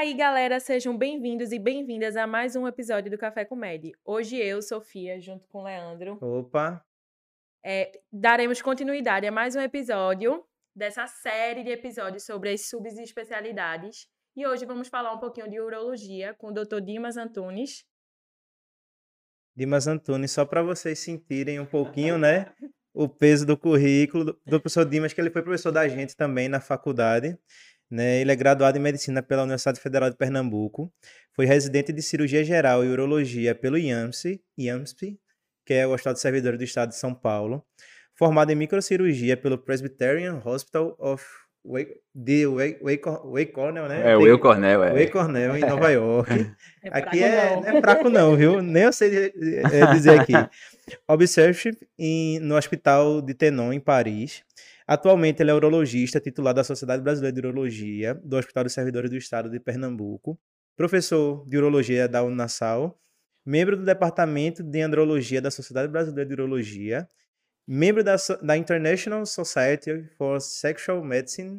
aí, galera, sejam bem-vindos e bem-vindas a mais um episódio do Café com Med. Hoje eu, Sofia, junto com o Leandro, Opa, é, daremos continuidade a mais um episódio dessa série de episódios sobre as subespecialidades. E hoje vamos falar um pouquinho de urologia com o Dr. Dimas Antunes. Dimas Antunes, só para vocês sentirem um pouquinho, né, o peso do currículo do, do professor Dimas, que ele foi professor da gente também na faculdade. Né? Ele é graduado em medicina pela Universidade Federal de Pernambuco, foi residente de cirurgia geral e urologia pelo IAMSP, IAMSP que é o Hospital de Servidores do Estado de São Paulo, formado em microcirurgia pelo Presbyterian Hospital of Wake, de Wake, Wake, Wake Cornell, né? É, o Will Cornell, é. Wake Cornell, em Nova York. É aqui é, não. não é fraco não, viu? Nem eu sei é, dizer aqui. Observe no Hospital de Tenon, em Paris. Atualmente ele é urologista, titular da Sociedade Brasileira de Urologia, do Hospital dos Servidores do Estado de Pernambuco, professor de urologia da Unassal, membro do Departamento de Andrologia da Sociedade Brasileira de Urologia, membro da, da International Society for Sexual Medicine,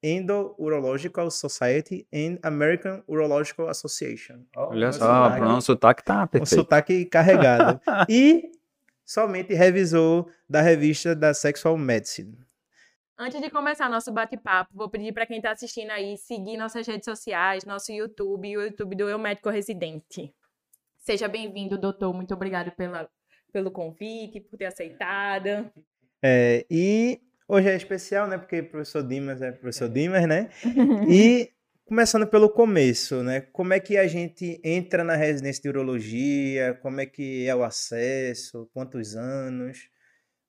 Endo-Urological Society and American Urological Association. Ó, Olha um só, sotaque- o sotaque tá um perfeito. sotaque carregado. e somente revisor da revista da Sexual Medicine. Antes de começar nosso bate-papo, vou pedir para quem está assistindo aí seguir nossas redes sociais, nosso YouTube e o YouTube do Eu Médico Residente. Seja bem-vindo, doutor. Muito obrigado pela, pelo convite, por ter aceitado. É, e hoje é especial, né? Porque o professor Dimas é professor Dimas, né? E começando pelo começo, né? Como é que a gente entra na residência de urologia? Como é que é o acesso? Quantos anos?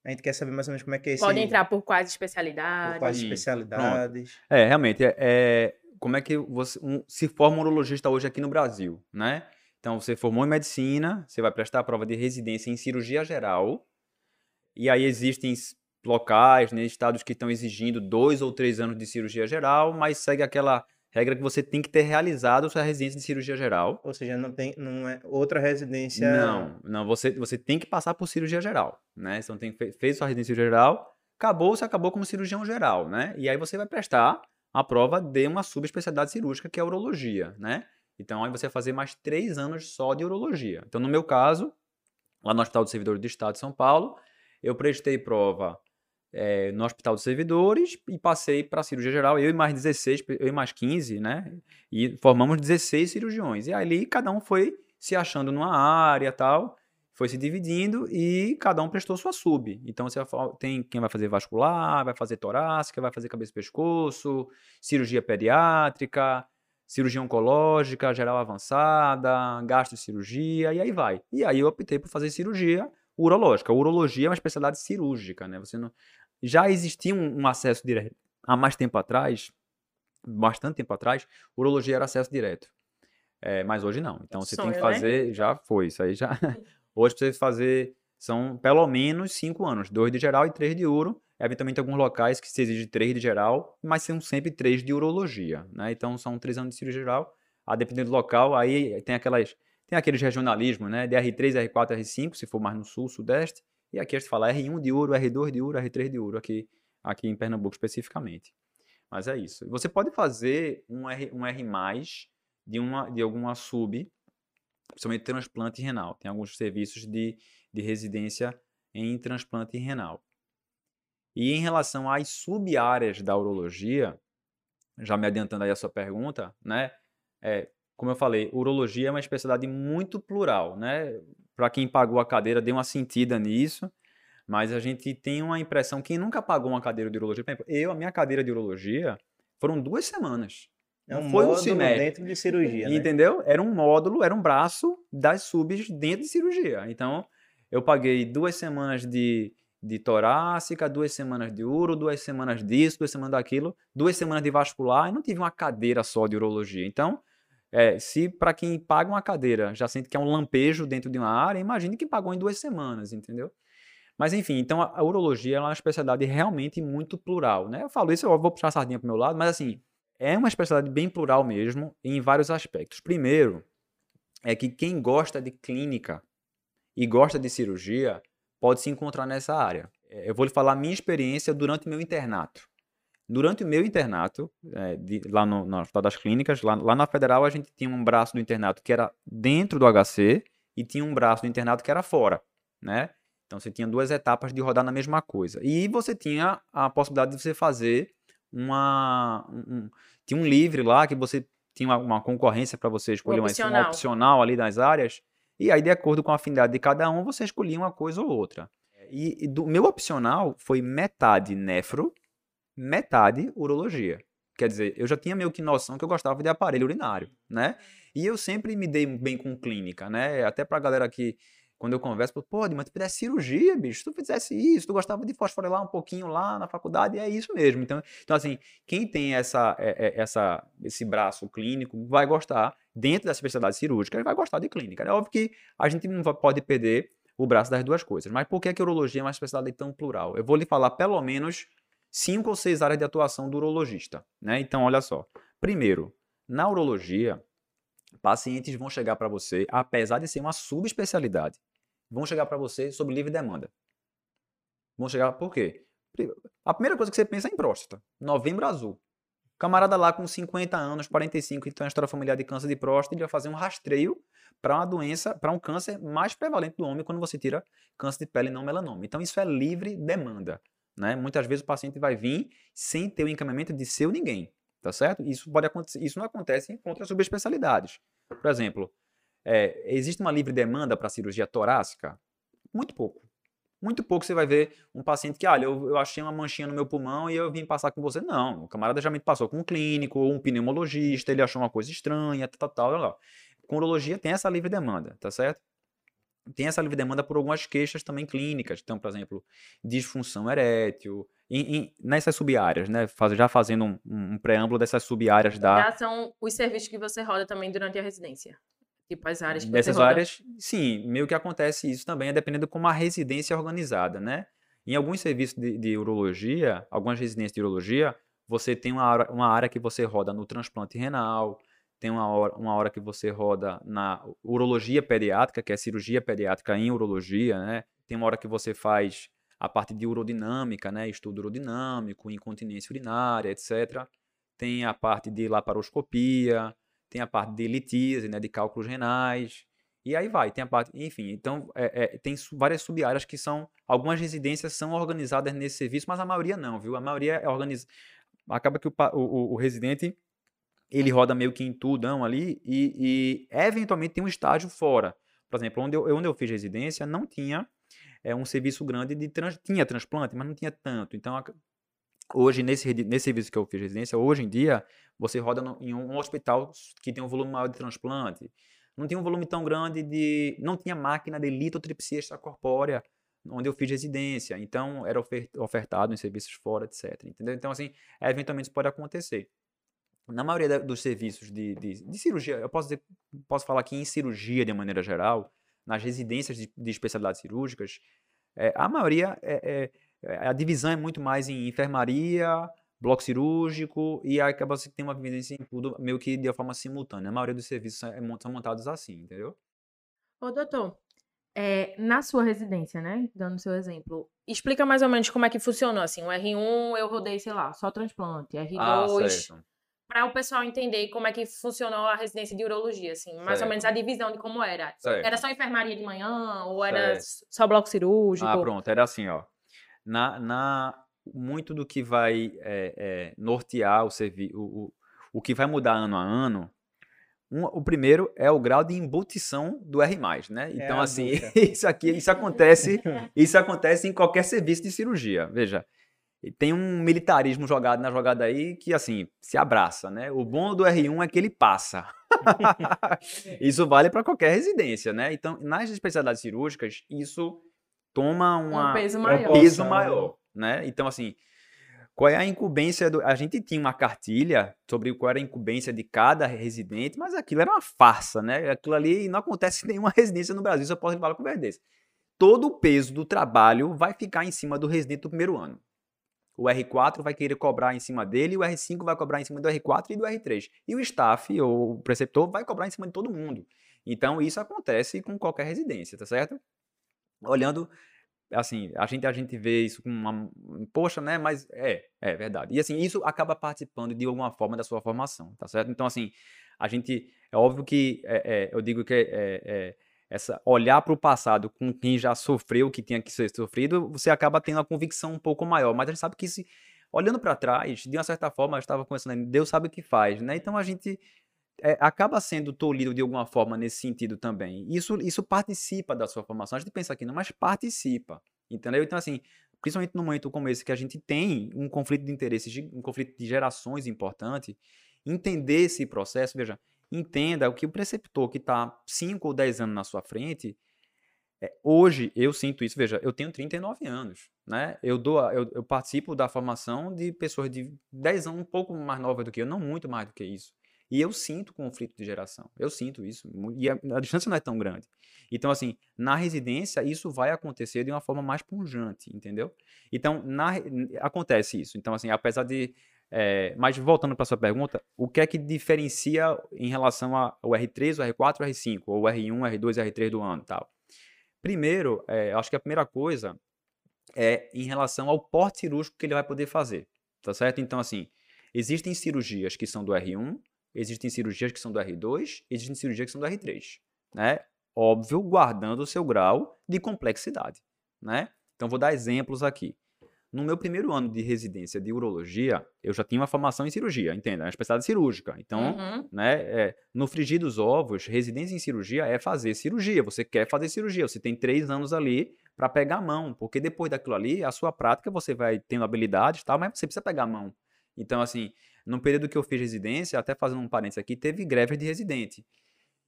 A gente quer saber mais ou menos como é que é esse... Pode entrar por quais por especialidades. quais Sim, especialidades. É, realmente, é, é- como é que você um- se forma um urologista hoje aqui no Brasil, né? Então, você formou em medicina, você vai prestar a prova de residência em cirurgia geral, e aí existem locais, né, estados que estão exigindo dois ou três anos de cirurgia geral, mas segue aquela regra que você tem que ter realizado sua residência de cirurgia geral. Ou seja, não tem não é outra residência... Não, não, você, você tem que passar por cirurgia geral, né? Você não tem fe- fez sua residência geral, acabou, você acabou como cirurgião geral, né? E aí você vai prestar a prova de uma subespecialidade cirúrgica, que é a urologia, né? Então aí você vai fazer mais três anos só de urologia. Então, no meu caso, lá no Hospital dos Servidores do Estado de São Paulo, eu prestei prova eh, no Hospital dos Servidores e passei para cirurgia geral, eu e mais 16, pe- eu e mais 15, né? E formamos 16 cirurgiões. E ali cada um foi se achando numa área tal, foi se dividindo e cada um prestou sua sub. Então você tem quem vai fazer vascular, vai fazer torácica, vai fazer cabeça e pescoço, cirurgia pediátrica, cirurgia oncológica, geral avançada, gastrocirurgia e aí vai. E aí eu optei por fazer cirurgia urológica. Urologia é uma especialidade cirúrgica, né? Você não já existia um, um acesso direto há mais tempo atrás, bastante tempo atrás, urologia era acesso direto. É, mas hoje não. Então você tem que né? fazer, já foi, isso aí já. Hoje você fazer são pelo menos cinco anos, dois de geral e três de uro. Eventualmente alguns locais que se exige três de geral, mas são sempre três de urologia, né? Então são três anos de cirurgia geral. A depender do local, aí tem aquelas tem aqueles regionalismos, né? De R3, R4, R5, se for mais no sul, sudeste. E aqui a gente fala R1 de ouro, R2 de ouro, R3 de ouro, aqui, aqui em Pernambuco especificamente. Mas é isso. Você pode fazer um R, um R+, de, uma, de alguma sub, principalmente transplante renal. Tem alguns serviços de, de residência em transplante renal. E em relação às sub-áreas da urologia, já me adiantando aí a sua pergunta, né? É, como eu falei, urologia é uma especialidade muito plural, né? Para quem pagou a cadeira, deu uma sentida nisso, mas a gente tem uma impressão, quem nunca pagou uma cadeira de urologia, por exemplo, eu, a minha cadeira de urologia, foram duas semanas. É um foi um módulo semestre. dentro de cirurgia, né? Entendeu? Era um módulo, era um braço das subs dentro de cirurgia. Então, eu paguei duas semanas de, de torácica, duas semanas de uro, duas semanas disso, duas semanas daquilo, duas semanas de vascular, e não tive uma cadeira só de urologia. Então, é, se para quem paga uma cadeira já sente que é um lampejo dentro de uma área, imagine quem pagou em duas semanas, entendeu? Mas enfim, então a, urologia é uma especialidade realmente muito plural, né? Eu falo isso, eu vou puxar a sardinha pro meu lado, mas assim, é uma especialidade bem plural mesmo, em vários aspectos. Primeiro, é que quem gosta de clínica e gosta de cirurgia pode se encontrar nessa área. É, Eu vou lhe falar a minha experiência durante meu internato. Durante o meu internato, é, de- lá no, no Hospital das Clínicas, lá, lá na Federal, a gente tinha um braço do internato que era dentro do HC e tinha um braço do internato que era fora, né? Então você tinha duas etapas de rodar na mesma coisa. E você tinha a possibilidade de você fazer uma. um- um- tinha um livre lá que você tinha uma, uma concorrência para você escolher uma, um opcional. opcional ali nas áreas. E aí, de acordo com a afinidade de cada um, você escolhia uma coisa ou outra. E, e do meu opcional foi metade nefro, metade urologia. Quer dizer, eu já tinha meio que noção que eu gostava de aparelho urinário, né? E eu sempre me dei bem com clínica, né? Até pra galera que, quando eu converso, pô, mas tu fizesse cirurgia, bicho, tu fizesse isso, tu gostava de fosforilar um pouquinho lá na faculdade, é isso mesmo. Então, então assim, quem tem essa, é- é- essa, esse braço clínico vai gostar, dentro da especialidade cirúrgica, vai gostar de clínica. É óbvio que a gente não pode perder o braço das duas coisas. Mas por que, a urologia é uma especialidade tão plural? Eu vou lhe falar pelo menos cinco ou seis áreas de atuação do urologista. Né? Então, olha só. Primeiro, na urologia, pacientes vão chegar para você, apesar de ser uma subespecialidade, vão chegar para você sob livre demanda. Vão chegar por quê? A primeira coisa que você pensa é em próstata. Novembro azul. Camarada lá com 50 anos, 45, que tem uma história familiar de câncer de próstata, ele vai fazer um rastreio para uma doença, para um câncer mais prevalente do homem quando você tira câncer de pele não melanoma. Então isso é livre demanda, né? Muitas vezes o paciente vai vir sem ter o encaminhamento de seu ninguém, tá certo? Isso pode acontecer, isso não acontece com outras subespecialidades. Por exemplo, é, existe uma livre demanda para cirurgia torácica? Muito pouco. Muito pouco você vai ver um paciente que, olha, eu, eu achei uma manchinha no meu pulmão e eu vim passar com você. Não, o camarada já me passou com um clínico um pneumologista, ele achou uma coisa estranha, tal, tal, tal. tal. Tem essa livre demanda, tá certo? Tem essa livre demanda por algumas queixas também clínicas. Então, por exemplo, disfunção erétil, em- em- nessas sub-áreas, né? Faz- já fazendo um, um preâmbulo dessas sub-áreas da, Já são os serviços que você roda também durante a residência. Tipo, as áreas que Nessas você roda. áreas, sim, meio que acontece isso também, é dependendo de como a residência é organizada, né? Em alguns serviços de, de urologia, algumas residências de urologia, você tem uma uma área que você roda no transplante renal, tem uma hora, uma hora que você roda na urologia pediátrica, que é cirurgia pediátrica em urologia, né? Tem uma hora que você faz a parte de urodinâmica, né? Estudo urodinâmico, incontinência urinária, etc. Tem a parte de laparoscopia, tem a parte de litíase, né, de cálculos renais, e aí vai, tem a parte, enfim, então é, é, tem várias sub-áreas que são, algumas residências são organizadas nesse serviço, mas a maioria não, viu? A maioria é organizada, acaba que o, o- o residente, ele roda meio que em tudão ali, e, e eventualmente tem um estágio fora. Por exemplo, onde eu, onde eu fiz residência, não tinha é, um serviço grande de, trans, tinha transplante, mas não tinha tanto, então hoje, nesse, nesse serviço que eu fiz residência, hoje em dia, você roda no- em um hospital que tem um volume maior de transplante. Não tinha um volume tão grande de. Não tinha máquina de litotripsia extracorpórea onde eu fiz residência. Então, era ofer- ofertado em serviços fora, etc. Entendeu? Então, assim, eventualmente isso pode acontecer. Na maioria da- dos serviços de, de, de cirurgia, eu posso, dizer, posso falar aqui em cirurgia de maneira geral, nas residências de, de especialidades cirúrgicas, é, a maioria é, é- é- a divisão é muito mais em enfermaria, bloco cirúrgico, e aí acaba que tem uma vivência em tudo meio que de uma forma simultânea. A maioria dos serviços é são montados assim, entendeu? Ô, doutor, é, na sua residência, né? Dando o seu exemplo, explica mais ou menos como é que funcionou, assim, o R1 eu rodei, sei lá, só transplante, R2, Ah, certo. Para o pessoal entender como é que funcionou a residência de urologia, assim, mais ou menos a Certo. divisão de como era. Certo. Era só enfermaria de manhã ou era Certo. só bloco cirúrgico? Ah, pronto, era assim, ó. Na, na, muito do que vai é, é, nortear o serviço, o, o, o que vai mudar ano a ano, um- o primeiro é o grau de embutição do R+, né? Então, a assim, isso aqui, isso acontece, isso acontece em qualquer serviço de cirurgia, veja. E Tem um militarismo jogado na jogada aí que, assim, se abraça, né? O bom do R1 é que ele passa. isso vale para qualquer residência, né? Então, nas especialidades cirúrgicas, isso toma uma, Um peso É maior. Proporção, peso né? maior, né? Então, assim, qual é a incumbência do... A gente tinha uma cartilha sobre qual era a incumbência de cada residente, mas aquilo era uma farsa, né? Aquilo ali não acontece em nenhuma residência no Brasil, só posso falar com verdade. Todo o peso do trabalho vai ficar em cima do residente do primeiro ano. O R4 vai querer cobrar em cima dele, o R5 vai cobrar em cima do R4 e do R3. E o staff, ou o preceptor, vai cobrar em cima de todo mundo. Então, isso acontece com qualquer residência, tá certo? Olhando assim, a gente, a gente vê isso com uma. Poxa, né? Mas é, é verdade. E assim, isso acaba participando de alguma forma da sua formação, tá certo? Então, assim, a gente. É óbvio que é, é, eu digo que é, é essa olhar para o passado com quem já sofreu o que tinha que ser sofrido, você acaba tendo a convicção um pouco maior. Mas a gente sabe que se olhando para trás, de uma certa forma, eu estava conversando, Deus sabe o que faz, né? Então a gente é, acaba sendo tolhido de alguma forma nesse sentido também. Isso, isso participa da sua formação. A gente pensa aqui, não, mas participa, entendeu? Então, assim, principalmente no momento como esse que a gente tem um conflito de interesses, um conflito de gerações importante, entender esse processo, veja, entenda o que o preceptor que está 5 ou 10 anos na sua frente, é, hoje eu sinto isso, veja, eu tenho 39 anos, né? Eu, dou, eu, eu participo da formação de pessoas de 10 anos, um pouco mais novas do que eu, não muito mais do que isso. E eu sinto conflito de geração. Eu sinto isso. E a, a, distância não é tão grande. Então, assim, na residência, isso vai acontecer de uma forma mais punjante, entendeu? Então, na, acontece isso. Então, assim, apesar de. É, mas voltando para sua pergunta, o que é que diferencia em relação ao R3, o R4, o R5, ou o R1, R2 R3 do ano tal? Primeiro, é, acho que a primeira coisa é em relação ao porte cirúrgico que ele vai poder fazer, tá certo? Então, assim, existem cirurgias que são do R1, existem cirurgias que são do R2, existem cirurgias que são do R3, né? Óbvio, guardando o seu grau de complexidade, né? Então, vou dar exemplos aqui. No meu primeiro ano de residência de urologia, eu já tinha uma formação em cirurgia, entenda, uma especialidade cirúrgica. Então, uhum. né, é, no frigir dos ovos, residência em cirurgia é fazer cirurgia. Você quer fazer cirurgia, você tem três anos ali para pegar a mão, porque depois daquilo ali, a sua prática você vai tendo habilidades, tal, mas você precisa pegar a mão. Então, assim, no período que eu fiz residência, até fazendo um parênteses aqui, teve greve de residente.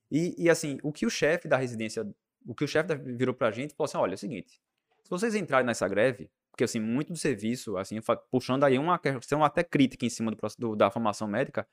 E, e assim, o que o chefe da residência, o que o chefe virou pra gente, falou assim: olha, é o seguinte, se vocês entrarem nessa greve, porque assim, muito do serviço, assim, puxando aí uma questão até crítica em cima do, do, da formação médica,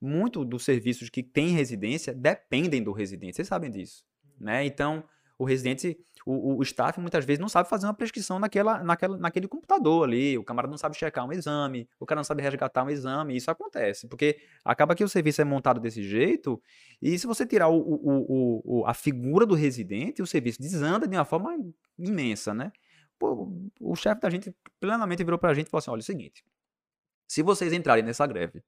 muito dos serviços que tem residência dependem do residente, vocês sabem disso, né? Então, o residente, o, o, staff muitas vezes não sabe fazer uma prescrição naquela, naquela, naquele computador ali, o camarada não sabe checar um exame, o cara não sabe resgatar um exame, isso acontece, porque acaba que o serviço é montado desse jeito, e se você tirar o, o, o, a figura do residente, o serviço desanda de uma forma imensa, né? O chefe da gente plenamente virou pra gente e falou assim: olha, é o seguinte, se vocês entrarem nessa greve,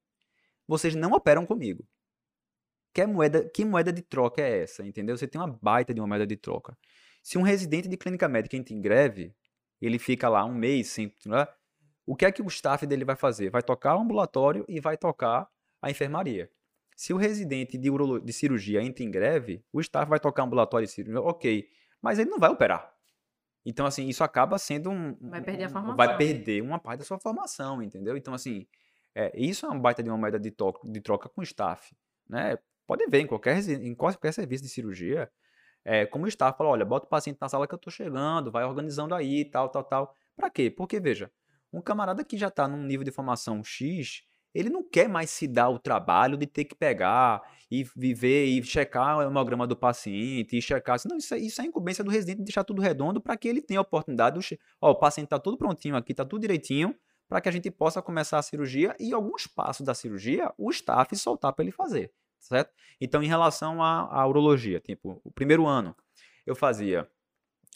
vocês não operam comigo. Que moeda, que moeda de troca é essa? Entendeu? Você tem uma baita de uma moeda de troca. Se um residente de clínica médica entra em greve, ele fica lá um mês sem. Né? O que é que o staff dele vai fazer? Vai tocar o ambulatório e vai tocar a enfermaria. Se o residente de, de cirurgia entra em greve, o staff vai tocar ambulatório e cirurgia, ok. Mas ele não vai operar. Então, assim, isso acaba sendo um. Vai perder a formação. Vai perder uma parte da sua formação, entendeu? Então, assim, é, isso é uma baita de uma moeda de, troca, de troca com o staff. Né? Pode ver em qualquer, em qualquer serviço de cirurgia. É, como o staff fala: olha, bota o paciente na sala que eu tô chegando, vai organizando aí, tal, tal, tal. Pra quê? Porque, veja, um camarada que já tá num nível de formação X, ele não quer mais se dar o trabalho de ter que pegar e viver e checar o hemograma do paciente e checar. Não, isso é, isso é incumbência do residente de deixar tudo redondo para que ele tenha a oportunidade. Do, ó, o paciente está tudo prontinho aqui, está tudo direitinho, para que a gente possa começar a cirurgia e alguns passos da cirurgia o staff soltar para ele fazer, certo? Então, em relação à, à urologia, tipo, o primeiro ano eu fazia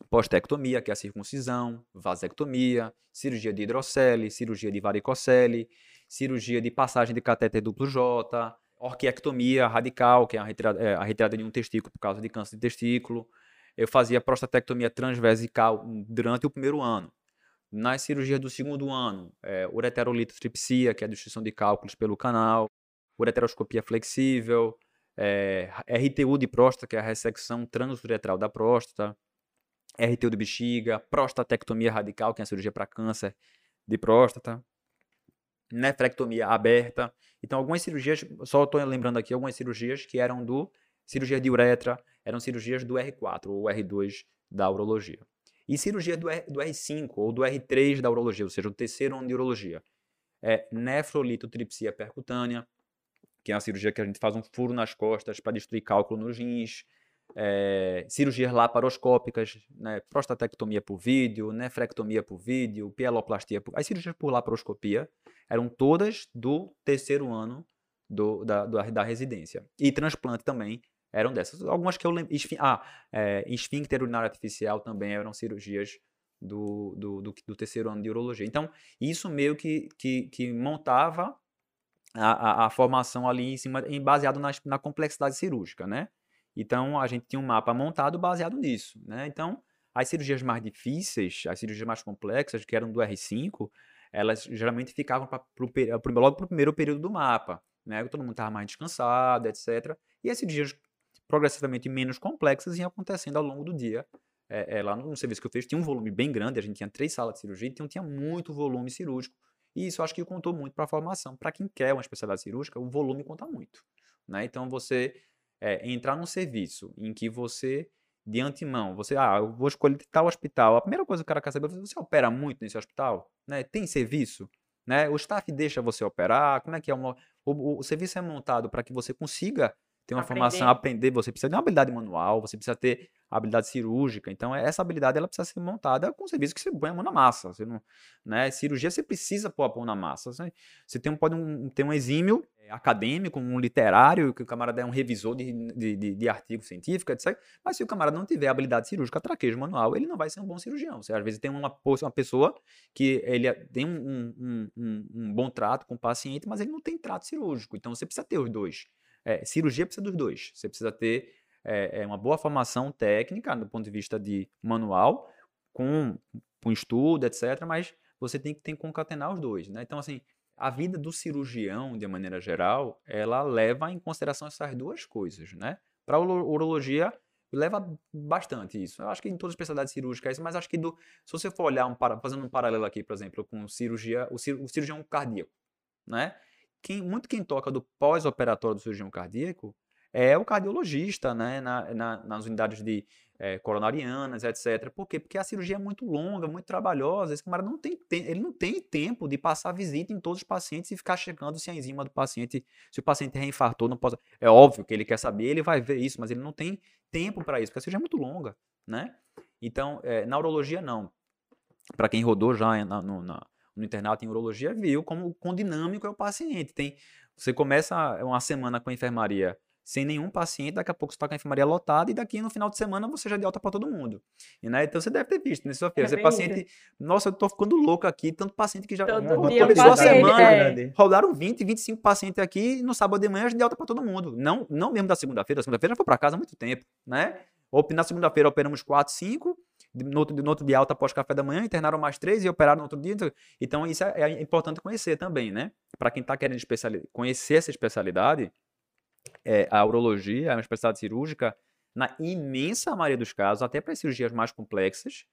postectomia, que é a circuncisão, vasectomia, cirurgia de hidrocele, cirurgia de varicocele, cirurgia de passagem de catéter duplo J, orquiectomia radical, que é a retirada, é, a retirada de um testículo por causa de câncer de testículo. Eu fazia prostatectomia transvesical durante o primeiro ano. Nas cirurgias do segundo ano, é, ureterolitotripsia, que é a destruição de cálculos pelo canal, ureteroscopia flexível, é, RTU de próstata, que é a ressecção transuretral da próstata, RTU de bexiga, prostatectomia radical, que é a cirurgia para câncer de próstata, nefrectomia aberta. Então, algumas cirurgias, só estou lembrando aqui, algumas cirurgias que eram do cirurgia de uretra, eram cirurgias do R4 ou R2 da urologia. E cirurgia do, R, do R5 ou do R3 da urologia, ou seja, o terceiro ano de urologia. É nefrolitotripsia percutânea, que é uma cirurgia que a gente faz um furo nas costas para destruir cálculo nos rins, é, cirurgias laparoscópicas, né, prostatectomia por vídeo, nefrectomia por vídeo, pieloplastia por... As cirurgias por laparoscopia eram todas do terceiro ano do, da, da, residência. E transplante também eram dessas. Algumas que eu lembro... Ah, é, esfíncter urinário artificial também eram cirurgias do, do, do, do terceiro ano de urologia. Então, isso meio que, que, que montava a, a, a, formação ali em cima, em, baseado na, na complexidade cirúrgica, né? Então, a gente tinha um mapa montado baseado nisso, né? Então, as cirurgias mais difíceis, as cirurgias mais complexas, que eram do R5, elas geralmente ficavam pra, pro, logo para o primeiro período do mapa, né? Todo mundo estava mais descansado, etc. E as cirurgias progressivamente menos complexas iam acontecendo ao longo do dia. É, é, lá no serviço que eu fiz, tinha um volume bem grande, a gente tinha três salas de cirurgia, então tinha muito volume cirúrgico. E isso acho que contou muito para a formação. Para quem quer uma especialidade cirúrgica, o volume conta muito. Né? Então, você é, entrar num serviço em que você, de antemão, você, ah, eu vou escolher tal hospital. A primeira coisa que o cara quer saber é você opera muito nesse hospital? Né? Tem serviço? Né? O staff deixa você operar? Como é que é? Uma, o, o, o serviço é montado para que você consiga ter uma aprender. formação, aprender, você precisa de uma habilidade manual, você precisa ter habilidade cirúrgica. Então, essa habilidade ela precisa ser montada com serviço que você põe a mão na massa. Você não, né? Cirurgia você precisa pôr a mão na massa. Você, você tem, pode um, ter um exímio é, acadêmico, um literário, que o camarada é um revisor de, de, de, de artigo científico, etc. Mas se o camarada não tiver habilidade cirúrgica, traquejo manual, ele não vai ser um bom cirurgião. Você às vezes tem uma, uma pessoa que ele tem um, um, um, um bom trato com o paciente, mas ele não tem trato cirúrgico. Então, você precisa ter os dois. É, cirurgia precisa dos dois. Você precisa ter é, é, uma boa formação técnica do ponto de vista de manual, com, com estudo, etc. Mas você tem que, tem que concatenar os dois. Né? Então, assim, a vida do cirurgião, de maneira geral, ela leva em consideração essas duas coisas. Né? Para a urologia, leva bastante isso. Eu acho que em todas as especialidades cirúrgicas é mas acho que do, se você for olhar, um, fazendo um paralelo aqui, por exemplo, com cirurgia, o, o cirurgião cardíaco, né? Quem, muito quem toca do pós-operatório do cirurgião cardíaco é o cardiologista, né, na, na, nas unidades de é, coronarianas, etc. Por quê? Porque a cirurgia é muito longa, muito trabalhosa. Esse camarada não tem, ele não tem tempo de passar visita em todos os pacientes e ficar checando se a enzima do paciente, se o paciente reinfartou, não pode. É óbvio que ele quer saber, ele vai ver isso, mas ele não tem tempo para isso, porque a cirurgia é muito longa, né? Então, é, na urologia, não. Para quem rodou já na, na, no internato em urologia viu como quão dinâmico é o paciente. Tem, você começa uma semana com a enfermaria sem nenhum paciente, daqui a pouco você está com a enfermaria lotada e daqui no final de semana você já de alta para todo mundo. E, né, então você deve ter visto nesse sua feira. É você paciente, nossa, eu tô ficando louco aqui, tanto paciente que já todo dia a semana, é. rodaram 20, 25 pacientes aqui e no sábado de manhã já de alta para todo mundo. Não, não mesmo da segunda-feira, segunda-feira já foi para casa há muito tempo, né? Ou na segunda-feira operamos 4, 5, no outro, dia alta após café da manhã, internaram mais três e operaram no outro dia. Então, então isso é, é importante conhecer também, né? Para quem está querendo conhecer essa especialidade, é, a urologia é uma especialidade cirúrgica, na imensa maioria dos casos, até para cirurgias mais complexas,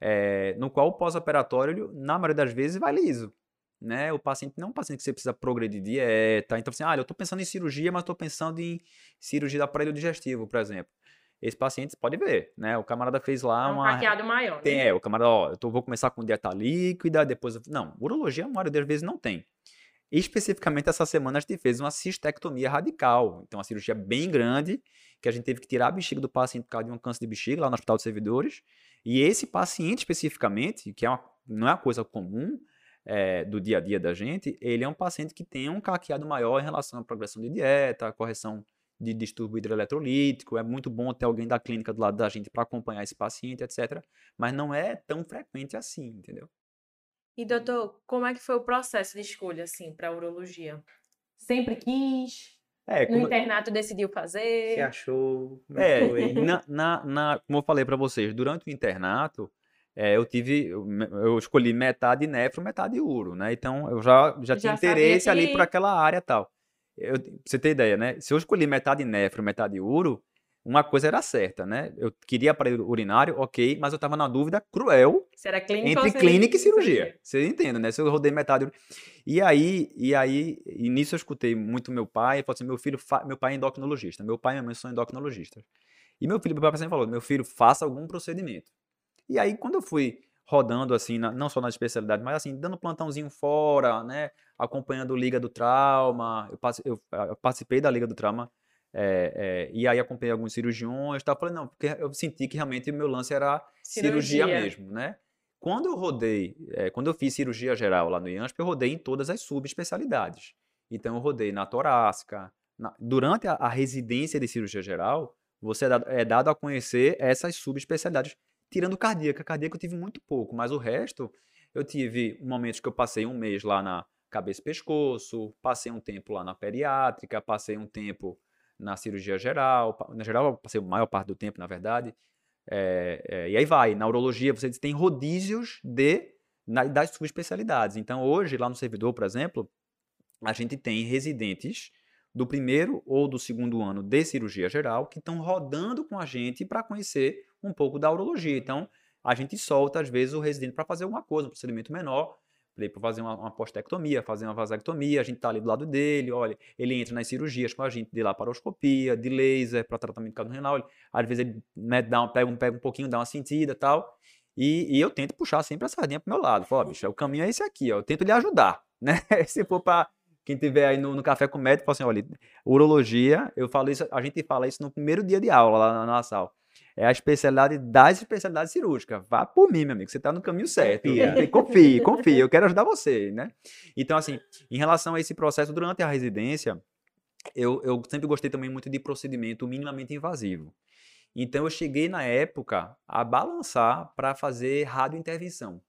é, no qual o pós-operatório, na maioria das vezes, vai liso. Né? O paciente não é um paciente que você precisa progredir dieta. Então, assim, ah, eu estou pensando em cirurgia, mas estou pensando em cirurgia do aparelho digestivo, por exemplo esse paciente pode ver, né? O camarada fez lá é um uma. hackeado maior. Tem, né? é, o camarada, ó, eu tô, vou começar com dieta líquida, depois. Não, urologia, a maioria das vezes não tem. especificamente essa semana a gente fez uma cistectomia radical. Então, uma cirurgia bem grande, que a gente teve que tirar a bexiga do paciente por causa de um câncer de bexiga lá no Hospital de Servidores. E esse paciente especificamente, que é uma, não é uma coisa comum, é, do dia a dia da gente, ele é um paciente que tem um caqueado maior em relação à progressão de dieta, correção de distúrbio hidroeletrolítico, é muito bom ter alguém da clínica do lado da gente para acompanhar esse paciente, etc. Mas não é tão frequente assim, entendeu? E doutor, como é que foi o processo de escolha assim para urologia? Sempre quis? É, como... No internato decidiu fazer? Se achou? É, na, na, na, como eu falei para vocês, durante o internato, é, eu tive, eu escolhi metade nefro, metade uro, né? Então eu já, já, já tinha interesse que... ali por aquela área tal eu, pra você ter ideia, né? Se eu escolhi metade nefro, metade uro, uma coisa era certa, né? Eu queria aparelho urinário, ok, mas eu tava na dúvida cruel entre clínica e cirurgia. Você entende, né? Se eu rodei metade. E aí, e aí, e nisso eu escutei muito meu pai, falou assim: meu filho, fa... meu pai é endocrinologista, meu pai e minha mãe são endocrinologistas. E meu filho, meu pai sempre falou: meu filho, faça algum procedimento. E aí, quando eu fui rodando assim, na, não só na especialidade, mas assim, dando plantãozinho fora, né? Acompanhando Liga do Trauma. Eu, eu, eu participei da Liga do Trauma. É, é, e aí acompanhei alguns cirurgiões, tá? falei, não, porque eu senti que realmente o meu lance era cirurgia, cirurgia mesmo, né? Quando eu rodei, é, quando eu fiz cirurgia geral lá no IANSP, eu rodei em todas as subespecialidades. Então eu rodei na torácica. Na, durante a, a, residência de cirurgia geral, você é dado, é dado a conhecer essas subespecialidades tirando cardíaca. Cardíaca eu tive muito pouco, mas o resto eu tive momentos que eu passei um mês lá na cabeça e pescoço, passei um tempo lá na periátrica, passei um tempo na cirurgia geral, na geral passei a maior parte do tempo, na verdade. É, é, e aí vai, na urologia você tem rodízios de na, das subespecialidades. Então hoje, lá no servidor, por exemplo, a gente tem residentes do primeiro ou do segundo ano de cirurgia geral que estão rodando com a gente para conhecer um pouco da urologia. Então, a gente solta, às vezes, o residente para fazer alguma coisa, um procedimento menor, para fazer uma, uma postectomia, fazer uma vasectomia, a gente está ali do lado dele, olha, ele entra nas cirurgias com a gente de laparoscopia, de laser, para tratamento de cálculo renal, ele, às vezes ele né, dá um, pega, um, pega um pouquinho, dá uma sentida tal, e, e eu tento puxar sempre a sardinha para meu lado, falo, bicho, o caminho é esse aqui, ó, eu tento lhe ajudar, né, se for para quem tiver aí no, no café com o médico, fala assim, olha, urologia, eu falo isso, a gente fala isso no primeiro dia de aula lá na, na sala. É a especialidade das especialidades cirúrgicas. Vá por mim, meu amigo. Você está no caminho certo. Confie, confie, confie. Eu quero ajudar você, né? Então, assim, em relação a esse processo durante a residência, eu, eu sempre gostei também muito de procedimento minimamente invasivo. Então, eu cheguei na época a balançar para fazer radiointervenção.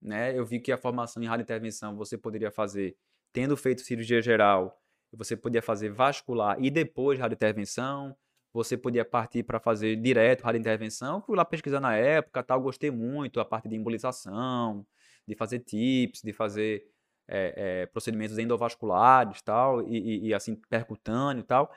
Né? Eu vi que a formação em radiointervenção você poderia fazer tendo feito cirurgia geral, você podia fazer vascular e depois radiointervenção, você podia partir para fazer direto radiointervenção. Fui lá pesquisar na época, tal, gostei muito a parte de embolização, de fazer tips, de fazer é, é, procedimentos endovasculares, tal, e, e, e, assim percutâneo, tal.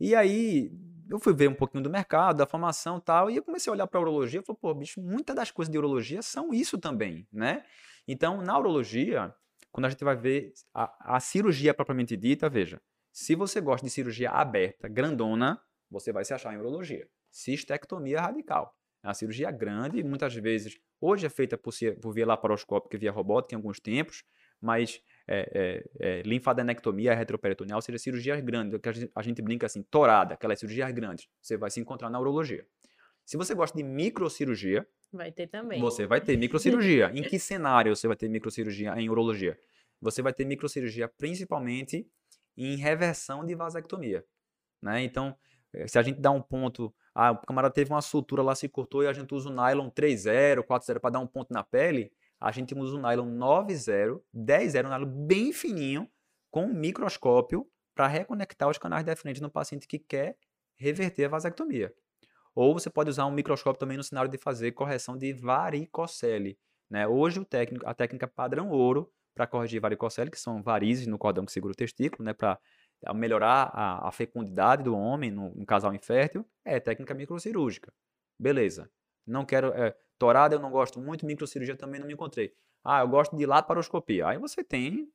E aí eu fui ver um pouquinho do mercado, da formação, tal, e eu comecei a olhar para a urologia, e falei, pô, bicho, muitas das coisas de urologia são isso também, né? Então, na urologia, quando a gente vai ver a, a cirurgia propriamente dita, veja, se você gosta de cirurgia aberta, grandona, você vai se achar em urologia. Cistectomia radical. É uma cirurgia grande, muitas vezes, hoje é feita por, por via laparoscópica e via robótica em alguns tempos, mas é, é, é, linfadenectomia retroperitoneal seria cirurgias grandes, que a gente, a gente brinca assim, torada, aquelas cirurgias grandes. Você vai se encontrar na urologia. Se você gosta de microcirurgia, Vai ter também. Você vai ter microcirurgia. em que cenário você vai ter microcirurgia em urologia? Você vai ter microcirurgia principalmente em reversão de vasectomia. Né? Então, eh, se a gente dá um ponto, ah, o camarada teve uma sutura lá, se cortou e a gente usa o nylon 3.0, 4.0 para dar um ponto na pele, a gente usa o nylon 9.0, 10.0, um nylon bem fininho, com um microscópio para reconectar os canais deferentes no paciente que quer reverter a vasectomia. Ou você pode usar um microscópio também no cenário de fazer correção de varicocele. Né? Hoje o técnico, a técnica padrão ouro para corrigir varicocele, que são varizes no cordão que segura o testículo, né? para melhorar a, a, fecundidade do homem no, no, casal infértil, é técnica microcirúrgica. Beleza. Não quero. É, torada eu não gosto muito, microcirurgia também não me encontrei. Ah, eu gosto de laparoscopia. Aí você tem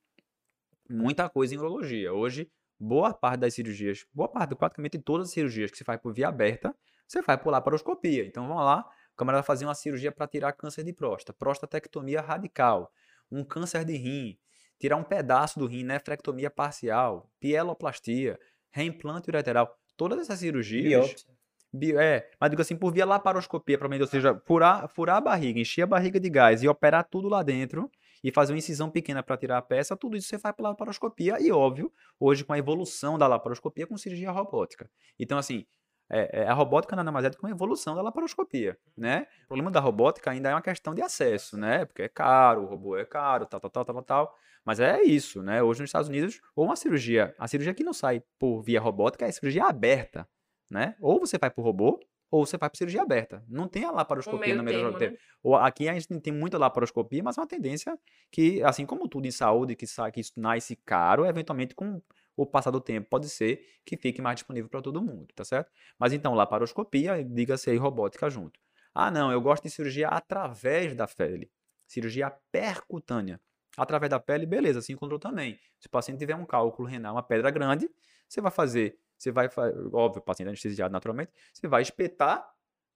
muita coisa em urologia. Hoje, boa parte das cirurgias, boa parte, praticamente todas as cirurgias que se faz por via aberta, você vai pular paroscopia. Então vamos lá, o camarada fazer uma cirurgia para tirar câncer de próstata, prostatectomia radical, um câncer de rim, tirar um pedaço do rim, nefrectomia parcial, pieloplastia, reimplante ureteral, todas essas cirurgias. Bio, é, mas digo assim, por via laparoscopia, provavelmente, ou seja, furar, furar a barriga, encher a barriga de gás e operar tudo lá dentro e fazer uma incisão pequena para tirar a peça, tudo isso você faz pela laparoscopia. E, óbvio, hoje com a evolução da laparoscopia com cirurgia robótica. Então, assim, é, é, a robótica nada mais é do que uma evolução da laparoscopia, né? O problema da robótica ainda é uma questão de acesso, né? Porque é caro, o robô é caro, tal, tal, tal, tal, tal. Mas é isso, né? Hoje nos Estados Unidos, ou uma cirurgia, a cirurgia que não sai por via robótica é a cirurgia aberta, né? Ou você vai por robô, ou você vai para cirurgia aberta. Não tem a laparoscopia no melhor tempo. Né? Ou aqui a gente tem muita laparoscopia, mas é uma tendência que, assim como tudo em saúde, que, que isso nasce caro, eventualmente com o passar do tempo pode ser que fique mais disponível para todo mundo, tá certo? Mas então, laparoscopia, diga-se aí robótica junto. Ah, não, eu gosto de cirurgia através da pele. Cirurgia percutânea. Através da pele, beleza, se encontrou também. Se o paciente tiver um cálculo renal, uma pedra grande, você vai fazer, você vai, óbvio, o paciente é anestesiado naturalmente, você vai espetar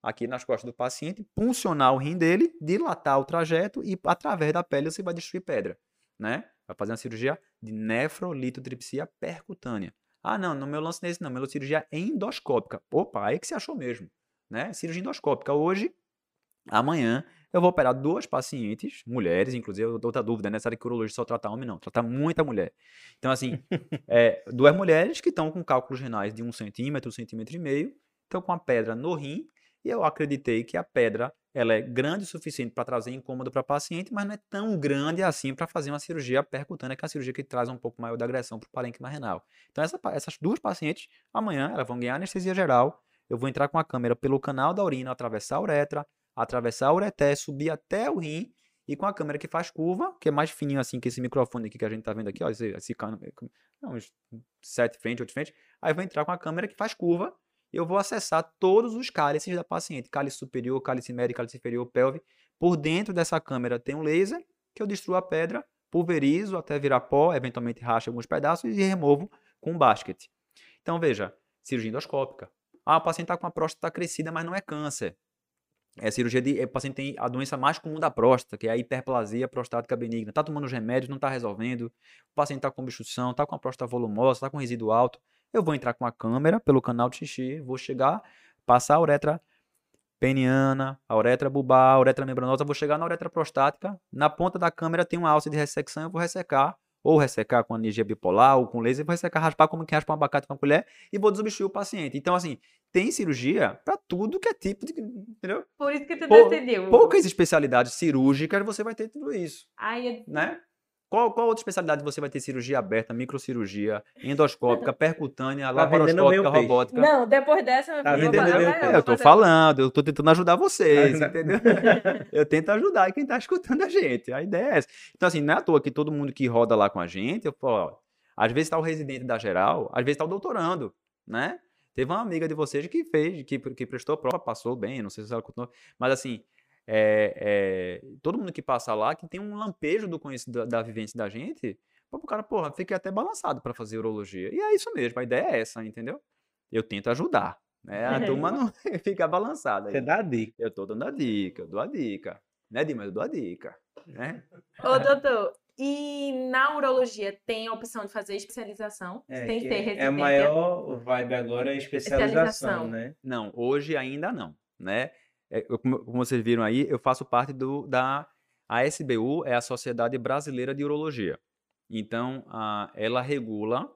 aqui nas costas do paciente, puncionar o rim dele, dilatar o trajeto e através da pele você vai destruir pedra, né? Vai fazer uma cirurgia de nefrolitotripsia percutânea. Ah, não, no meu lance nesse não, meu cirurgia endoscópica. Opa, aí que você achou mesmo, né? Cirurgia endoscópica. Hoje, amanhã, eu vou operar duas pacientes, mulheres, inclusive, outra dúvida, né? Será que urologista só trata homem? Não, trata muita mulher. Então, assim, é, duas mulheres que estão com cálculos renais de um centímetro, um centímetro e meio, estão com a pedra no rim, E eu acreditei que a pedra ela é grande o suficiente para trazer incômodo para a paciente, mas não é tão grande assim para fazer uma cirurgia percutânea, que é a cirurgia que traz um pouco maior de agressão para o parênquima renal. Então, essa, essas duas pacientes, amanhã, elas vão ganhar anestesia geral. Eu vou entrar com a câmera pelo canal da urina, atravessar a uretra, atravessar a ureté, subir até o rim, e com a câmera que faz curva, que é mais fininho assim que esse microfone aqui que a gente tá vendo aqui, ó, esse, esse cano, uns sete frente, oito frente. Aí vou entrar com a câmera que faz curva eu vou acessar todos os cálices da paciente, cálice superior, cálice médio, cálice inferior, pelve. Por dentro dessa câmera tem um laser que eu destruo a pedra, pulverizo até virar pó, eventualmente racho alguns pedaços e removo com um basket. Então veja, cirurgia endoscópica. Ah, o paciente está com a próstata crescida, mas não é câncer. É cirurgia de. O paciente tem a doença mais comum da próstata, que é a hiperplasia prostática benigna. Está tomando os remédios, não está resolvendo. O paciente está com obstrução, está com a próstata volumosa, está com resíduo alto. Eu vou entrar com a câmera pelo canal de xixi, vou chegar, passar a uretra peniana, a uretra bulbar, a uretra membranosa, vou chegar na uretra prostática, na ponta da câmera tem uma alça de ressecção, eu vou ressecar, ou ressecar com energia bipolar, ou com laser, vou ressecar, raspar como quem raspa um abacate com a colher e vou desobstruir o paciente. Então, assim, tem cirurgia para tudo que é tipo de. Entendeu? Por isso que tu Pou- decidiu. Poucas especialidades cirúrgicas você vai ter tudo isso, Ai, eu- né? Qual, qual outra especialidade você vai ter cirurgia aberta, microcirurgia, endoscópica, percutânea, Tá laparoscópica, robótica? Não, depois dessa, meu Tá vendendo vou- bem o eu peixe. vou É, eu tô falando, eu tô tentando ajudar vocês, Tá. entendeu? eu tento ajudar quem tá escutando a gente. A ideia é essa. Então, assim, não é à toa que todo mundo que roda lá com a gente, eu falo, ó, às vezes tá o residente da geral, às vezes tá o doutorando, né? Teve uma amiga de vocês que fez, que, que prestou prova, passou bem, não sei se ela continuou, mas assim, é, é, todo mundo que passa lá, que tem um lampejo do conhecimento da, da vivência da gente, pô, o cara, porra, fiquei até balançado para fazer urologia. E é isso mesmo, a ideia é essa, entendeu? Eu tento ajudar, né? A turma não fica balançada. aí. Você dá a dica. Eu tô dando a dica, eu dou a dica. Né, Dimas? Eu dou a dica. Né? Ô, doutor, e na urologia tem a opção de fazer especialização? sem que ter é residência? a maior vibe agora é especialização, Especialização. né? Não, hoje ainda não, né? É, eu- como, vocês viram aí, eu faço parte do, da a SBU, é a Sociedade Brasileira de Urologia. Então, a, ela regula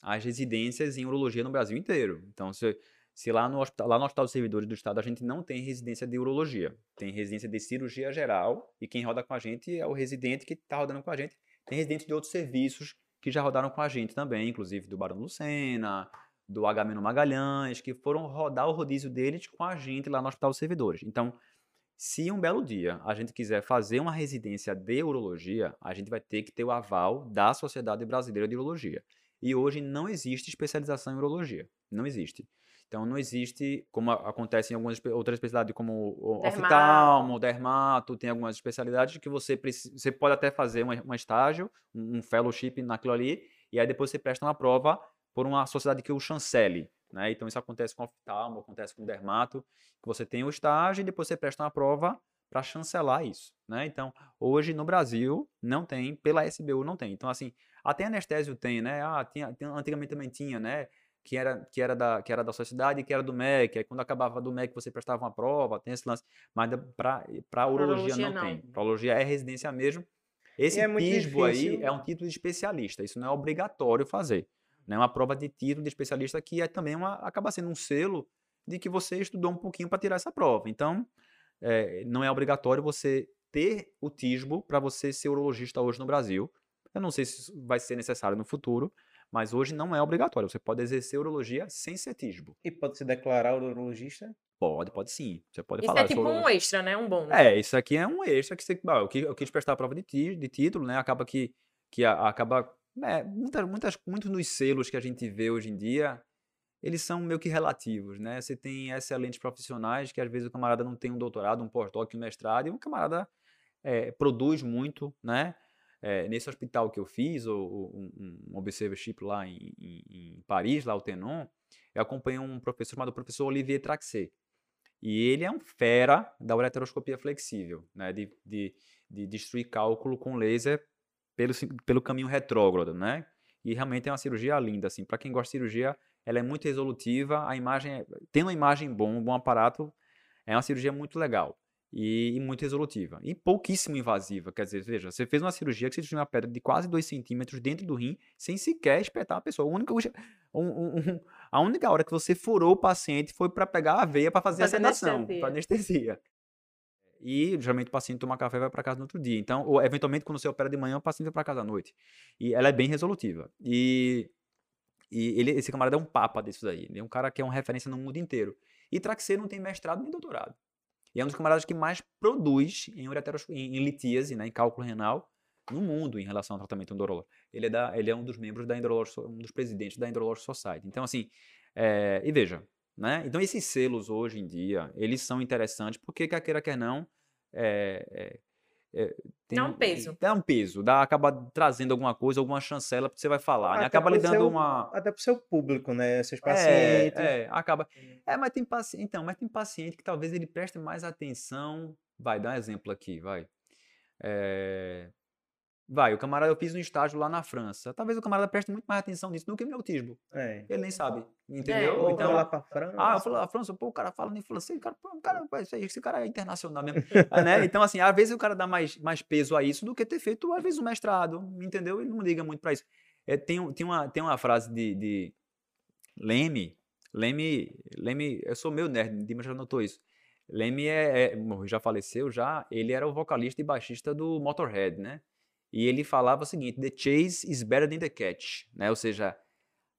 as residências em urologia no Brasil inteiro. Então, se, se lá, no lá no Hospital dos Servidores do Estado a gente não tem residência de urologia, tem residência de cirurgia geral, e quem roda com a gente é o residente que está rodando com a gente. Tem residente de outros serviços que já rodaram com a gente também, inclusive do Barão Lucena, do Agamemnon Magalhães, que foram rodar o rodízio deles com a gente lá no Hospital dos Servidores. Então, se um belo dia a gente quiser fazer uma residência de urologia, a gente vai ter que ter o aval da Sociedade Brasileira de Urologia. E hoje não existe especialização em urologia. Não existe. Então não existe, como acontece em algumas outras especialidades, como o Dermato. oftalmo, dermato, tem algumas especialidades que você, você pode até fazer um, um estágio, um fellowship naquilo ali, e aí depois você presta uma prova por uma sociedade que o chancele. Né? Então isso acontece com oftalmo, acontece com dermato, que você tem o estágio e depois você presta uma prova para chancelar isso. Né? Então, hoje no Brasil não tem, pela SBU não tem. Então, assim, até anestésio tem, né? Ah, tinha, antigamente também tinha, né? Que era, que, era da, que era da sociedade e que era do MEC. Aí quando acabava do MEC você prestava uma prova, tem esse lance. Mas para urologia, urologia, não, não. tem. Para urologia é residência mesmo. Esse é aí é um título de especialista. Isso não é obrigatório fazer. É uma prova de título de especialista que é também uma, acaba sendo um selo de que você estudou um pouquinho para tirar essa prova. Então, é, não é obrigatório você ter o TISBO para você ser urologista hoje no Brasil. Eu não sei se isso vai ser necessário no futuro, mas hoje não é obrigatório. Você pode exercer urologia sem ser TISBO. E pode se declarar urologista? Pode, pode sim. Você pode Isso falar. é eu sou tipo um urologista. extra, né? Um bônus. É, isso aqui é um extra que você. eu, quis, eu quis prestar a prova de, de título, né? Acaba que, que a- acaba. Né, muita- muitas, muitos dos selos que a gente vê hoje em dia, eles são meio que relativos, né? Você tem excelentes profissionais que às vezes o camarada não tem um doutorado, um pós-doc, um mestrado, e o camarada é, produz muito, né? É, nesse hospital que eu fiz, o, o- um, um observership lá em, em- em Paris, lá o Tenon, eu acompanhei um professor chamado professor Olivier Traxé. E ele é um fera da ureteroscopia flexível, né? De, de, de destruir cálculo com laser pelo, pelo caminho retrógrado, né? E realmente é uma cirurgia linda, assim. Para quem gosta de cirurgia, ela é muito resolutiva, a imagem, é- tendo uma imagem bom, um bom aparato, é uma cirurgia muito legal. e, e muito resolutiva. E pouquíssimo invasiva. Quer dizer, veja, você fez uma cirurgia que você tinha uma pedra de quase 2 centímetros dentro do rim, sem sequer espetar a pessoa. A única, um, um, a única hora que você furou o paciente foi para pegar a veia para fazer, fazer a sedação, para anestesia. E geralmente o paciente toma café e vai para casa no outro dia. Então, ou eventualmente, quando você opera de manhã, o paciente vai para casa à noite. E ela é bem resolutiva. E, e ele, esse camarada é um papa disso daí. Ele é um cara que é uma referência no mundo inteiro. E Traxê não tem mestrado nem doutorado. E é um dos camaradas que mais produz em, ureteros, em, em litíase, né, em cálculo renal, no mundo em relação ao tratamento endurológico. Ele é, da, ele é um dos membros da um dos presidentes da Endurological Society. Então, assim, é, e veja, né? Então, esses selos hoje em dia, eles são interessantes porque, quer queira, quer não, é, é, tem, dá um peso. Dá um peso, dá, acaba trazendo alguma coisa, alguma chancela que você vai falar, né? Acaba lhe dando seu, uma... Até pro seu público, né? Seus pacientes. É, é acaba... É, mas tem paciente... Então, mas tem paciente que talvez ele preste mais atenção... Vai, dá um exemplo aqui, vai. É... Vai, o camarada, eu fiz um estágio lá na França. Talvez o camarada preste muito mais atenção nisso do que meu autismo. É. Ele nem sabe, entendeu? É, então, lá pra França. Ah, eu falo, a França, pô, o cara fala nem francês, cara, pô, cara, esse cara é internacional mesmo. ah, né? Então, assim, às vezes o cara dá mais, mais peso a isso do que ter feito, às vezes, um mestrado, entendeu? Ele não liga muito pra isso. É, tem, tem, uma, tem uma frase de, de Leme, Leme, Leme, eu sou meu nerd, Dimas já notou isso. Leme é, é, já faleceu já, ele era o vocalista e baixista do Motorhead, né? E ele falava o seguinte: the chase is better than the catch, né? Ou seja,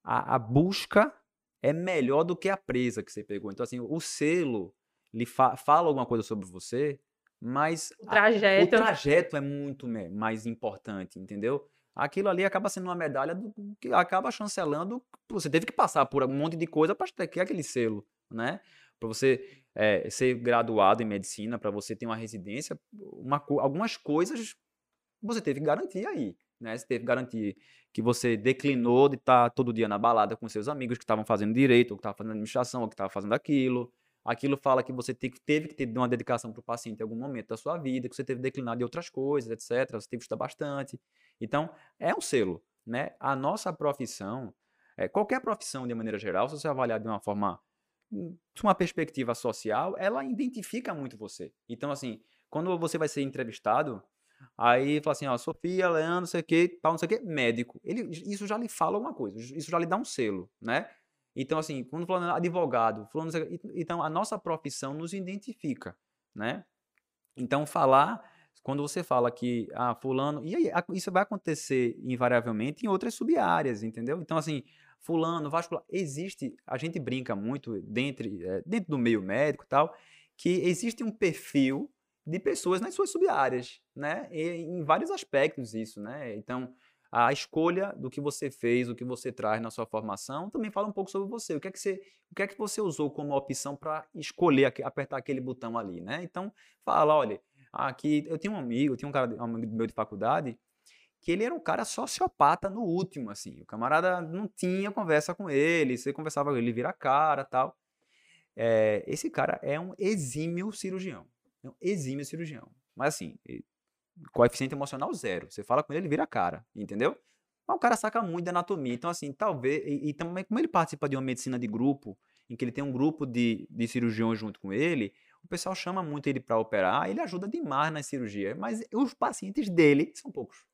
a, a busca é melhor do que a presa que você pegou. Então, assim, o selo lhe fa fala alguma coisa sobre você, mas o trajeto, a, o trajeto é muito mais importante, entendeu? Aquilo ali acaba sendo uma medalha do, que acaba chancelando. Você teve que passar por um monte de coisa para ter aquele selo, né? Para você é, ser graduado em medicina, para você ter uma residência, uma, algumas coisas você teve que garantir aí, né? Você teve que garantir que você declinou de estar tá todo dia na balada com seus amigos que estavam fazendo direito, ou que estavam fazendo administração, ou que estavam fazendo aquilo. Aquilo fala que você teve que ter uma dedicação para o paciente em algum momento da sua vida, que você teve declinado de outras coisas, etc. Você teve que estudar bastante. Então, é um selo, né? A nossa profissão, é, qualquer profissão de maneira geral, se você avaliar de uma forma, hum, de uma perspectiva social, ela identifica muito você. Então, assim, quando você vai ser entrevistado, Aí fala assim, ó, Sofia, Leandro, não sei o que, tal, não sei o que, médico. Ele, isso já lhe fala alguma coisa, isso já lhe dá um selo, né? Então, assim, quando falando advogado, falando, então a nossa profissão nos identifica, né? Então, falar, quando você fala que, ah, fulano, e aí, isso vai acontecer invariavelmente em outras sub-áreas, entendeu? Então, assim, fulano, vascular, existe, a gente brinca muito dentro, é, dentro do meio médico e tal, que existe um perfil de pessoas nas suas sub-áreas, né? E, em vários aspectos isso, né? Então, a escolha do que você fez, o que você traz na sua formação, também fala um pouco sobre você. O que é que você, o que é que você usou como opção para escolher, apertar aquele botão ali, né? Então, fala, olha, aqui eu tenho um amigo, tenho um cara, um amigo meu de faculdade, que ele era um cara sociopata no último, assim. O camarada não tinha conversa com ele, você conversava com ele, ele vira cara tal. É, esse cara é um exímio cirurgião. É um exímio cirurgião. Mas assim, coeficiente emocional zero. Você fala com ele, ele vira a cara, entendeu? Mas o cara saca muito da anatomia. Então, assim, talvez. E, e também, como ele participa de uma medicina de grupo, em que ele tem um grupo de, de cirurgiões junto com ele, o pessoal chama muito ele para operar, ele ajuda demais na cirurgia. Mas os pacientes dele são poucos.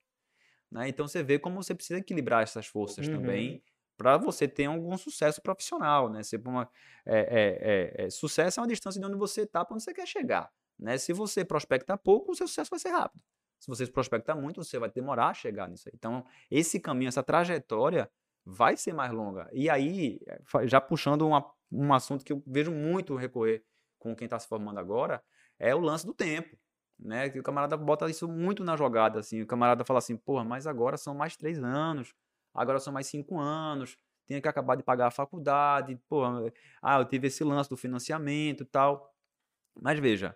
Né? Então, você vê como você precisa equilibrar essas forças uhum. também para você ter algum sucesso profissional, né? Você, uma, é, é, é, sucesso é uma distância de onde você está para onde você quer chegar. Né? Se você prospecta pouco, o seu sucesso vai ser rápido. Se você prospecta muito, você vai demorar a chegar nisso aí. Então, esse caminho, essa trajetória vai ser mais longa. E aí, eh, já puxando uma, um assunto que eu vejo muito recorrer com quem está se formando agora, é o lance do tempo. Né? Que o camarada bota isso muito na jogada. Assim. O camarada fala assim, porra, mas agora são mais três anos, agora são mais cinco anos, tenho que acabar de pagar a faculdade, porra, ah, eu tive esse lance do financiamento e tal. Mas veja,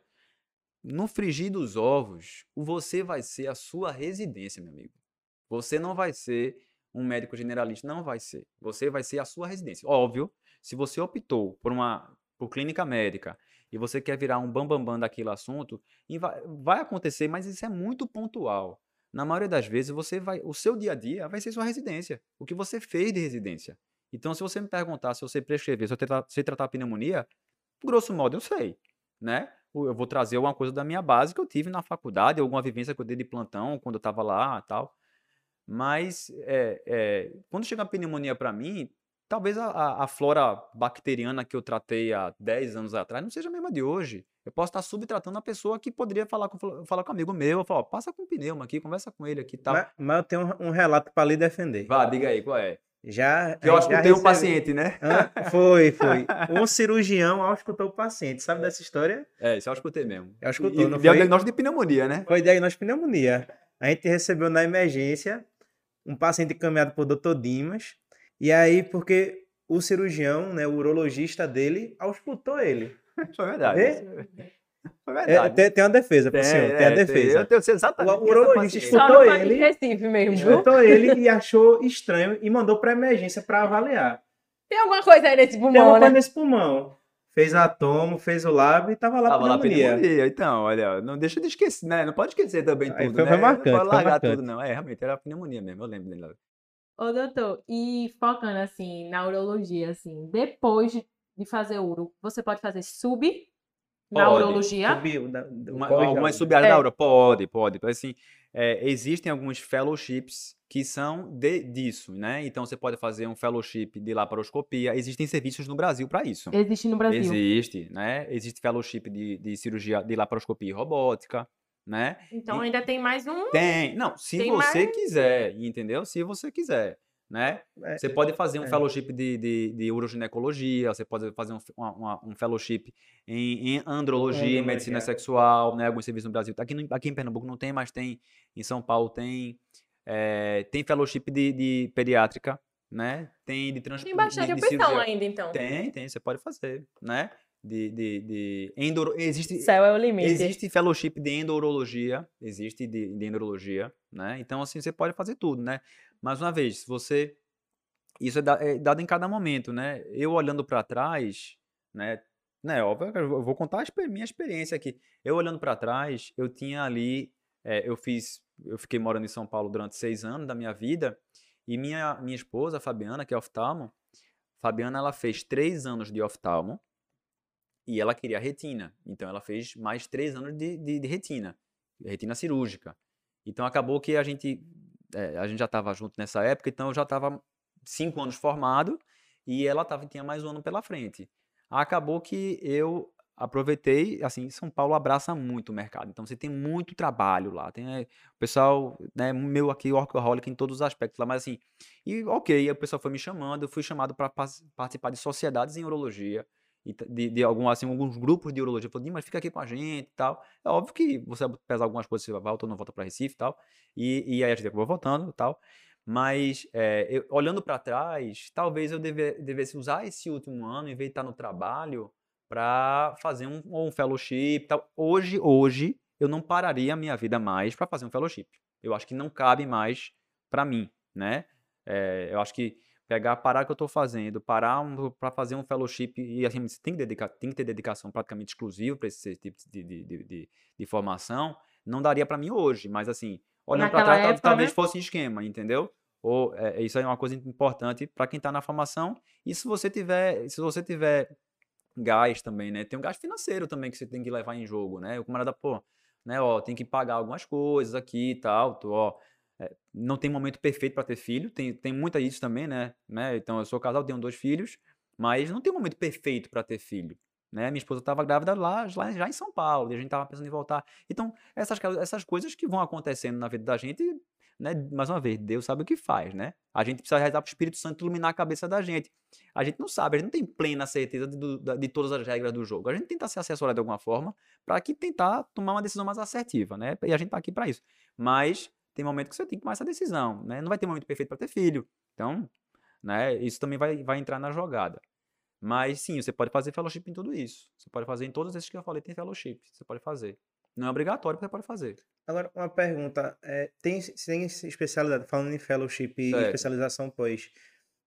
no frigir dos ovos, você vai ser a sua residência, meu amigo. Você não vai ser um médico generalista, não vai ser. Você vai ser a sua residência. Óbvio, se você optou por uma por clínica médica e você quer virar um bambambam bam, bam daquele assunto, vai, vai acontecer, mas isso é muito pontual. Na maioria das vezes, você vai, o seu dia a dia vai ser sua residência, o que você fez de residência. Então, se você me perguntar se você prescrever, se você tratar, se tratar pneumonia, grosso modo eu sei, né? Eu vou trazer alguma coisa da minha base que eu tive na faculdade, alguma vivência que eu dei de plantão quando eu estava lá tal. Mas é, é, quando chega a pneumonia para mim, talvez a, a, flora bacteriana que eu tratei há 10 anos atrás não seja a mesma de hoje. Eu posso estar subtratando a pessoa que poderia falar com, falar com um amigo meu, falar, passa com o pneuma aqui, conversa com ele aqui e tal. Mas, mas eu tenho um, um relato para lhe defender. Vá, diga aí, qual é? Já. Que eu acho que tem um paciente, né? foi, foi. Um cirurgião auscultou o paciente. Sabe dessa história? É, isso eu escutei mesmo. Eu e, não deu foi? diagnóstico de pneumonia, né? Foi diagnóstico de pneumonia. A gente recebeu na emergência um paciente encaminhado por Dr. Dimas. E aí, porque o cirurgião, né, o urologista dele, auscultou ele. Foi verdade. Foi é, verdade. É, tem, tem uma defesa pro senhor, tem a é, defesa. Eu tenho exatamente. O urologista escutou ele. Recife mesmo. Escutou ele e achou estranho e mandou para emergência para avaliar. Tem alguma coisa aí nesse pulmão, tem alguma né? coisa nesse pulmão. Fez a tomo, fez o lab e tava lá tava pneumonia. Lá pneumonia. Então, olha, não deixa de esquecer, né? Não pode esquecer também tudo, foi, né? Foi marcante, não pode largar marcante. tudo, não. É, realmente, era pneumonia mesmo, eu lembro dele. Ô, doutor, e focando, assim, na urologia, assim, depois de fazer uro, você pode fazer sub na Pode. urologia? Subiu, da- do Uma, algumas sub-áreas É. da aura? Pode, pode. Assim, é, existem alguns fellowships que são de, disso, né? Então você pode fazer um fellowship de laparoscopia. Existem serviços no Brasil para isso. Existe no Brasil. Existe, né? Existe fellowship de, de cirurgia de laparoscopia e robótica, né? Então E- ainda tem mais um. Tem. Não, se Tem você mais- quiser, entendeu? Se você quiser, né? É, Você pode fazer um é. fellowship de, de, de uroginecologia, você pode fazer um, uma- uma- um fellowship em, em andrologia, em medicina sexual, né? Alguns serviços no Brasil. Aqui, no- aqui em Pernambuco não tem, mas tem. Em São Paulo tem. É, tem fellowship de, de pediátrica, né? Tem de transporte. Tem bastante opção ainda, então. Tem, tem, você pode fazer, né? De, de, de endoro... Existe, Céu é o limite. Existe fellowship de endurologia, existe de, de endurologia, né? Então, assim, você pode fazer tudo, né? Mais uma vez, se você. Isso é, é dado em cada momento, né? Eu olhando para trás, né? né? Óbvio, que eu vou contar a minha experiência aqui. Eu olhando para trás, eu tinha ali. é, eu fiz. Eu fiquei morando em São Paulo durante seis anos da minha vida. E minha, minha esposa, Fabiana, que é oftalmo, Fabiana, ela fez três anos de oftalmo e ela queria retina. Então ela fez mais três anos de, de, de retina, retina cirúrgica. Então acabou que a gente, é, a gente já estava junto nessa época, então eu já estava cinco anos formado e ela tava, tinha mais um ano pela frente. Acabou que eu aproveitei, assim, São Paulo abraça muito o mercado, então você tem muito trabalho lá, tem é, o pessoal, né, meu aqui, workaholic em todos os aspectos lá, mas assim, e ok, o pessoal foi me chamando, eu fui chamado para participar de sociedades em urologia, de, de algum, assim, alguns grupos de urologia. Falou, mas fica aqui com a gente e tal. É óbvio que você vai pesar algumas coisas, você volta ou não volta para Recife e tal. E, e aí a gente acabou voltando e tal. Mas, é, eu- olhando para trás, talvez eu deve- devesse usar esse último ano, em vez de estar no trabalho, para fazer um, um fellowship tal. Hoje, hoje, eu não pararia a minha vida mais para fazer um fellowship. Eu acho que não cabe mais para mim, né? É, eu acho que pegar, parar o que eu estou fazendo, parar para fazer um fellowship e assim, você tem que, dedicar, tem que ter dedicação praticamente exclusiva para esse tipo de, de, de, de, formação, não daria para mim hoje, mas assim, olhando para trás, época, talvez né? fosse esquema, entendeu? Ou é, isso aí é uma coisa importante para quem está na formação. E se você tiver, se você tiver gás também, né? Tem um gasto financeiro também que você tem que levar em jogo, né? O camarada, pô, né, ó, tem que pagar algumas coisas aqui e tal, tu, ó, é, não tem momento perfeito para ter filho, tem, tem muita isso também, né, né? Então eu sou casal, tenho dois filhos, mas não tem momento perfeito para ter filho, né? Minha esposa estava grávida lá, lá já em São Paulo, e a gente tava pensando em voltar. Então, essas, essas coisas que vão acontecendo na vida da gente, né? Mais uma vez, Deus sabe o que faz, né? A gente precisa rezar para o Espírito Santo iluminar a cabeça da gente. A gente não sabe, a gente não tem plena certeza de, da- de todas as regras do jogo. A gente tenta se assessorar de alguma forma para que tentar tomar uma decisão mais assertiva, né? E a gente tá aqui para isso. Mas tem momento que você tem que tomar essa decisão, né? Não vai ter momento perfeito para ter filho. Então, né? Isso também vai, vai entrar na jogada. Mas sim, você pode fazer fellowship em tudo isso. Você pode fazer em todos esses que eu falei, tem fellowship. Você pode fazer. Não é obrigatório, mas você pode fazer. Agora, uma pergunta. é, tem, tem especialidade, falando em fellowship e Certo. especialização pós,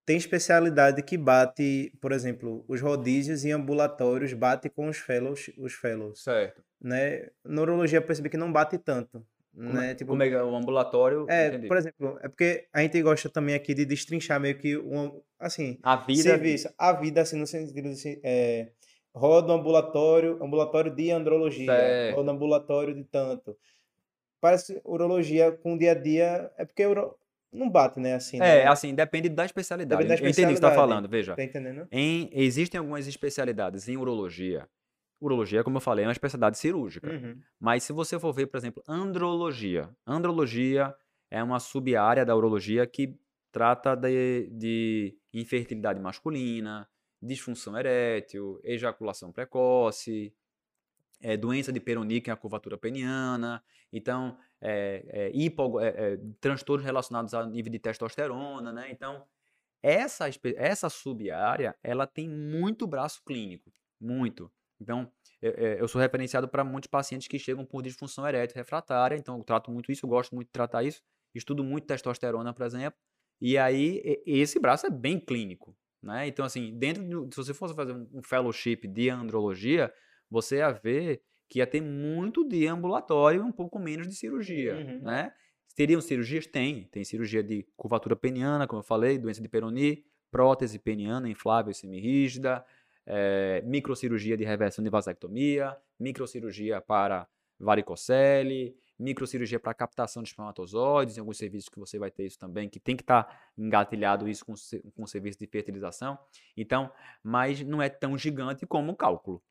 tem especialidade que bate, por exemplo, os rodízios em ambulatórios bate com os fellows, os fellows, Certo. né? Neurologia eu percebi que não bate tanto, né? Tipo, Como é que é o ambulatório? é, entendi. por exemplo, é porque a gente gosta também aqui de destrinchar meio que um, assim, a vida. serviço, a vida assim no sentido de, é, roda um ambulatório, ambulatório de andrologia, Certo. roda um ambulatório de tanto. Parece urologia com dia a dia, é porque uro... não bate, né, assim, É, né? assim, depende da especialidade. Depende da Eu entendi o que você está especialidade. falando, veja. Tá entendendo? Em, existem algumas especialidades em urologia. Urologia, como eu falei, é uma especialidade cirúrgica. Uhum. Mas se você for ver, por exemplo, andrologia. Andrologia é uma sub-área da urologia que trata de, de infertilidade masculina, disfunção erétil, ejaculação precoce, é, doença de Peyronie, que é a curvatura peniana. Então, é, é, hipo- é, é, transtornos relacionados ao nível de testosterona, né? Então, essa, essa sub-área, ela tem muito braço clínico, muito. Então, eu, eu sou referenciado para muitos pacientes que chegam por disfunção erétil refratária, então eu trato muito isso, eu gosto muito de tratar isso, estudo muito testosterona, por exemplo, e aí esse braço é bem clínico, né? Então, assim, dentro do, se você fosse fazer um, fellowship de andrologia, você ia ver que ia ter muito de ambulatório e um pouco menos de cirurgia, Uhum. né? Teriam cirurgias? Tem. Tem cirurgia de curvatura peniana, como eu falei, doença de Peyronie, prótese peniana inflável e semirrígida, eh, microcirurgia de reversão de vasectomia, microcirurgia para varicocele, microcirurgia para captação de espermatozoides, em alguns serviços que você vai ter isso também, que tem que estar engatilhado isso com, com o serviço de fertilização. Então, mas não é tão gigante como o cálculo.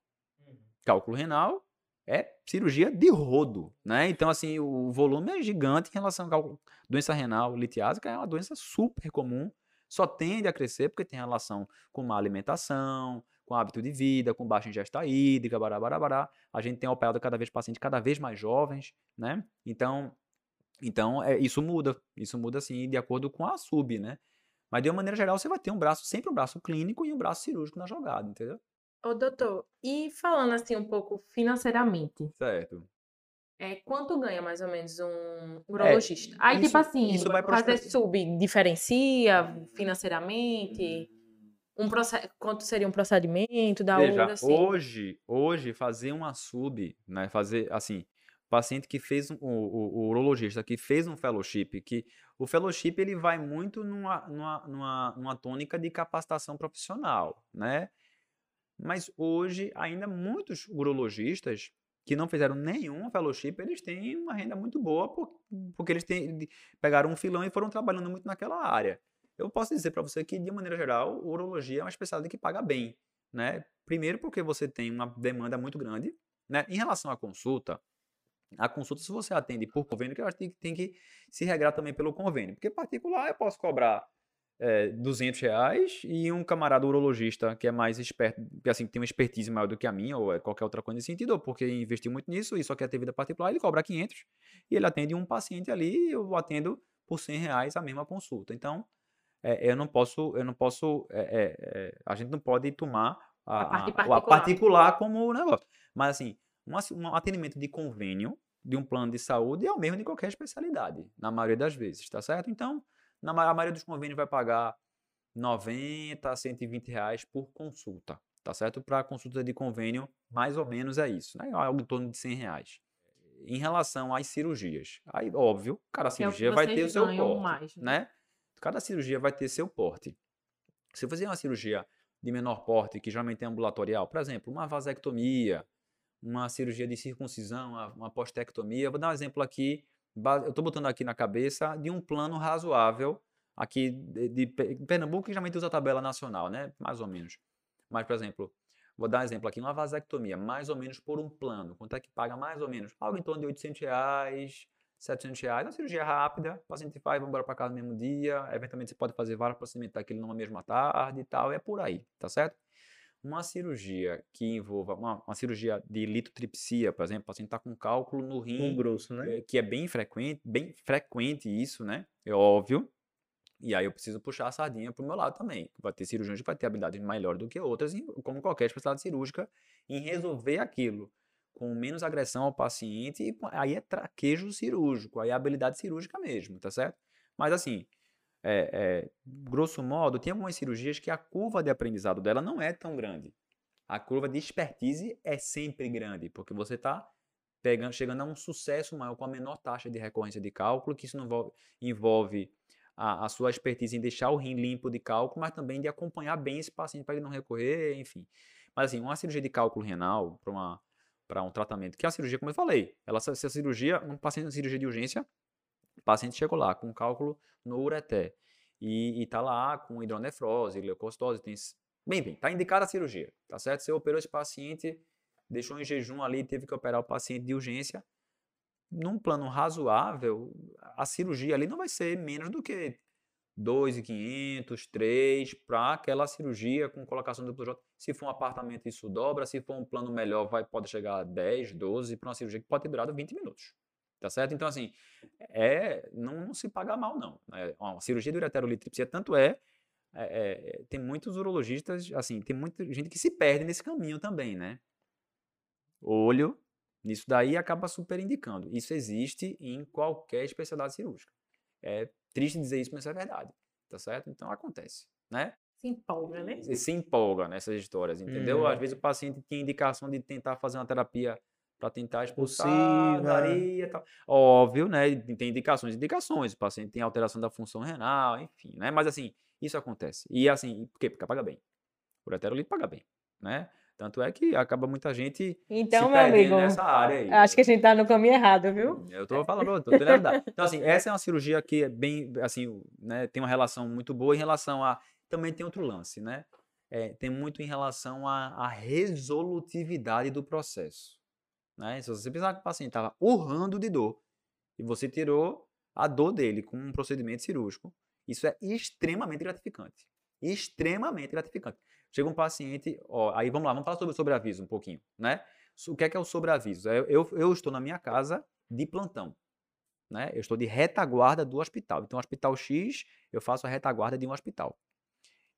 Cálculo renal é cirurgia de rodo, né? Então, assim, o volume é gigante em relação cálculo. Doença renal litiásica é uma doença super comum, só tende a crescer porque tem relação com má alimentação, com hábito de vida, com baixa ingesta hídrica, bará, bará, bará. A gente tem operado cada vez pacientes cada vez mais jovens, né? Então, então é, isso muda, isso muda assim de acordo com a sub, né? Mas de uma maneira geral, você vai ter um braço, sempre um braço clínico e um braço cirúrgico na jogada, entendeu? Ô, doutor, e falando assim um pouco financeiramente, Certo. é, quanto ganha mais ou menos um urologista? Aí, isso- tipo assim, isso vai fazer sub diferencia financeiramente? Um proce- Quanto seria um procedimento da Veja, assim? hoje, hoje fazer uma sub, né, fazer assim, paciente que fez um, o, o- urologista que fez um fellowship, que o fellowship ele vai muito numa, numa, numa, numa tônica de capacitação profissional, né? Mas hoje ainda muitos urologistas que não fizeram nenhum fellowship, eles têm uma renda muito boa por- porque eles têm, pegaram um filão e foram trabalhando muito naquela área. Eu posso dizer para você que, de maneira geral, urologia é uma especialidade que paga bem, né? Primeiro porque você tem uma demanda muito grande, né? Em relação à consulta, a consulta, se você atende por convênio, que eu acho que tem que se regrar também pelo convênio. Porque particular eu posso cobrar é, 200 reais e um camarada urologista que é mais esperto, que assim, tem uma expertise maior do que a minha, ou é qualquer outra coisa nesse sentido, ou porque investiu muito nisso e só quer ter vida particular, ele cobra 500 e ele atende um paciente ali, eu atendo por 100 reais a mesma consulta. Então, é, eu não posso, eu não posso, é, é, é, a gente não pode tomar a, A parte a- a particular. particular como negócio. Mas assim, um, atendimento de convênio de um plano de saúde é o mesmo de qualquer especialidade, na maioria das vezes, tá certo? Então, na a maioria dos convênios vai pagar 90 a 120 reais por consulta, tá certo? Para consulta de convênio, mais ou menos é isso, né? Algo em torno de 100 reais. Em relação às cirurgias, aí, óbvio, cada Que é cirurgia vai ter o seu porte, mais, né? né? Cada cirurgia vai ter seu porte. Se eu fizer uma cirurgia de menor porte, que geralmente é ambulatorial, por exemplo, uma vasectomia, uma cirurgia de circuncisão, uma, postectomia, vou dar um exemplo aqui, eu estou botando aqui na cabeça de um plano razoável aqui de, de Pe- Pernambuco, que geralmente usa a tabela nacional, né? Mais ou menos. Mas, por exemplo, vou dar um exemplo aqui, uma vasectomia, mais ou menos por um plano. Quanto é que paga mais ou menos? Algo em torno de 800 reais, 700 reais. Uma cirurgia rápida, o paciente vai, vai embora para casa no mesmo dia. Eventualmente você pode fazer vários procedimentos daquele numa mesma tarde e tal, é por aí, tá certo? Uma cirurgia que envolva, uma, uma cirurgia de litotripsia, por exemplo, o paciente está com cálculo no rim, Um grosso, né? é, que é bem frequente, bem frequente isso, né? É óbvio. E aí eu preciso puxar a sardinha pro meu lado também. Vai ter cirurgiões que vai ter habilidade melhor do que outras, como qualquer especialidade cirúrgica, em resolver aquilo com menos agressão ao paciente, e aí é traquejo cirúrgico, aí é habilidade cirúrgica mesmo, tá certo? Mas assim, é, é, grosso modo, tem algumas cirurgias que a curva de aprendizado dela não é tão grande. A curva de expertise é sempre grande, porque você está pegando, chegando a um sucesso maior com a menor taxa de recorrência de cálculo, que isso não envolve, envolve a, a sua expertise em deixar o rim limpo de cálculo, mas também de acompanhar bem esse paciente para ele não recorrer, enfim. Mas assim, uma cirurgia de cálculo renal para uma para um tratamento, que é a cirurgia, como eu falei, ela se a cirurgia, um paciente em cirurgia de urgência, o paciente chegou lá com cálculo no ureté e, está lá com hidronefrose, leucocitose, tem bem, bem, tá indicada a cirurgia, tá certo? Você operou esse paciente, deixou em jejum ali, teve que operar o paciente de urgência, num plano razoável, a cirurgia ali não vai ser menos do que 2,500, 3 para aquela cirurgia com colocação do J. Se for um apartamento, isso dobra. Se for um plano melhor, vai, pode chegar a 10, 12 para uma cirurgia que pode ter durado 20 minutos. Tá certo? Então, assim, é, não, não se paga mal, não. É, uma cirurgia de ureterolitripsia, tanto é, é, é, tem muitos urologistas, assim, tem muita gente que se perde nesse caminho também, né? Olho nisso daí acaba super indicando. Isso existe em qualquer especialidade cirúrgica. É triste dizer isso, mas é verdade. Tá certo? Então acontece, né? Se empolga, né? Se empolga nessas histórias, entendeu? Hum. Às vezes o paciente tinha indicação de tentar fazer uma terapia para tentar expulsar Possível. varia e tal. Óbvio, né? Tem indicações, indicações. O paciente tem alteração da função renal, enfim, né? Mas assim, isso acontece. E assim, por quê? Porque paga bem. O heterolito paga bem, né? Tanto é que acaba muita gente Então, se meu perdendo amigo, nessa área aí. acho que a gente tá no caminho errado, viu? Eu tô falando, tô tentando. Então, assim, essa é uma cirurgia que é bem, assim, né, tem uma relação muito boa em relação a. Também tem outro lance, né? É, tem muito em relação à, à resolutividade do processo. Né? Se você pensar que o paciente estava urrando de dor e você tirou a dor dele com um procedimento cirúrgico, isso é extremamente gratificante. Extremamente gratificante. Chega um paciente, ó, aí vamos lá, vamos falar sobre o sobreaviso um pouquinho, né? O que é que é o sobreaviso? Eu, eu, eu estou na minha casa de plantão, né? Eu estou de retaguarda do hospital. Então, hospital X, eu faço a retaguarda de um hospital.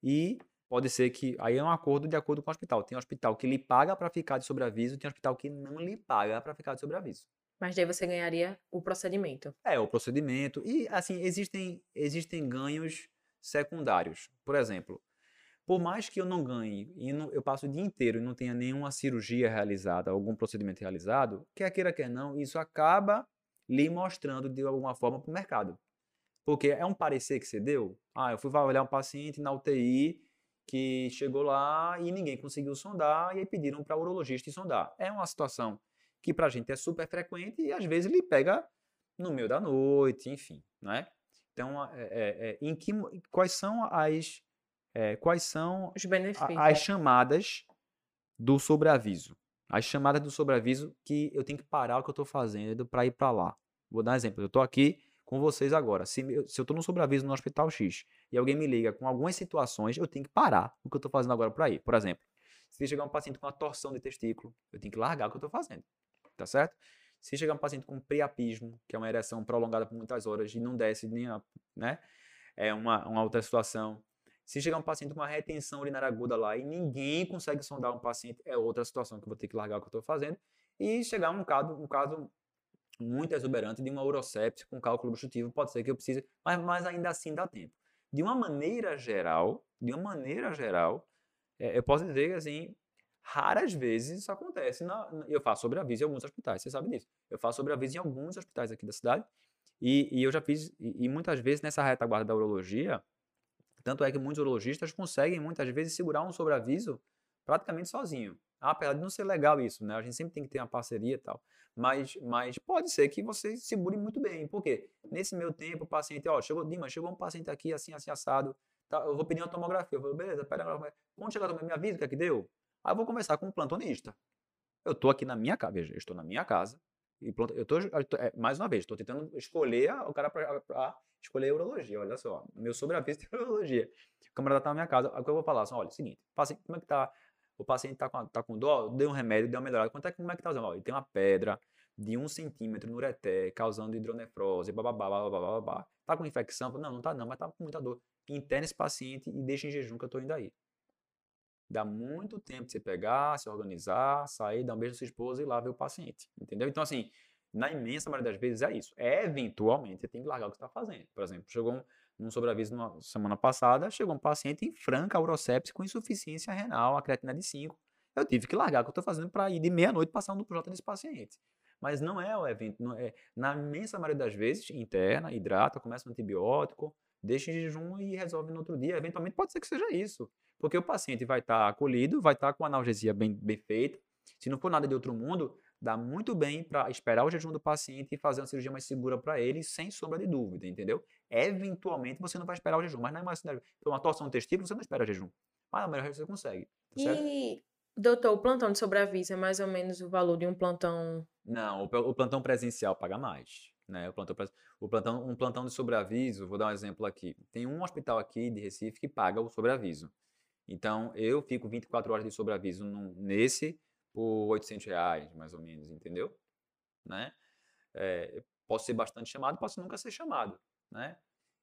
E pode ser que, aí é um acordo de acordo com o hospital. Tem hospital que lhe paga para ficar de sobreaviso, tem hospital que não lhe paga para ficar de sobreaviso. Mas daí você ganharia o procedimento. É, o procedimento. E, assim, existem, existem ganhos secundários. Por exemplo, por mais que eu não ganhe e não, eu passo o dia inteiro e não tenha nenhuma cirurgia realizada, algum procedimento realizado, quer queira, quer não, isso acaba lhe mostrando de alguma forma para o mercado. Porque é um parecer que você deu. Ah, eu fui avaliar um paciente na UTI que chegou lá e ninguém conseguiu sondar e aí pediram para o urologista sondar. É uma situação que para a gente é super frequente e às vezes ele pega no meio da noite, enfim, né? Então, é, é, é, em que, quais são as é, quais são Os benefícios. a- as chamadas do sobreaviso. As chamadas do sobreaviso que eu tenho que parar o que eu estou fazendo para ir para lá. Vou dar um exemplo. Eu estou aqui com vocês agora. Se, eu- se eu estou no sobreaviso no Hospital X e alguém me liga com algumas situações, eu tenho que parar o que eu estou fazendo agora para ir. Por exemplo, se chegar um paciente com uma torção de testículo, eu tenho que largar o que eu estou fazendo. Tá certo? Se chegar um paciente com priapismo, que é uma ereção prolongada por muitas horas e não desce nem a, né? É uma, uma outra situação. Se chegar um paciente com uma retenção urinária aguda lá e ninguém consegue sondar um paciente, é outra situação que eu vou ter que largar o que eu estou fazendo. E chegar um caso, um caso muito exuberante de uma urosepsia com cálculo obstrutivo, pode ser que eu precise, mas, mas ainda assim dá tempo. De uma maneira geral, de uma maneira geral, é, eu posso dizer que assim, raras vezes isso acontece. Na, na- eu faço sobreaviso em alguns hospitais, você sabe disso. Eu faço sobreaviso em alguns hospitais aqui da cidade. E, e eu já fiz, e, e muitas vezes nessa retaguarda da urologia, tanto é que muitos urologistas conseguem muitas vezes segurar um sobreaviso praticamente sozinho. Ah, Apesar de não ser legal isso, né? A gente sempre tem que ter uma parceria e tal. Mas, mas pode ser que você segure muito bem. Por quê? Nesse meu tempo, o paciente, ó, chegou, Dimas, chegou um paciente aqui assim, assim, assado. Tá, eu vou pedir uma tomografia. Eu vou, beleza, pera, agora, quando chegar a tomografia, me avisa o que é que deu. Aí eu vou conversar com o plantonista. Eu tô aqui na minha casa, veja, eu estou na minha casa. E pronto, eu tô, eu tô- é, mais uma vez, estou tentando escolher a- o cara para escolher a urologia. Olha só, meu sobreaviso tem urologia. O camarada tá na minha casa, o que eu vou falar? Assim, olha, é seguinte, paciente, como é que tá? O paciente tá com, tá com dor, dei um remédio, deu uma melhorada. Quanto é, como é que tá usando? Ó, ele tem uma pedra de um centímetro no ureté, causando hidronefrose, bababá, bababá, bababá. Tá com infecção? Não, não tá não, mas tá com muita dor. Interna esse paciente e deixa em jejum que eu tô indo aí. Dá muito tempo de você pegar, se organizar, sair, dar um beijo na sua esposa e ir lá ver o paciente. Entendeu? Então, assim, na imensa maioria das vezes é isso. Eventualmente, você tem que largar o que está fazendo. Por exemplo, chegou um, num sobreaviso na semana passada, chegou um paciente em franca urosepsia com insuficiência renal, a creatina de 5. Eu tive que largar o que eu estou fazendo para ir de meia-noite passar no J desse paciente. Mas não é o evento. Não é, na imensa maioria das vezes, interna, hidrata, começa um antibiótico, deixa em jejum e resolve no outro dia. Eventualmente pode ser que seja isso. Porque o paciente vai estar acolhido, vai estar com a analgesia bem, bem feita. Se não for nada de outro mundo, dá muito bem para esperar o jejum do paciente e fazer uma cirurgia mais segura para ele, sem sombra de dúvida, entendeu? Eventualmente você não vai esperar o jejum, mas na imagem uma torção do testículo você não espera jejum. Mas na maioria você consegue. Tá certo? E, doutor, o plantão de sobreaviso é mais ou menos o valor de um plantão? Não, o, o plantão presencial paga mais. Né? O plantão, o plantão, um plantão de sobreaviso, vou dar um exemplo aqui. Tem um hospital aqui de Recife que paga o sobreaviso. Então, eu fico 24 horas de sobreaviso nesse por 800 reais, mais ou menos, entendeu? Né? É, posso ser bastante chamado, posso nunca ser chamado, né?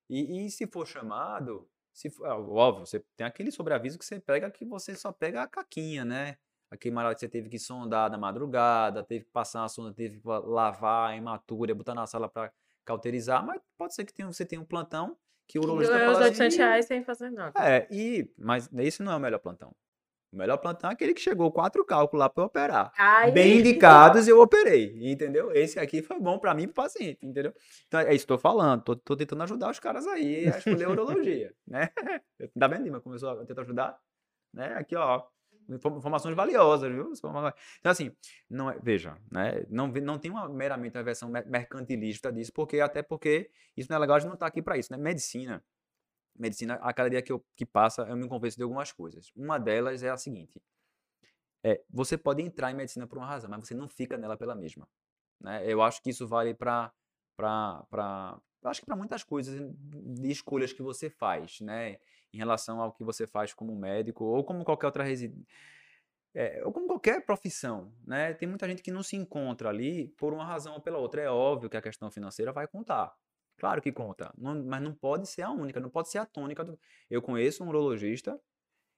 E, e se for chamado, se for, óbvio, você tem aquele sobreaviso que você pega que você só pega a caquinha, né? Aquele marado que você teve que sondar na madrugada, teve que passar uma sonda, teve que lavar a imatura, botar na sala para cauterizar, mas pode ser que tenha, você tenha um plantão que o urologista fala os 800 assim, reais sem fazer nada. É, e, mas esse não é o melhor plantão. O melhor plantão é aquele que chegou quatro cálculos lá para operar. Ai. Bem indicados eu operei, entendeu? Esse aqui foi bom para mim e pro paciente, entendeu? Então é isso que tô falando, tô, tentando ajudar os caras aí a escolher a urologia, né? Tá vendo, Lima? Começou a tentar ajudar? Né? Aqui, ó, informações valiosas, viu? Então, assim, não é, veja, né? Não, não tem uma, meramente uma versão mercantilista disso, porque até porque isso não é legal, a gente não está aqui para isso, né? Medicina medicina, a cada dia que, eu, que passa, eu me convenço de algumas coisas. Uma delas é a seguinte: é, você pode entrar em medicina por uma razão, mas você não fica nela pela mesma. Né? Eu acho que isso vale para acho que para muitas coisas de escolhas que você faz, né, em relação ao que você faz como médico ou como qualquer outra residência. É, ou como qualquer profissão, né? Tem muita gente que não se encontra ali por uma razão ou pela outra. É óbvio que a questão financeira vai contar, Claro que conta, não, mas não pode ser a única, não pode ser a tônica. Do... Eu conheço um urologista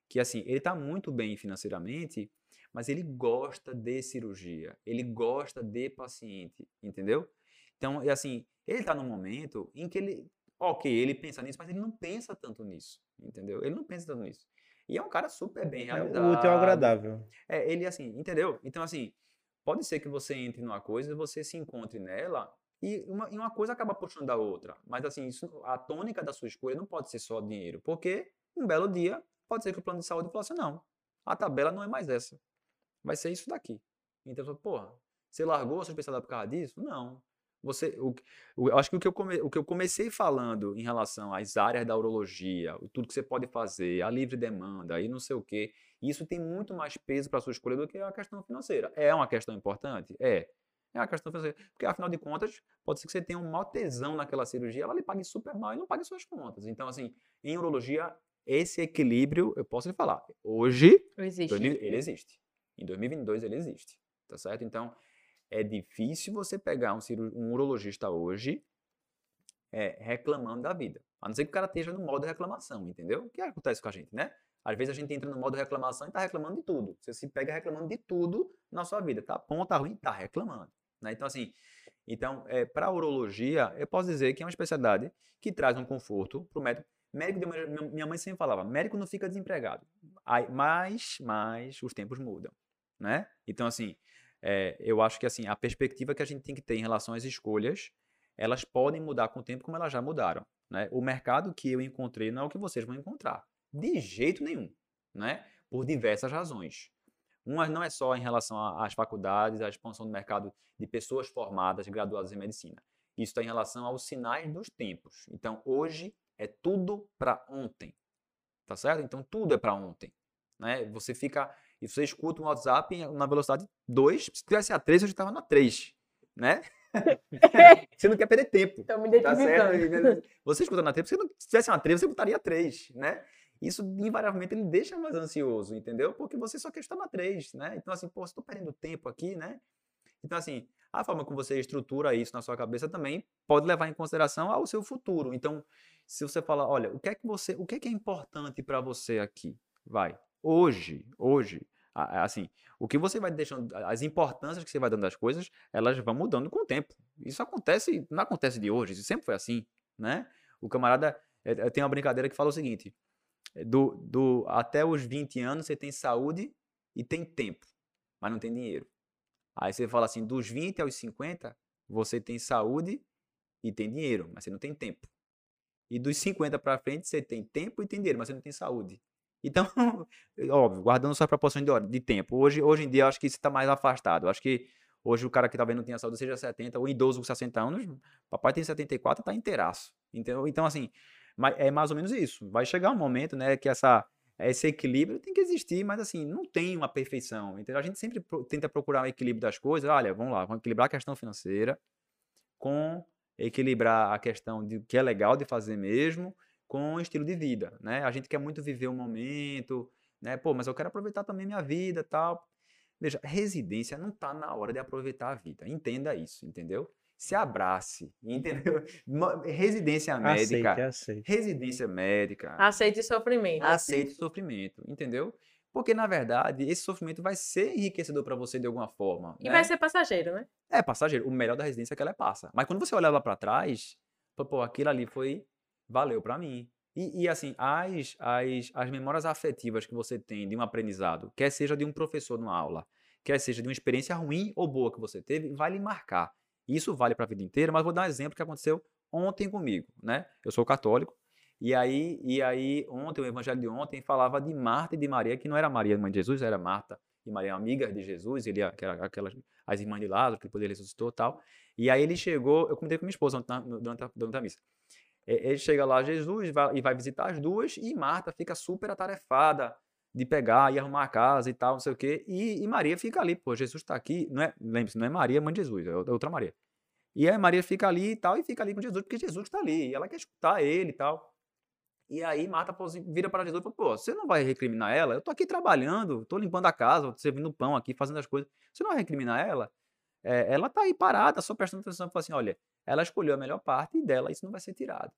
que, assim, ele está muito bem financeiramente, mas ele gosta de cirurgia, ele gosta de paciente, entendeu? Então, é assim, ele está num momento em que ele, ok, ele pensa nisso, mas ele não pensa tanto nisso, entendeu? Ele não pensa tanto nisso. E é um cara super bem realizado. É o útil agradável. É, ele assim, entendeu? Então, assim, pode ser que você entre numa coisa e você se encontre nela e uma, e uma coisa acaba puxando a outra. Mas assim, isso, a tônica da sua escolha não pode ser só dinheiro. Porque um belo dia pode ser que o plano de saúde fale assim, não, a tabela não é mais essa. Vai ser isso daqui. Então, porra, você largou a sua especialidade por causa disso? Não. Você, o, o, eu acho que o que, eu come, o que eu comecei falando em relação às áreas da urologia, tudo que você pode fazer, a livre demanda e não sei o quê, isso tem muito mais peso para a sua escolha do que a questão financeira. É uma questão importante? É. É a questão financeira. Porque, afinal de contas, pode ser que você tenha um maior tesão naquela cirurgia, ela lhe pague super mal e não pague suas contas. Então, assim, em urologia, esse equilíbrio, eu posso lhe falar, hoje, existe. ele existe. Em 2022, ele existe. Tá certo? Então, é difícil você pegar um, um urologista hoje é, reclamando da vida. A não ser que o cara esteja no modo reclamação, entendeu? O que acontece com a gente, né? Às vezes a gente entra no modo reclamação e está reclamando de tudo. Você se pega reclamando de tudo na sua vida. Tá bom, tá ruim, tá reclamando. Né? Então, assim, então, é, para a urologia, eu posso dizer que é uma especialidade que traz um conforto para o médico. Médico, minha mãe sempre falava, médico não fica desempregado. Mas, mas os tempos mudam, né? Então, assim, é, eu acho que assim a perspectiva que a gente tem que ter em relação às escolhas, elas podem mudar com o tempo como elas já mudaram. Né? O mercado que eu encontrei não é o que vocês vão encontrar. De jeito nenhum, né? Por diversas razões. Uma não é só em relação às faculdades, à expansão do mercado de pessoas formadas, graduadas em medicina. Isso está em relação aos sinais dos tempos. Então, hoje é tudo para ontem. Tá certo? Então, tudo é para ontem. Né? Você fica. E você escuta um WhatsApp na velocidade 2, se tivesse a 3, eu já estava na 3. Né? você não quer perder tempo. Estou me tá certo? Você escuta na 3, se tivesse uma 3, você botaria 3, né? isso invariavelmente ele deixa mais ansioso, entendeu? Porque você só quer estar na 3, né? Então, assim, pô, estou perdendo tempo aqui, né? Então, assim, a forma como você estrutura isso na sua cabeça também pode levar em consideração ao seu futuro. Então, se você falar, olha, o que é que você, o que é que é importante para você aqui? Vai. Hoje, hoje, assim, o que você vai deixando, as importâncias que você vai dando às coisas, elas vão mudando com o tempo. Isso acontece, não acontece de hoje, isso sempre foi assim, né? O camarada, eh, tem uma brincadeira que fala o seguinte, do, do até os 20 anos você tem saúde e tem tempo, mas não tem dinheiro. Aí você fala assim, dos 20 aos 50, você tem saúde e tem dinheiro, mas você não tem tempo. E dos 50 para frente, você tem tempo e tem dinheiro, mas você não tem saúde. Então, óbvio, guardando suas proporções de, hora, de tempo. Hoje, hoje em dia, eu acho que isso está mais afastado. Eu acho que hoje o cara que talvez não tenha saúde seja 70, ou idoso com 60 anos, papai tem 74 e tá inteiraço. Entendeu? Então, assim, é mais ou menos isso. Vai chegar um momento, né, que essa, esse equilíbrio tem que existir, mas assim, não tem uma perfeição. Entendeu? A gente sempre tenta procurar um equilíbrio das coisas. Olha, vamos lá, vamos equilibrar a questão financeira com equilibrar a questão de que é legal de fazer mesmo com estilo de vida, né? A gente quer muito viver o momento, né? Pô, mas eu quero aproveitar também minha vida, tal. Veja, residência não tá na hora de aproveitar a vida. Entenda isso, entendeu? Se abrace, entendeu? Residência médica. Aceite, aceite. Residência médica. Aceite sofrimento. Aceite sofrimento, entendeu? Porque, na verdade, esse sofrimento vai ser enriquecedor para você de alguma forma. E né? vai ser passageiro, né? É passageiro. O melhor da residência é que ela é passa. Mas quando você olha lá para trás, pô, aquilo ali foi valeu para mim. E, e, assim, as, as, as memórias afetivas que você tem de um aprendizado, quer seja de um professor numa aula, quer seja de uma experiência ruim ou boa que você teve, vai lhe marcar. Isso vale para a vida inteira, mas vou dar um exemplo que aconteceu ontem comigo, né? Eu sou católico, e aí, e aí ontem, o evangelho de ontem falava de Marta e de Maria, que não era Maria, mãe de Jesus, era Marta e Maria, amigas de Jesus, ele, era aquelas, as irmãs de Lázaro, que depois ele ressuscitou e tal. E aí ele chegou, eu comentei com minha esposa durante a, durante a missa. Ele chega lá, Jesus, vai, e vai visitar as duas, e Marta fica super atarefada de pegar e arrumar a casa e tal, não sei o quê. E, e Maria fica ali, pô, Jesus está aqui, não é, lembre-se, não é Maria, mãe de Jesus, é outra Maria. E aí Maria fica ali e tal, e fica ali com Jesus, porque Jesus está ali, e ela quer escutar ele e tal. E aí Marta vira para Jesus e fala, pô, você não vai recriminar ela? Eu tô aqui trabalhando, tô limpando a casa, servindo pão aqui, fazendo as coisas. Você não vai recriminar ela? É, ela tá aí parada, só prestando atenção fala assim, olha, ela escolheu a melhor parte e dela isso não vai ser tirado.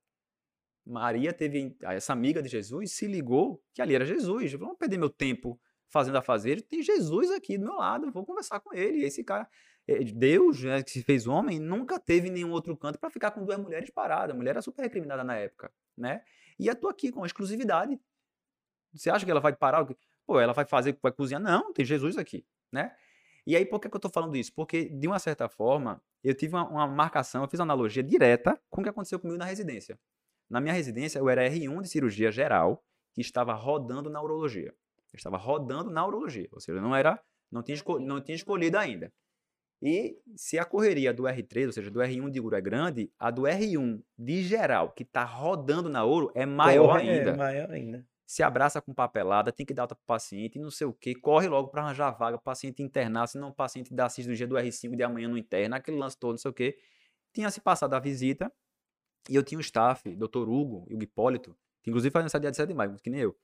Maria teve, essa amiga de Jesus se ligou que ali era Jesus. Vamos perder meu tempo fazendo a fazer. Tem Jesus aqui do meu lado, vou conversar com ele. Esse cara, eh, Deus, né, que se fez homem, nunca teve nenhum outro canto para ficar com duas mulheres paradas. A mulher era super recriminada na época, né? E eu tô aqui com exclusividade. Você acha que ela vai parar? Pô, ela vai fazer, vai cozinhar? Não, tem Jesus aqui, né? E aí, por que, que eu tô falando isso? Porque, de uma certa forma, eu tive uma, uma marcação, eu fiz uma analogia direta com o que aconteceu comigo na residência. Na minha residência, eu era R1 de cirurgia geral, que estava rodando na urologia. Eu estava rodando na urologia, ou seja, não era, não tinha, não tinha escolhido ainda. E se a correria do R3, ou seja, do R1 de ouro é grande, a do R1 de geral, que está rodando na ouro, é maior Porra, ainda. É maior ainda. Se abraça com papelada, tem que dar alta para o paciente, não sei o quê, corre logo para arranjar vaga, o paciente internar, senão o paciente dá cirurgia do R5 de amanhã no interna, aquele lance todo, não sei o quê. Tinha se passado a visita, e eu tinha um staff, Dr. Hugo e o Hipólito, que inclusive faz essa dia de 7 de maio, que nem eu.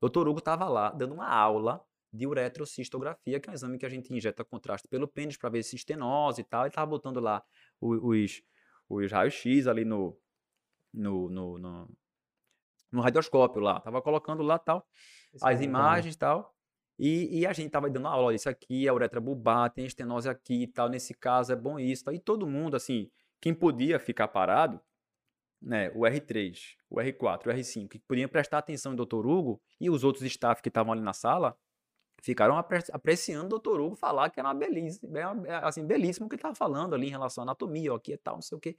Dr. Hugo estava lá dando uma aula de uretrocistografia, que é um exame que a gente injeta contraste pelo pênis para ver se estenose e tal. Ele estava botando lá os, os raios-x ali no, no, no, no, no radioscópio lá. Tava colocando lá tal, Esse as é imagens e tal. E, e, a gente tava dando aula, isso aqui é a uretra bulbar, tem estenose aqui e tal, nesse caso é bom isso. Tal. E todo mundo, assim, quem podia ficar parado, né, o R3, o R4, o R5, que podiam prestar atenção no Dr. Hugo e os outros staff que estavam ali na sala, ficaram apreciando o Dr. Hugo falar que era uma belíssima, assim, belíssimo o que ele estava falando ali em relação à anatomia, ó, aqui e tal, não sei o quê.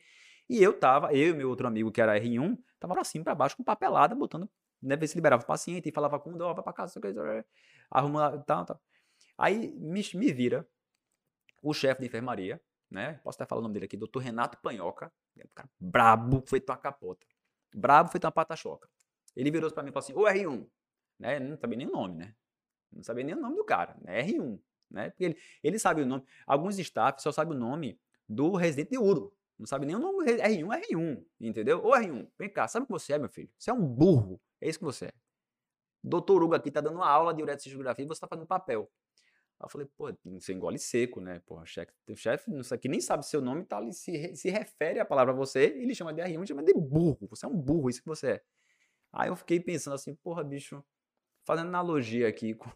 E eu tava, eu e meu outro amigo que era R1, tava pra cima, pra baixo, com papelada, botando, né, ver se liberava o paciente e falava com o vai pra casa, arruma, tal, tal. Aí me, me vira o chefe de enfermaria, né, posso até falar o nome dele aqui, Dr. Renato Panhoca, é cara brabo, feito uma capota. Brabo, feito uma pata-choca. Ele virou pra mim e falou assim, ô R1, né, não sabia nem o nome, né, não sabia nem o nome do cara, né? R1, né? Porque ele, ele sabe o nome. Alguns staff só sabem o nome do residente de Uro. Não sabe nem o nome R1, R1, entendeu? Ô R1, vem cá, sabe o que você é, meu filho? Você é um burro. É isso que você é. Doutor Hugo aqui tá dando uma aula de uretrocistografia e você tá fazendo papel. Aí eu falei, pô, você engole seco, né? Porra, chefe, o chefe não aqui nem sabe seu nome, tá ali, se, se refere a palavra a você, ele chama de R1, chama de burro. Você é um burro, isso que você é. Aí eu fiquei pensando assim, porra, bicho, fazendo analogia aqui com,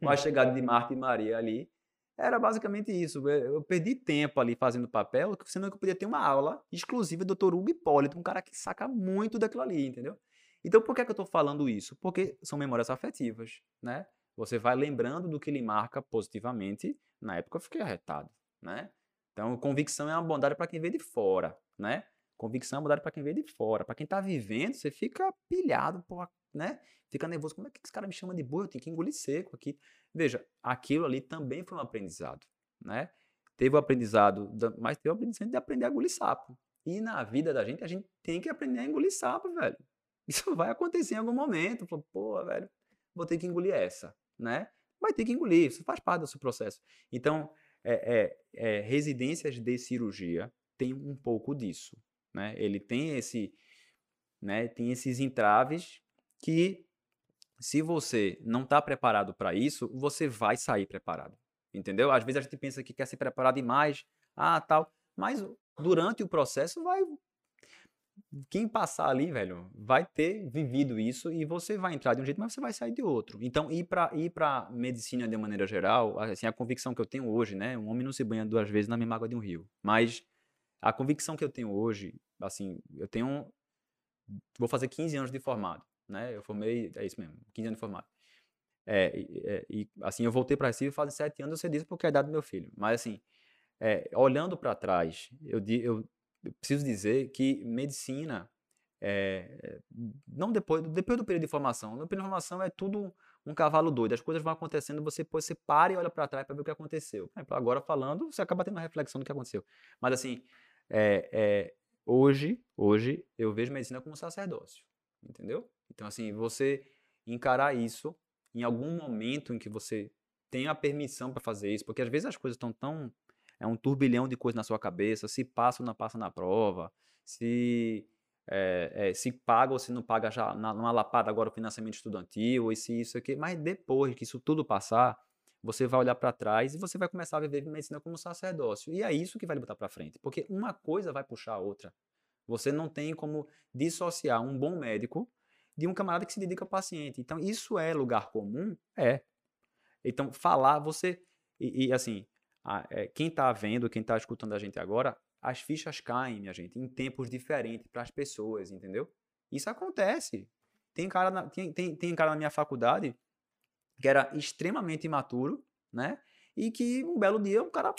com a chegada de Marta e Maria ali, era basicamente isso. Eu perdi tempo ali fazendo papel, sendo que eu podia ter uma aula exclusiva do Dr. Hugo Hipólito, um cara que saca muito daquilo ali, entendeu? Então, por que, é que eu estou falando isso? Porque são memórias afetivas, né? Você vai lembrando do que lhe marca positivamente. Na época eu fiquei arretado, né? Então, convicção é uma bondade para quem vê de fora, né? Convicção é uma bondade para quem vê de fora. Para quem está vivendo, você fica pilhado, pô, né? Fica nervoso. Como é que esse cara me chama de burro? Eu tenho que engolir seco aqui. Veja, aquilo ali também foi um aprendizado, né? Teve o aprendizado, da- mas teve o aprendizado de aprender a engolir sapo. E na vida da gente, a gente tem que aprender a engolir sapo, velho. Isso vai acontecer em algum momento. Pô, velho, vou ter que engolir essa, né? Vai ter que engolir, isso faz parte do seu processo. Então, é, é, é, residências de cirurgia tem um pouco disso, né? Ele tem esse, né? Tem esses entraves que, se você não está preparado para isso, você vai sair preparado, entendeu? Às vezes a gente pensa que quer se preparar demais, ah, tal, mas durante o processo vai quem passar ali, velho, vai ter vivido isso e você vai entrar de um jeito, mas você vai sair de outro. Então, ir para ir para medicina de maneira geral, assim, a convicção que eu tenho hoje, né, um homem não se banha duas vezes na mesma água de um rio. Mas a convicção que eu tenho hoje, assim, eu tenho vou fazer 15 anos de formado, né? Eu formei, é isso mesmo, 15 anos de formado. É, é, e, assim, eu voltei para Recife faz 7 anos, eu sei disso porque é a idade do meu filho. Mas assim, é, olhando para trás, eu, eu preciso dizer que medicina, é, não depois, depois do período de formação, no período de formação é tudo um cavalo doido, as coisas vão acontecendo, você, depois você para e olha para trás para ver o que aconteceu. Agora falando, você acaba tendo uma reflexão do que aconteceu. Mas assim, é, é, hoje, hoje eu vejo medicina como sacerdócio, entendeu? Então assim, você encarar isso em algum momento em que você tem a permissão para fazer isso, porque às vezes as coisas estão tão é um turbilhão de coisas na sua cabeça, se passa ou não passa na prova, se é, é, se paga ou se não paga já na, numa lapada agora o financiamento estudantil, e se isso aqui, mas depois que isso tudo passar, você vai olhar para trás e você vai começar a viver medicina como sacerdócio. E é isso que vai lhe botar para frente, porque uma coisa vai puxar a outra. Você não tem como dissociar um bom médico de um camarada que se dedica ao paciente. Então, isso é lugar comum? É. Então, falar, você. E, e, assim, a- é, quem está vendo, quem está escutando a gente agora, as fichas caem, minha gente, em tempos diferentes para as pessoas, entendeu? Isso acontece. Tem cara, na, tem, tem, tem cara na minha faculdade que era extremamente imaturo, né? E que um belo dia um cara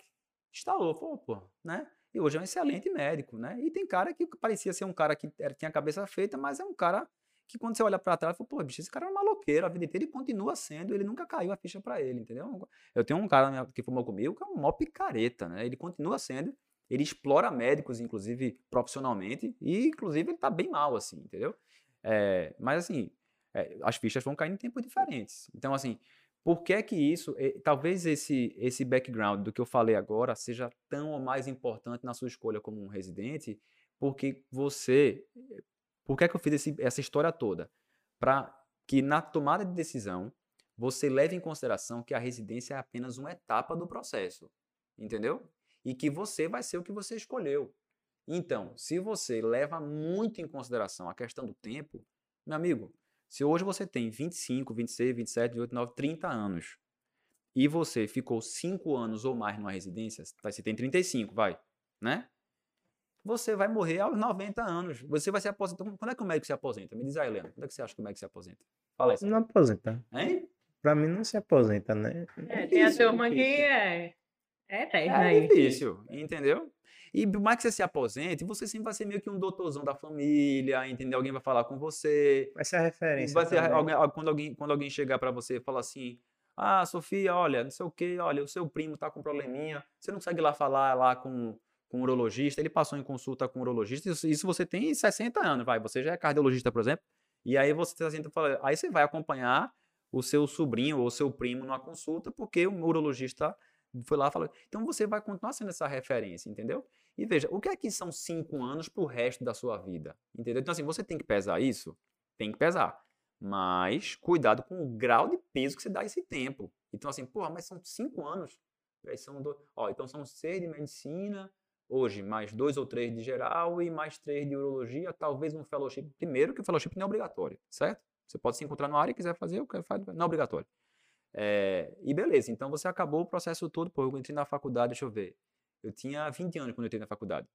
instalou, falou, pô, né? E hoje é um excelente médico, né? E tem cara que parecia ser um cara que era, tinha a cabeça feita, mas é um cara que quando você olha pra trás, fala, pô, bicho, esse cara é um maloqueiro, a vida inteira e continua sendo, ele nunca caiu a ficha pra ele, entendeu? Eu tenho um cara que formou comigo que é um mó picareta, né? Ele continua sendo, ele explora médicos, inclusive, profissionalmente, e inclusive ele tá bem mal, assim, entendeu? É, mas assim, é, as fichas vão cair em tempos diferentes. Então, assim, por que que isso, eh, talvez esse, esse background do que eu falei agora seja tão ou mais importante na sua escolha como um residente, porque você, por que que eu fiz esse- essa história toda? Para que na tomada de decisão, você leve em consideração que a residência é apenas uma etapa do processo, entendeu? E que você vai ser o que você escolheu. Então, se você leva muito em consideração a questão do tempo, meu amigo, se hoje você tem 25, 26, 27, 28, 29, 30 anos e você ficou 5 anos ou mais numa residência, você tem 35, vai, né? Você vai morrer aos 90 anos. Você vai se aposentar. Quando é que o médico se aposenta? Me diz aí, Helena. Quando é que você acha que o médico se aposenta? Fala isso. Não aposenta. Hein? Pra mim não se aposenta, né? É, tem a Difícil, turma que é, é eterna É aí. difícil, entendeu? E por mais que você se aposente, você sempre vai ser meio que um doutorzão da família, entendeu? Alguém vai falar com você, Vai ser a referência. Vai ser alguém- ah, quando, alguém, quando alguém chegar pra você e falar assim: Ah, Sofia, olha, não sei o que, olha, o seu primo tá com probleminha, você não consegue ir lá falar lá com, com o urologista, ele passou em consulta com o urologista, isso, isso você tem 60 anos, vai, você já é cardiologista, por exemplo, e aí você tá senta e fala, aí você vai acompanhar o seu sobrinho ou o seu primo numa consulta, porque o urologista foi lá e falou. Então você vai continuar sendo essa referência, entendeu? E veja, o que é que são cinco anos pro resto da sua vida? Entendeu? Então, assim, você tem que pesar isso? Tem que pesar. Mas cuidado com o grau de peso que você dá esse tempo. Então, assim, porra, mas são cinco anos. São do... Ó, então são seis de medicina, hoje, mais dois ou três de geral e mais três de urologia, talvez um fellowship. Primeiro que o fellowship não é obrigatório, certo? Você pode se encontrar na área e quiser fazer, não é obrigatório. É, e beleza, então você acabou o processo todo, pô, eu entrei na faculdade, deixa eu ver. Eu tinha 20 anos quando eu entrei na faculdade,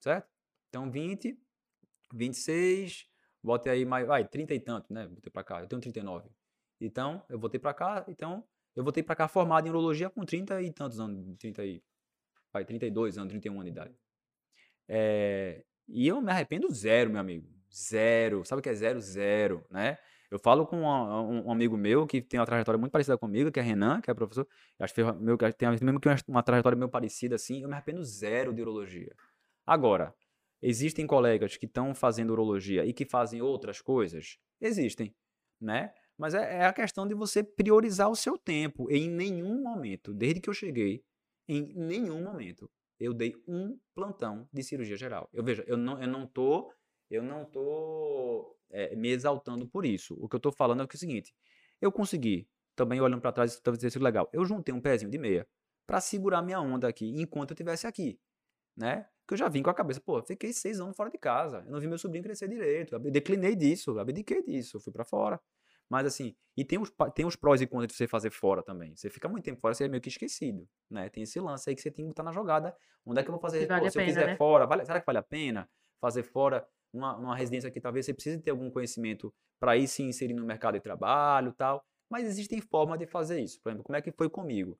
certo? Então 20, 26, botei aí mais, vai, 30 e tanto, né? Botei pra cá, eu tenho 39. Então, eu voltei pra cá, então, eu voltei pra cá formado em urologia com 30 e tantos anos, 30 e, vai, 32 anos, 31 anos de idade. É, e eu me arrependo zero, meu amigo. Zero. Sabe o que é zero? Zero, né? Eu falo com um, um amigo meu que tem uma trajetória muito parecida comigo, que é Renan, que é professor. Acho que tem mesmo que uma- uma trajetória meio parecida assim. Eu me arrependo zero de urologia. Agora, existem colegas que estão fazendo urologia e que fazem outras coisas? Existem, né? Mas é, é a questão de você priorizar o seu tempo. Em nenhum momento, desde que eu cheguei, em nenhum momento, eu dei um plantão de cirurgia geral. Eu veja, eu não, eu não tô, eu não tô é, me exaltando por isso. O que eu tô falando é, que é o seguinte: eu consegui, também olhando para trás, talvez tenha sido legal. Eu juntei um pezinho de meia para segurar minha onda aqui enquanto eu estivesse aqui, né? Que eu já vim com a cabeça, pô, fiquei seis anos fora de casa, eu não vi meu sobrinho crescer direito, eu declinei disso, eu abdiquei disso, eu fui para fora. Mas assim, e tem os, tem os prós e contras de você fazer fora também. Você fica muito tempo fora, você é meio que esquecido, né? Tem esse lance aí que você tem que botar na jogada. Onde é que eu vou fazer? Se Pô, vale a se eu pena, fizer né? fora, vale- será que vale a pena fazer fora numa, numa residência que talvez você precise ter algum conhecimento para ir se inserir no mercado de trabalho e tal? Mas existem formas de fazer isso. Por exemplo, como é que foi comigo?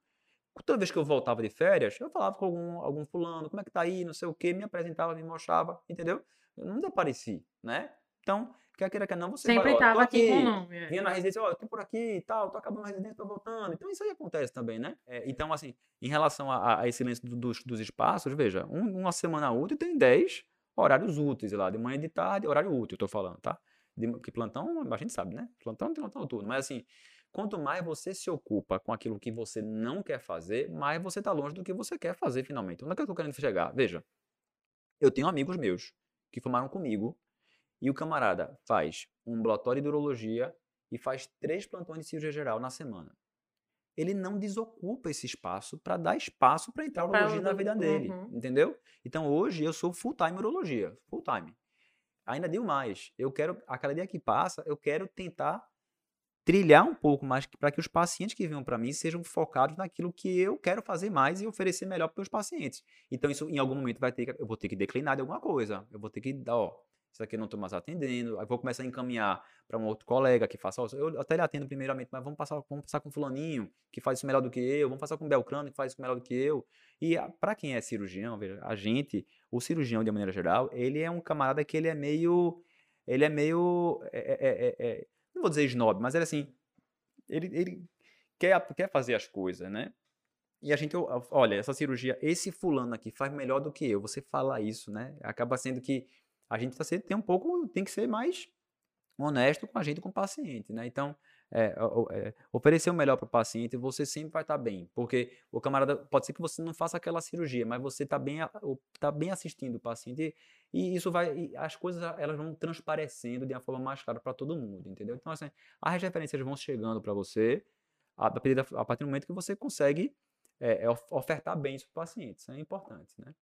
Toda vez que eu voltava de férias, eu falava com algum, algum fulano, como é que tá aí, não sei o quê, me apresentava, me mostrava, entendeu? Eu não desapareci, né? Então, quer queira, quer não, você Sempre vai, ó, tava aqui com o aqui, nome. é. vinha na residência, ó, eu tô por aqui e tal, tô acabando a residência, tô voltando. Então isso aí acontece também, né? É, então, assim, em relação a, a- a esse lance do- dos, dos espaços, veja, um- uma semana útil tem 10 horários úteis lá, de manhã e de tarde, horário útil, eu tô falando, tá? De, que plantão, a gente sabe, né? Plantão tem plantão tudo, mas assim, quanto mais você se ocupa com aquilo que você não quer fazer, mais você tá longe do que você quer fazer finalmente. Onde é que eu tô querendo chegar? Veja, eu tenho amigos meus que formaram comigo e o camarada faz um ambulatório de urologia e faz três plantões de cirurgia geral na semana. Ele não desocupa esse espaço para dar espaço para entrar a urologia na vida dele, uhum. entendeu? Então hoje eu sou full time urologia, full time. Ainda digo mais, eu quero a cada dia que passa, eu quero tentar trilhar um pouco mais para que os pacientes que venham para mim sejam focados naquilo que eu quero fazer mais e oferecer melhor para os pacientes. Então isso em algum momento vai ter que, eu vou ter que declinar de alguma coisa. Eu vou ter que dar, ó, isso aqui eu não estou mais atendendo. Aí vou começar a encaminhar para um outro colega que faça, eu até lhe atendo primeiramente, mas vamos passar, vamos passar com fulaninho que faz isso melhor do que eu, vamos passar com Belcrano que faz isso melhor do que eu. E para quem é cirurgião, veja, a gente, o cirurgião de maneira geral, ele é um camarada que ele é meio, ele é meio, é- é- é- é- não vou dizer snob, mas ele assim, ele, ele quer, quer fazer as coisas, né? E a gente, olha, essa cirurgia, esse fulano aqui faz melhor do que eu. Você fala isso, né? Acaba sendo que a gente tá sendo, tem um pouco, tem que ser mais honesto com a gente, com o paciente, né? Então, é, é, oferecer o melhor para o paciente, você sempre vai estar bem, porque o camarada, pode ser que você não faça aquela cirurgia, mas você está bem, tá bem assistindo o paciente e, isso vai, e as coisas elas vão transparecendo de uma forma mais clara para todo mundo, entendeu? Então, assim, as referências vão chegando para você a a partir do momento que você consegue é, é, of- ofertar bem isso para o paciente, isso é importante, né?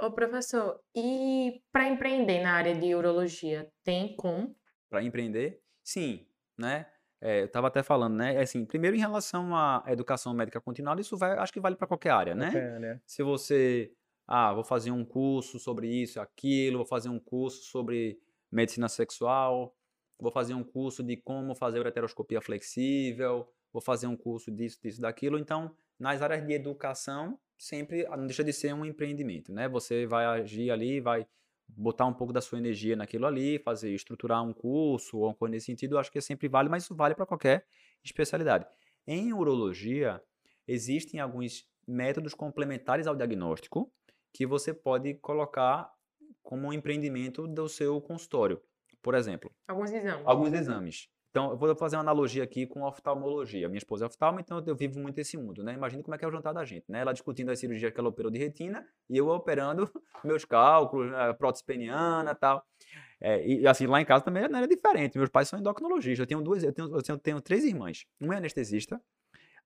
Ô, professor, e para empreender na área de urologia, tem como? Para empreender, sim, né? É, eu estava até falando, né? é Assim, primeiro em relação à educação médica continuada, isso vai, acho que vale para qualquer área, né? Né? Se você, ah, vou fazer um curso sobre isso, aquilo, vou fazer um curso sobre medicina sexual, vou fazer um curso de como fazer ureteroscopia flexível, vou fazer um curso disso, disso, daquilo. Então, nas áreas de educação, sempre ah, não deixa de ser um empreendimento, né? Você vai agir ali, vai botar um pouco da sua energia naquilo ali, fazer, estruturar um curso ou alguma coisa nesse sentido, acho que sempre vale, mas isso vale para qualquer especialidade. Em urologia, existem alguns métodos complementares ao diagnóstico que você pode colocar como um empreendimento do seu consultório. Por exemplo, Alguns exames. alguns exames. Então, eu vou fazer uma analogia aqui com oftalmologia. Minha esposa é oftalmo, então eu vivo muito esse mundo, né? Imagina como é que é o jantar da gente, né? Ela discutindo as cirurgias que ela operou de retina e eu operando meus cálculos, prótese peniana e tal. É, e assim, lá em casa também não era diferente. Meus pais são endocrinologistas. Eu tenho duas, eu tenho, eu tenho, tenho três irmãs. Uma é anestesista,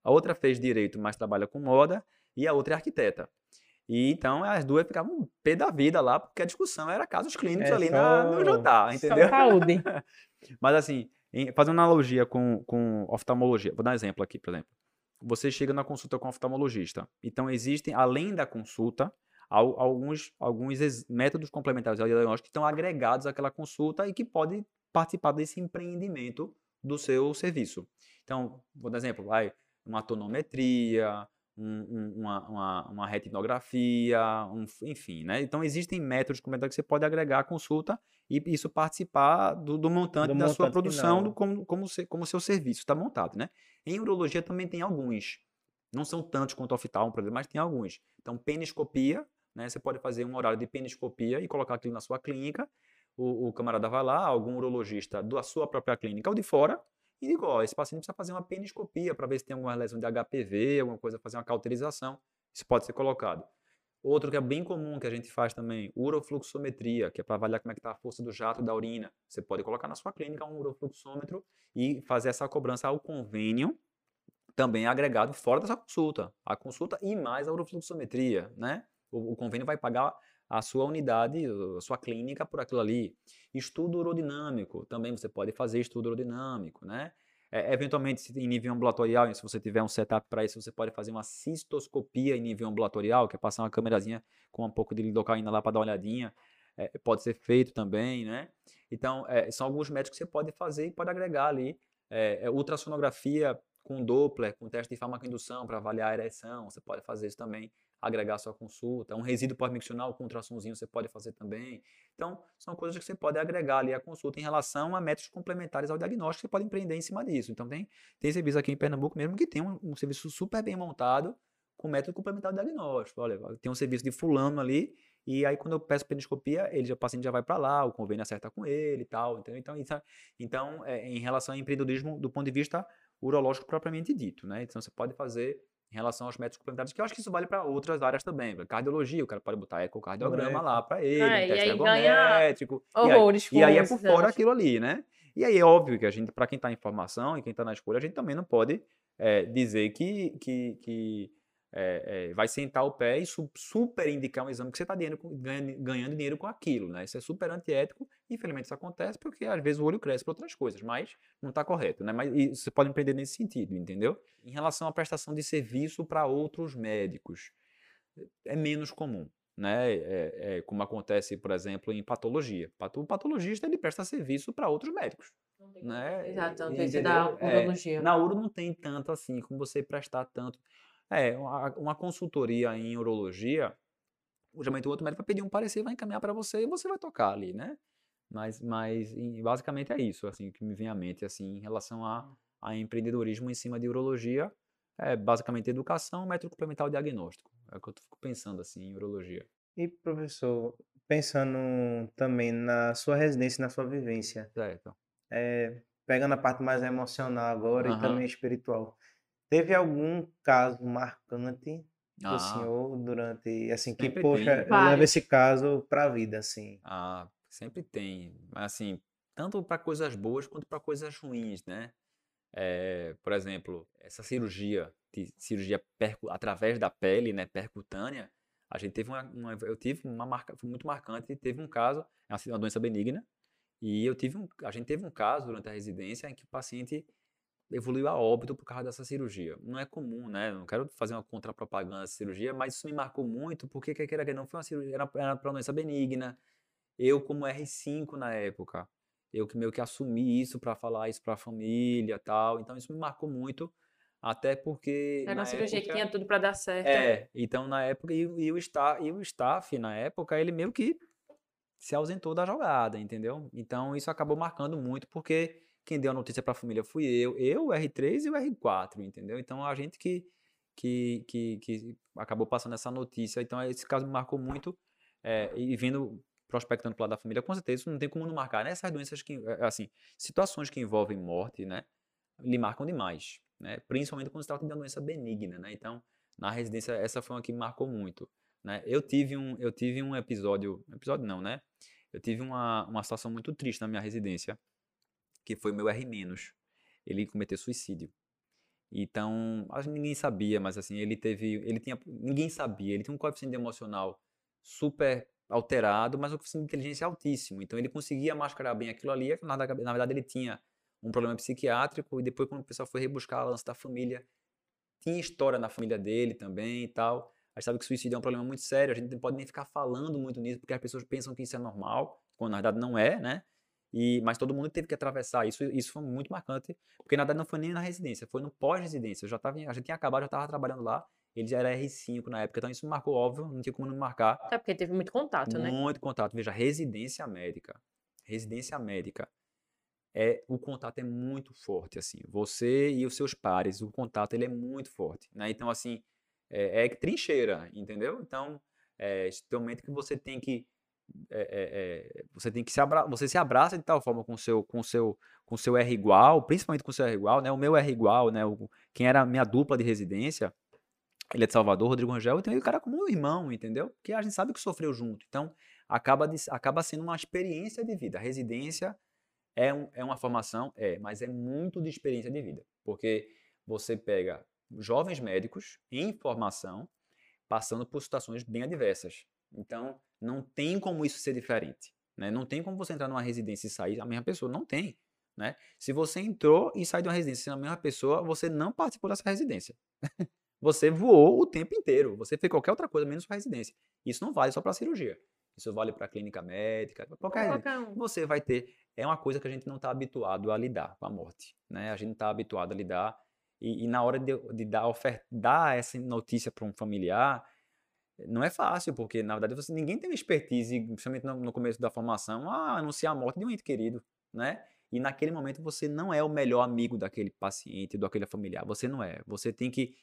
a outra fez direito, mas trabalha com moda, e a outra é arquiteta. E então as duas ficavam um pé da vida lá, porque a discussão era casos clínicos É ali na- no só- jantar, Só entendeu? saúde. Mas assim, fazendo analogia com, com oftalmologia, vou dar um exemplo aqui, por exemplo. Você chega na consulta com o oftalmologista. Então, existem, além da consulta, al- alguns, alguns métodos complementares ao diagnóstico que estão agregados àquela consulta e que podem participar desse empreendimento do seu serviço. Então, vou dar um exemplo, vai uma tonometria, um- um- uma, uma, uma retinografia, um- enfim, né? Então existem métodos complementares que você pode agregar à consulta e isso participar do, do montante Do da sua produção, final. do, como, como, se- como o seu serviço está montado, né? Em urologia também tem alguns. Não são tantos quanto oftalmo, mas tem alguns. Então, peniscopia, né? Você pode fazer um horário de peniscopia e colocar aquilo na sua clínica. O, o camarada vai lá, algum urologista da sua própria clínica ou de fora, e digo, ó, esse paciente precisa fazer uma peniscopia para ver se tem alguma lesão de HPV, alguma coisa, fazer uma cauterização. Isso pode ser colocado. Outro que é bem comum que a gente faz também, urofluxometria, que é para avaliar como é que está a força do jato da urina. Você pode colocar na sua clínica um urofluxômetro e fazer essa cobrança ao convênio, também agregado fora dessa consulta. A consulta e mais a urofluxometria, né? O, o convênio vai pagar a sua unidade, a sua clínica por aquilo ali. Estudo urodinâmico, também você pode fazer estudo urodinâmico, né? É, eventualmente, em nível ambulatorial, se você tiver um setup para isso, você pode fazer uma cistoscopia em nível ambulatorial, que é passar uma câmerazinha com um pouco de lidocaína lá para dar uma olhadinha. É, pode ser feito também, né? Então, é, são alguns métodos que você pode fazer e pode agregar ali. É, é, ultrassonografia com Doppler, com teste de farmacoindução para avaliar a ereção, você pode fazer isso também, agregar sua consulta. Um resíduo pós-miccional com ultrassomzinho você pode fazer também. Então, são coisas que você pode agregar ali à consulta em relação a métodos complementares ao diagnóstico, você pode empreender em cima disso. Então, tem, tem serviço aqui em Pernambuco mesmo que tem um, um serviço super bem montado com método complementar de diagnóstico. Olha, tem um serviço de fulano ali, e aí quando eu peço peniscopia, ele já, o paciente já vai para lá, o convênio acerta com ele e tal. Então, então, então, então é, em relação ao empreendedorismo do ponto de vista urológico propriamente dito, né? Então, você pode fazer em relação aos métodos complementares, que eu acho que isso vale para outras áreas também. Cardiologia, o cara pode botar ecocardiograma Eco. lá para ele, Ah, um e teste aí ganha ergométrico. E aí, e aí é por fora aquilo ali, né? E aí é óbvio que a gente, para quem está em formação e quem está na escolha, a gente também não pode é, dizer que, que, que é, é, vai sentar o pé e su- super indicar um exame que você está ganhando, dinheiro com aquilo, né? Isso é super antiético. Infelizmente isso acontece porque às vezes o olho cresce para outras coisas, mas não está correto, né? Mas você pode empreender nesse sentido, entendeu? Em relação à prestação de serviço para outros médicos, é menos comum. Né? É, é como acontece, por exemplo, em patologia. Pato- O patologista ele presta serviço para outros médicos né? Exato, tem esse da entendeu? É, urologia. na uro não tem tanto assim, como você prestar tanto. É, uma, uma consultoria em urologia, geralmente o outro médico vai pedir um parecer, vai encaminhar para você e você vai tocar ali, né? Mas, mas basicamente é isso, assim, que me vem à mente, assim, em relação a, a empreendedorismo em cima de urologia, é basicamente educação, método complementar ao diagnóstico. É o que eu fico pensando, assim, em urologia. E, professor, pensando também na sua residência, e na sua vivência, Certo. é, pegando a parte mais emocional agora e Aham. também espiritual, teve algum caso marcante do Ah, senhor durante, assim, que, Sempre poxa, tem. eu levo Vários. esse caso pra vida, assim. Ah, sempre tem. Mas assim, tanto para coisas boas quanto para coisas ruins, né? Eh, por exemplo, essa cirurgia, cirurgia através da pele, né, percutânea, a gente teve uma, uma- eu tive uma marca, foi muito marcante, teve um caso, é uma doença benigna, e eu tive um, a gente teve um caso durante a residência em que o paciente evoluiu a óbito por causa dessa cirurgia. Não é comum, né? Não quero fazer uma contrapropaganda dessa cirurgia, mas isso me marcou muito, porque quer queira que não foi uma cirurgia, era, para uma doença benigna. Eu, como R5 na época, eu que meio que assumi isso para falar isso para a família, tal. Então isso me marcou muito, até porque Era uma cirurgia que época- tinha tudo pra dar certo. é, então na época, e, e o staff, e o staff na época, ele meio que se ausentou da jogada, entendeu? Então isso acabou marcando muito, porque quem deu a notícia para a família fui eu, eu, o R3 e o R4, entendeu? Então a gente que, que, que, que acabou passando essa notícia, então esse caso me marcou muito, é, e vendo, prospectando pro lado da família, com certeza não tem como não marcar, né? Essas doenças que, é, assim, situações que envolvem morte, né? Lhe marcam demais, né? Principalmente quando se trata de uma doença benigna, né? Então, na residência, essa foi uma que me marcou muito, né? Eu tive um, eu tive um episódio, episódio não, né? Eu tive uma, uma situação muito triste na minha residência, que foi meu R-. Ele cometeu suicídio. Então, acho que ninguém sabia, mas assim, ele teve, ele tinha, ninguém sabia, ele tinha um coeficiente emocional super alterado, mas um coeficiente de inteligência altíssimo. Então, ele conseguia mascarar bem aquilo ali, na, na verdade ele tinha um problema psiquiátrico e depois quando o pessoal foi rebuscar a lance da família, tinha história na família dele também e tal. A gente sabe que suicídio é um problema muito sério, a gente não pode nem ficar falando muito nisso, porque as pessoas pensam que isso é normal, quando na verdade não é, né? E, mas todo mundo teve que atravessar isso, isso foi muito marcante, porque na verdade não foi nem na residência, foi no pós-residência. Já tava, a gente tinha acabado, já estava trabalhando lá, Ele já era R5 na época, então isso marcou, óbvio, não tinha como não marcar. Até porque teve muito contato, né? Muito contato. Veja, residência médica. Residência médica. É, o contato é muito forte, assim. Você e os seus pares, o contato ele é muito forte, né? Então, assim, é, é trincheira, entendeu? Então, é, momento que você tem que é, é, é, você tem que se você se abraça de tal forma com seu com seu com seu R igual, principalmente com seu R igual, né? O meu R igual, né? O, quem era a minha dupla de residência, ele é de Salvador, Rodrigo Rangel, tenho o cara como um irmão, entendeu? Porque a gente sabe que sofreu junto. Então, acaba, de, acaba sendo uma experiência de vida. A residência é, um, é uma formação, é, mas é muito de experiência de vida. Porque você pega jovens médicos em formação, passando por situações bem adversas. Então, não tem como isso ser diferente. Né? Não tem como você entrar numa residência e sair a mesma pessoa. Não tem. Né? Se você entrou e saiu de uma residência sendo a mesma pessoa, você não participou dessa residência. você voou o tempo inteiro. Você fez qualquer outra coisa menos sua residência. Isso não vale só para cirurgia. Isso vale para clínica médica, qualquer, qualquer um. Você vai ter. É uma coisa que a gente não está habituado a lidar com a morte. Né? A gente está habituado a lidar. E, e, na hora de, de dar, oferta, dar essa notícia para um familiar, não é fácil, porque na verdade você, ninguém tem expertise, principalmente no, no começo da formação, a anunciar a morte de um ente querido. Né? E naquele momento você não é o melhor amigo daquele paciente, daquele familiar. Você não é. Você tem que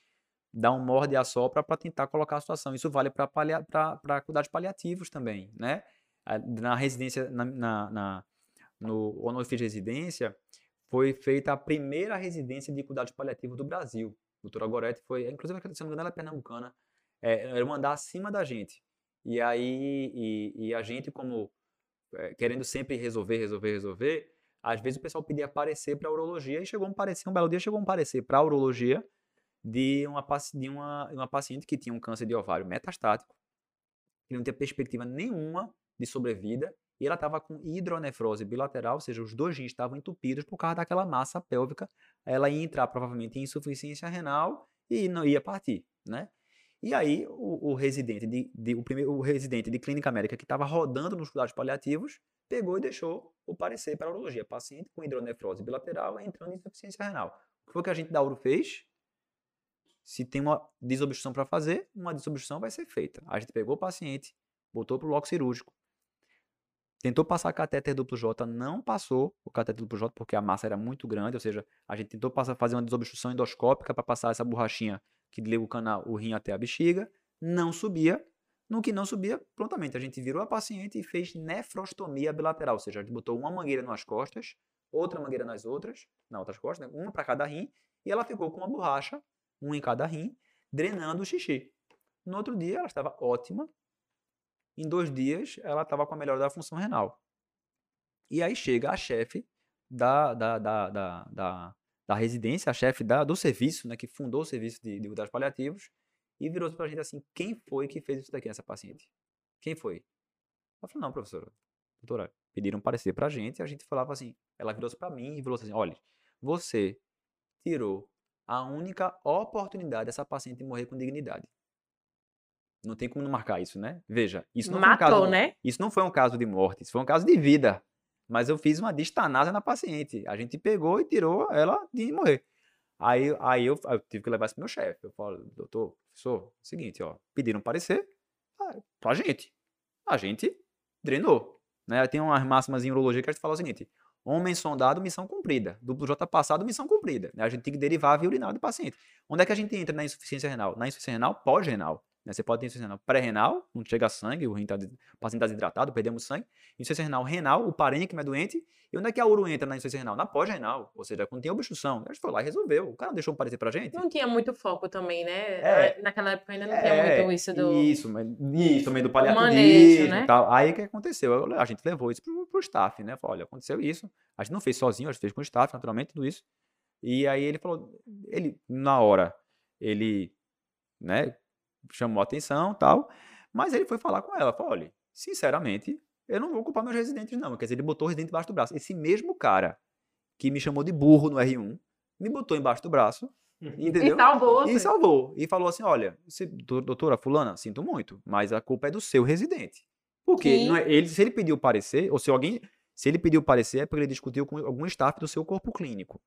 dar um morde e assopra para tentar colocar a situação. Isso vale para cuidados paliativos também, né? Na residência, na, na, na no, eu fiz residência, foi feita a primeira residência de cuidados paliativos do Brasil. A doutora Goretti foi, inclusive, se não me engano, ela é pernambucana, é, era um andar acima da gente. E aí, e, e a gente, como é, querendo sempre resolver, resolver, resolver, às vezes o pessoal pedia parecer para a urologia e chegou um parecer, um belo dia chegou um parecer para a urologia de uma, de uma, uma paciente que tinha um câncer de ovário metastático, que não tinha perspectiva nenhuma de sobrevida, e ela estava com hidronefrose bilateral, ou seja, os dois rins estavam entupidos por causa daquela massa pélvica, ela ia entrar provavelmente em insuficiência renal e não ia partir, né? E aí o, o residente de, de, o primeiro o residente de clínica médica que estava rodando nos cuidados paliativos pegou e deixou o parecer para a urologia, paciente com hidronefrose bilateral entrando em insuficiência renal. O que foi que a gente da URO fez? Se tem uma desobstrução para fazer, uma desobstrução vai ser feita. A gente pegou o paciente, botou para o bloco cirúrgico, tentou passar catéter duplo J, não passou o catéter duplo J porque a massa era muito grande, ou seja, a gente tentou passar, fazer uma desobstrução endoscópica para passar essa borrachinha que liga o canal, o rim até a bexiga, não subia. No que não subia, prontamente a gente virou a paciente e fez nefrostomia bilateral, ou seja, a gente botou uma mangueira nas costas, outra mangueira nas outras, nas outras costas, né? uma para cada rim, e ela ficou com uma borracha um em cada rim, drenando o xixi. No outro dia, ela estava ótima. Em dois dias, ela estava com a melhora da função renal. E aí chega a chefe da, da, da, da, da, da residência, a chefe do serviço, né, que fundou o serviço de, de cuidados paliativos, e virou para a gente assim: quem foi que fez isso daqui nessa paciente? Quem foi? Ela falou: não, professora, doutora, pediram parecer para a gente, e a gente falava assim: ela virou para mim e falou assim: olha, você tirou a única oportunidade dessa paciente morrer com dignidade. Não tem como não marcar isso, né? Veja, isso não Matou, foi um caso, né? Isso não foi um caso de morte, isso foi um caso de vida. Mas eu fiz uma distanase na paciente. A gente pegou e tirou ela de morrer. Aí, aí eu, eu tive que levar isso pro meu chefe. Eu falo, doutor, professor, é seguinte, ó, pediram parecer ah, pra gente. A gente drenou. Né? Tem umas máximas em urologia que a gente fala o seguinte: Homem sondado, missão cumprida. Duplo J passado, missão cumprida. A gente tem que derivar a via urinária do paciente. Onde é que a gente entra na insuficiência renal? Na insuficiência renal pós-renal. Né? Você pode ter insuficiência renal pré-renal, não chega sangue, o, tá, o paciente está desidratado, perdemos sangue. Insuficiência renal renal, o parênquima é doente. E onde é que a uro entra na insuficiência renal? Na pós-renal. Ou seja, quando tem obstrução. A gente foi lá e resolveu. O cara não deixou parecer pra gente. Não tinha muito foco também, né? É. Naquela época ainda não É, tinha muito isso do. Isso, mas isso também do paliativismo manejo, né? tal. Aí o que aconteceu? A gente levou isso pro, pro staff, né? Falou, olha, aconteceu isso. A gente não fez sozinho, a gente fez com o staff, naturalmente, tudo isso. E aí ele falou, ele, na hora, ele, né, chamou a atenção tal, mas ele foi falar com ela, falou, olha, sinceramente, eu não vou culpar meus residentes não. Quer dizer, ele botou o residente embaixo do braço. Esse mesmo cara que me chamou de burro no R1, me botou embaixo do braço, entendeu? E salvou. E salvou. E falou assim: olha, se- dou- doutora Fulana, sinto muito, mas a culpa é do seu residente. Porque Que- não é- ele, se ele pediu parecer, ou se alguém. Se ele pediu parecer, é porque ele discutiu com algum staff do seu corpo clínico.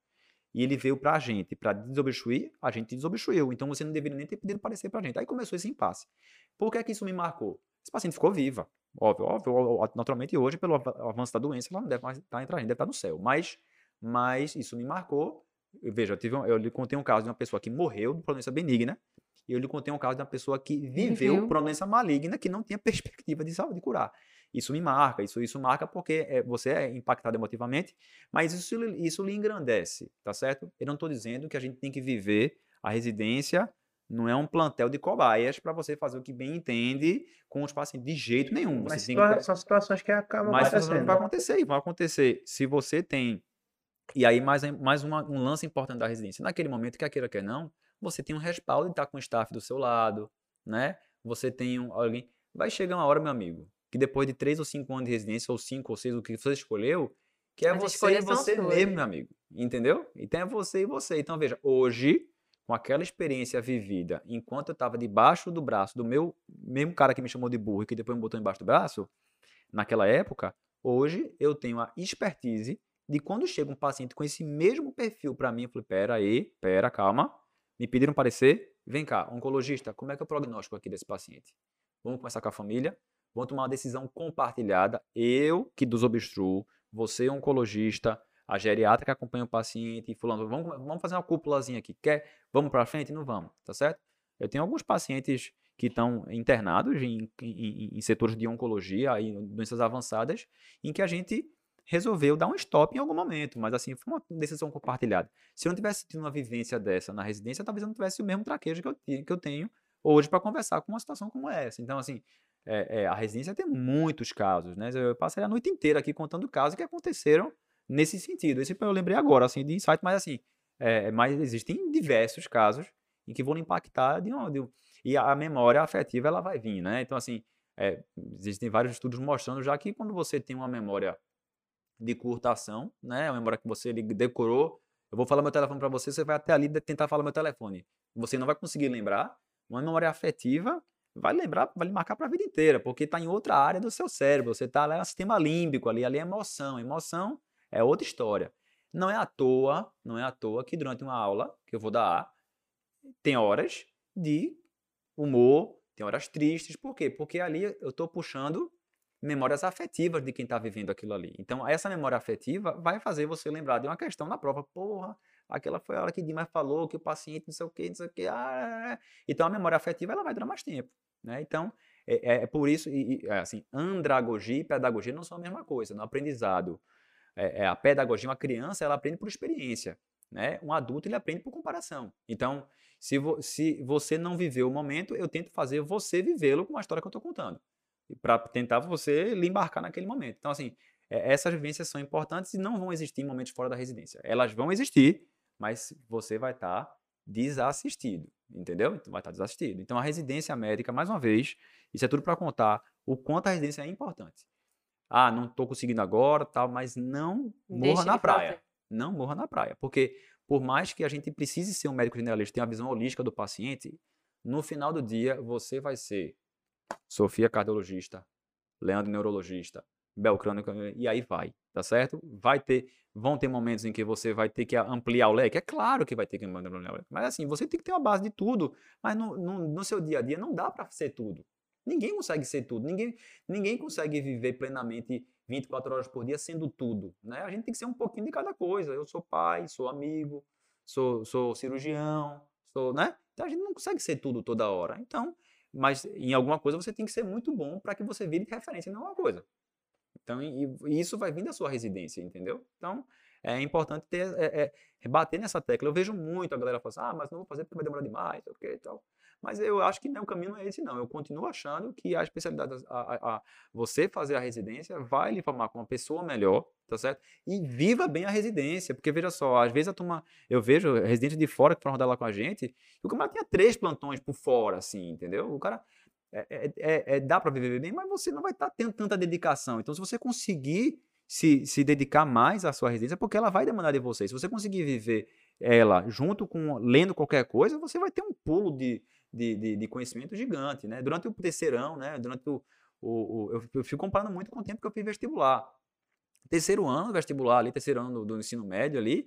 E ele veio pra gente para desobstruir, a gente desobstruiu. Então você não deveria nem ter pedido parecer pra gente. Aí começou esse impasse. Por que, é que isso me marcou? Esse paciente ficou viva. Óbvio, óbvio, naturalmente hoje, pelo avanço da doença, ela não deve mais estar a gente, deve estar no céu. Mas, mas isso me marcou. Veja, eu, tive um, eu lhe contei um caso de uma pessoa que morreu de doença benigna, e eu lhe contei um caso de uma pessoa que viveu, uma doença maligna que não tinha perspectiva de, de curar. Isso me marca, isso, isso marca porque é, você é impactado emotivamente, mas isso, isso lhe engrandece, tá certo? Eu não estou dizendo que a gente tem que viver a residência não é um plantel de cobaias para você fazer o que bem entende com os pacientes de jeito nenhum. Mas situa que... são situações que acabam mas acontecendo. Vai acontecer, e vão acontecer. Se você tem. E aí, mais, mais uma, um lance importante da residência. Naquele momento, quer queira, quer não, você tem um respaldo de estar com o staff do seu lado, né? Você tem um, alguém. Vai chegar uma hora, meu amigo, que depois de três ou cinco anos de residência, ou cinco ou seis, o que você escolheu, que é As você e você mesmo, meu amigo. Entendeu? Então é você e você. Então, veja, hoje, com aquela experiência vivida, enquanto eu estava debaixo do braço do meu mesmo cara que me chamou de burro e que depois me botou embaixo do braço, naquela época, hoje eu tenho a expertise de quando chega um paciente com esse mesmo perfil para mim, eu falei, pera aí, pera, calma, me pediram parecer, vem cá, oncologista, como é que é o prognóstico aqui desse paciente? Vamos começar com a família, vamos tomar uma decisão compartilhada, eu que desobstruo, você oncologista, a geriatra que acompanha o paciente, fulano, vamos, vamos fazer uma cúpulazinha aqui, quer? Vamos para frente? Não vamos, tá certo? Eu tenho alguns pacientes que estão internados em, em, em setores de oncologia, aí, doenças avançadas, em que a gente resolveu dar um stop em algum momento, mas assim, foi uma decisão compartilhada. Se eu não tivesse tido uma vivência dessa na residência, talvez eu não tivesse o mesmo traquejo que eu, que eu tenho hoje para conversar com uma situação como essa. Então, assim, é, é, a residência tem muitos casos, né? Eu passei a noite inteira aqui contando casos que aconteceram nesse sentido. Esse eu lembrei agora, assim, de insight, mas assim, é, mas existem diversos casos em que vão impactar de um, de um, e a memória afetiva ela vai vir, né? Então, assim, é, existem vários estudos mostrando já que quando você tem uma memória de curta ação, né? Uma memória que você decorou, eu vou falar meu telefone para você, você vai até ali tentar falar meu telefone. Você não vai conseguir lembrar. Uma memória afetiva vai lembrar, vai marcar para a vida inteira, porque está em outra área do seu cérebro. Você está lá no sistema límbico ali, ali é emoção. Emoção é outra história. Não é à toa, não é à toa que durante uma aula que eu vou dar, tem horas de humor, tem horas tristes. Por quê? Porque ali eu estou puxando memórias afetivas de quem está vivendo aquilo ali. Então, essa memória afetiva vai fazer você lembrar de uma questão na prova. Porra, aquela foi a hora que Dimas falou que o paciente não sei o que, não sei o que. Ah, então, a memória afetiva ela vai durar mais tempo. Né? Então, é, é, é por isso, e, é assim, andragogia e pedagogia não são a mesma coisa. No aprendizado, é, é, a pedagogia, uma criança, ela aprende por experiência. Né? Um adulto, ele aprende por comparação. Então, se, vo, se você não viveu o momento, eu tento fazer você vivê-lo com a história que eu estou contando. Para tentar você lhe embarcar naquele momento. Então, assim, é, essas vivências são importantes e não vão existir em momentos fora da residência. Elas vão existir, mas você vai estar tá desassistido, entendeu? Vai estar tá desassistido. Então, a residência médica, mais uma vez, isso é tudo para contar o quanto a residência é importante. Ah, não estou conseguindo agora, tal, mas não morra Deixa na praia. Fazer. Não morra na praia. Porque por mais que a gente precise ser um médico generalista, tenha a visão holística do paciente, no final do dia você vai ser Sofia cardiologista, Leandro neurologista, Belcrano e aí vai, tá certo? Vai ter, vão ter momentos em que você vai ter que ampliar o leque, é claro que vai ter que ampliar o leque, mas assim, você tem que ter uma base de tudo, mas no, no, no seu dia a dia não dá para ser tudo. Ninguém consegue ser tudo. Ninguém, ninguém consegue viver plenamente 24 horas por dia sendo tudo. Né? A gente tem que ser um pouquinho de cada coisa. Eu sou pai, sou amigo, sou, sou cirurgião, sou, né? Então a gente não consegue ser tudo toda hora. Então, mas em alguma coisa você tem que ser muito bom para que você vire referência em alguma coisa. Então, e, e, isso vai vir da sua residência, entendeu? Então, é importante ter, é, é, bater nessa tecla. Eu vejo muito a galera falando assim, ah, mas não vou fazer porque vai demorar demais, ok, tal. Mas eu acho que não, o caminho não é esse, não. Eu continuo achando que a especialidade, a, a, a, você fazer a residência vai lhe formar como uma pessoa melhor, tá certo? E viva bem a residência, porque veja só, às vezes a turma, eu vejo residentes de fora que foram rodar lá com a gente, e o camarada tinha três plantões por fora, assim, entendeu? O cara, é, é, é, é dá para viver bem, mas você não vai estar tá tendo tanta dedicação. Então, se você conseguir se, se dedicar mais à sua residência, porque ela vai demandar de você. Se você conseguir viver ela junto com lendo qualquer coisa, você vai ter um pulo de, de, de, de conhecimento gigante, né? Durante o terceirão, né? Durante o, o, o eu, fico comparando muito com o tempo que eu fiz vestibular. Terceiro ano vestibular ali, terceiro ano do, do ensino médio ali,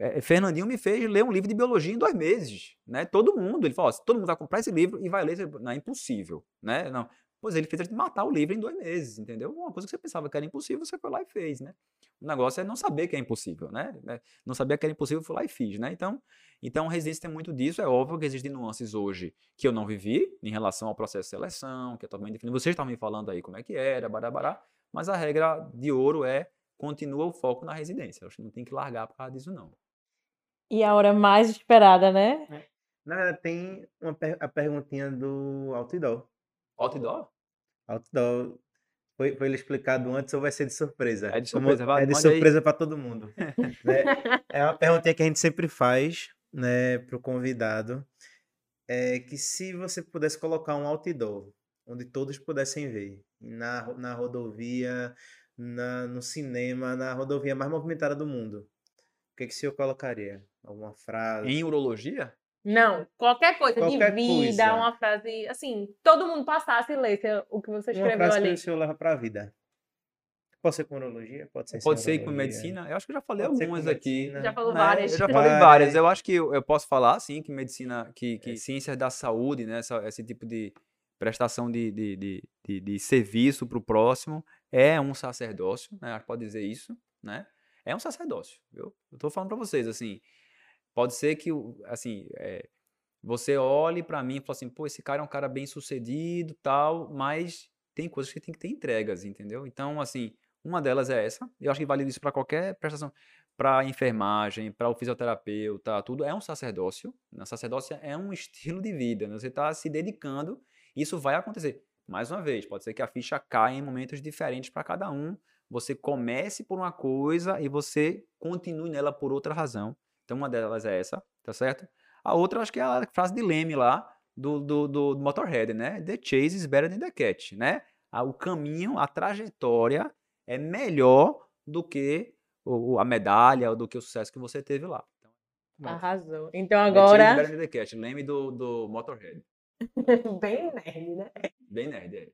é, Fernandinho me fez ler um livro de biologia em dois meses, né? Todo mundo, ele falou, ó, todo mundo vai comprar esse livro e vai ler, não é impossível, né? Não. Pois ele fez a gente matar o livro em dois meses, entendeu? Uma coisa que você pensava que era impossível, você foi lá e fez, né? O negócio é não saber que é impossível, né? Não saber que era impossível, foi lá e fiz, né? Então, então resistência tem muito disso. É óbvio que existem nuances hoje que eu não vivi em relação ao processo de seleção, que é totalmente definido. Vocês estavam me falando aí como é que era, barabará, mas a regra de ouro é continua o foco na residência. Acho que não tem que largar por causa disso, não. E a hora mais esperada, né? É. Na verdade, tem uma per a perguntinha do outdoor. Outdoor? Outdoor. Foi, foi ele explicado antes ou vai ser de surpresa? É de surpresa, Como, É de surpresa para todo mundo. né? É uma perguntinha que a gente sempre faz né, para o convidado. É que se você pudesse colocar um outdoor onde todos pudessem ver, na, na rodovia, na, no cinema, na rodovia mais movimentada do mundo, o que, que o senhor colocaria? Alguma frase? Em urologia? Não, qualquer coisa Qualquer de vida, coisa. uma frase, assim, todo mundo passasse e lesse o que você Uma escreveu frase que ali. o senhor leva para a vida. Pode ser com urologia, pode ser Pode ser com medicina? Eu acho que eu já falei Pode algumas aqui. Já falou né? várias. Eu já falei Várias. Eu acho que eu, eu posso falar, sim, que medicina, que, que É. ciências da saúde, né, essa- esse tipo de prestação de, de, de, de, de serviço para o próximo é um sacerdócio, né? acho que Pode dizer isso, né? É um sacerdócio, viu? Eu tô falando para vocês, assim, pode ser que, assim, é, você olhe para mim e fale assim, pô, esse cara é um cara bem sucedido, tal, mas tem coisas que tem que ter entregas, entendeu? Então, assim, uma delas é essa. Eu acho que vale isso para qualquer prestação, para enfermagem, para o fisioterapeuta, tudo é um sacerdócio. Né? Sacerdócio é um estilo de vida. né? Você está se dedicando, isso vai acontecer. Mais uma vez, pode ser que a ficha caia em momentos diferentes para cada um. Você comece por uma coisa e você continue nela por outra razão. Então, uma delas é essa, tá certo? A outra, acho que é a frase de Leme lá, do, do, do Motorhead, né? The chase is better than the catch, né? O caminho, a trajetória é melhor do que o- a medalha ou do que o sucesso que você teve lá. Então, Arrasou. Então The chase is agora, better than the catch. Leme do, do Motorhead. bem nerd, né? Bem nerd. é.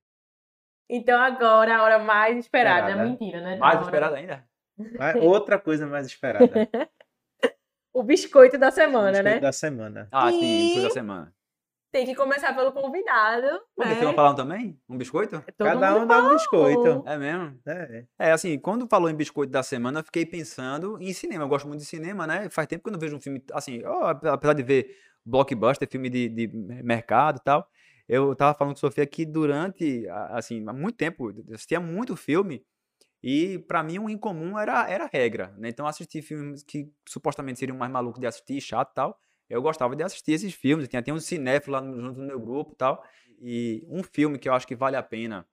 Então agora a hora mais esperada. Esperada. Mentira, né? Mais A hora- esperado ainda? Outra coisa mais esperada. O biscoito da semana, Biscoito né? da semana. Ah, sim, E- biscoito da semana. Tem que começar pelo convidado. Porque né? vocês não falaram também? Um biscoito? Todo Cada um dá um biscoito. É mesmo? É. É, assim, quando falou em biscoito da semana, eu fiquei pensando em cinema. Eu gosto muito de cinema, né? Faz tempo que eu não vejo um filme, assim, apesar de ver blockbuster, filme de, de mercado e tal, eu tava falando com a Sofia que durante, assim, há muito tempo, eu assistia muito filme e pra mim o incomum era, era regra, né? Então assistir filmes que supostamente seriam mais malucos de assistir, chato e tal, eu gostava de assistir esses filmes, tinha, tinha um cinéfilo lá junto no meu grupo e tal, e um filme que eu acho que vale a pena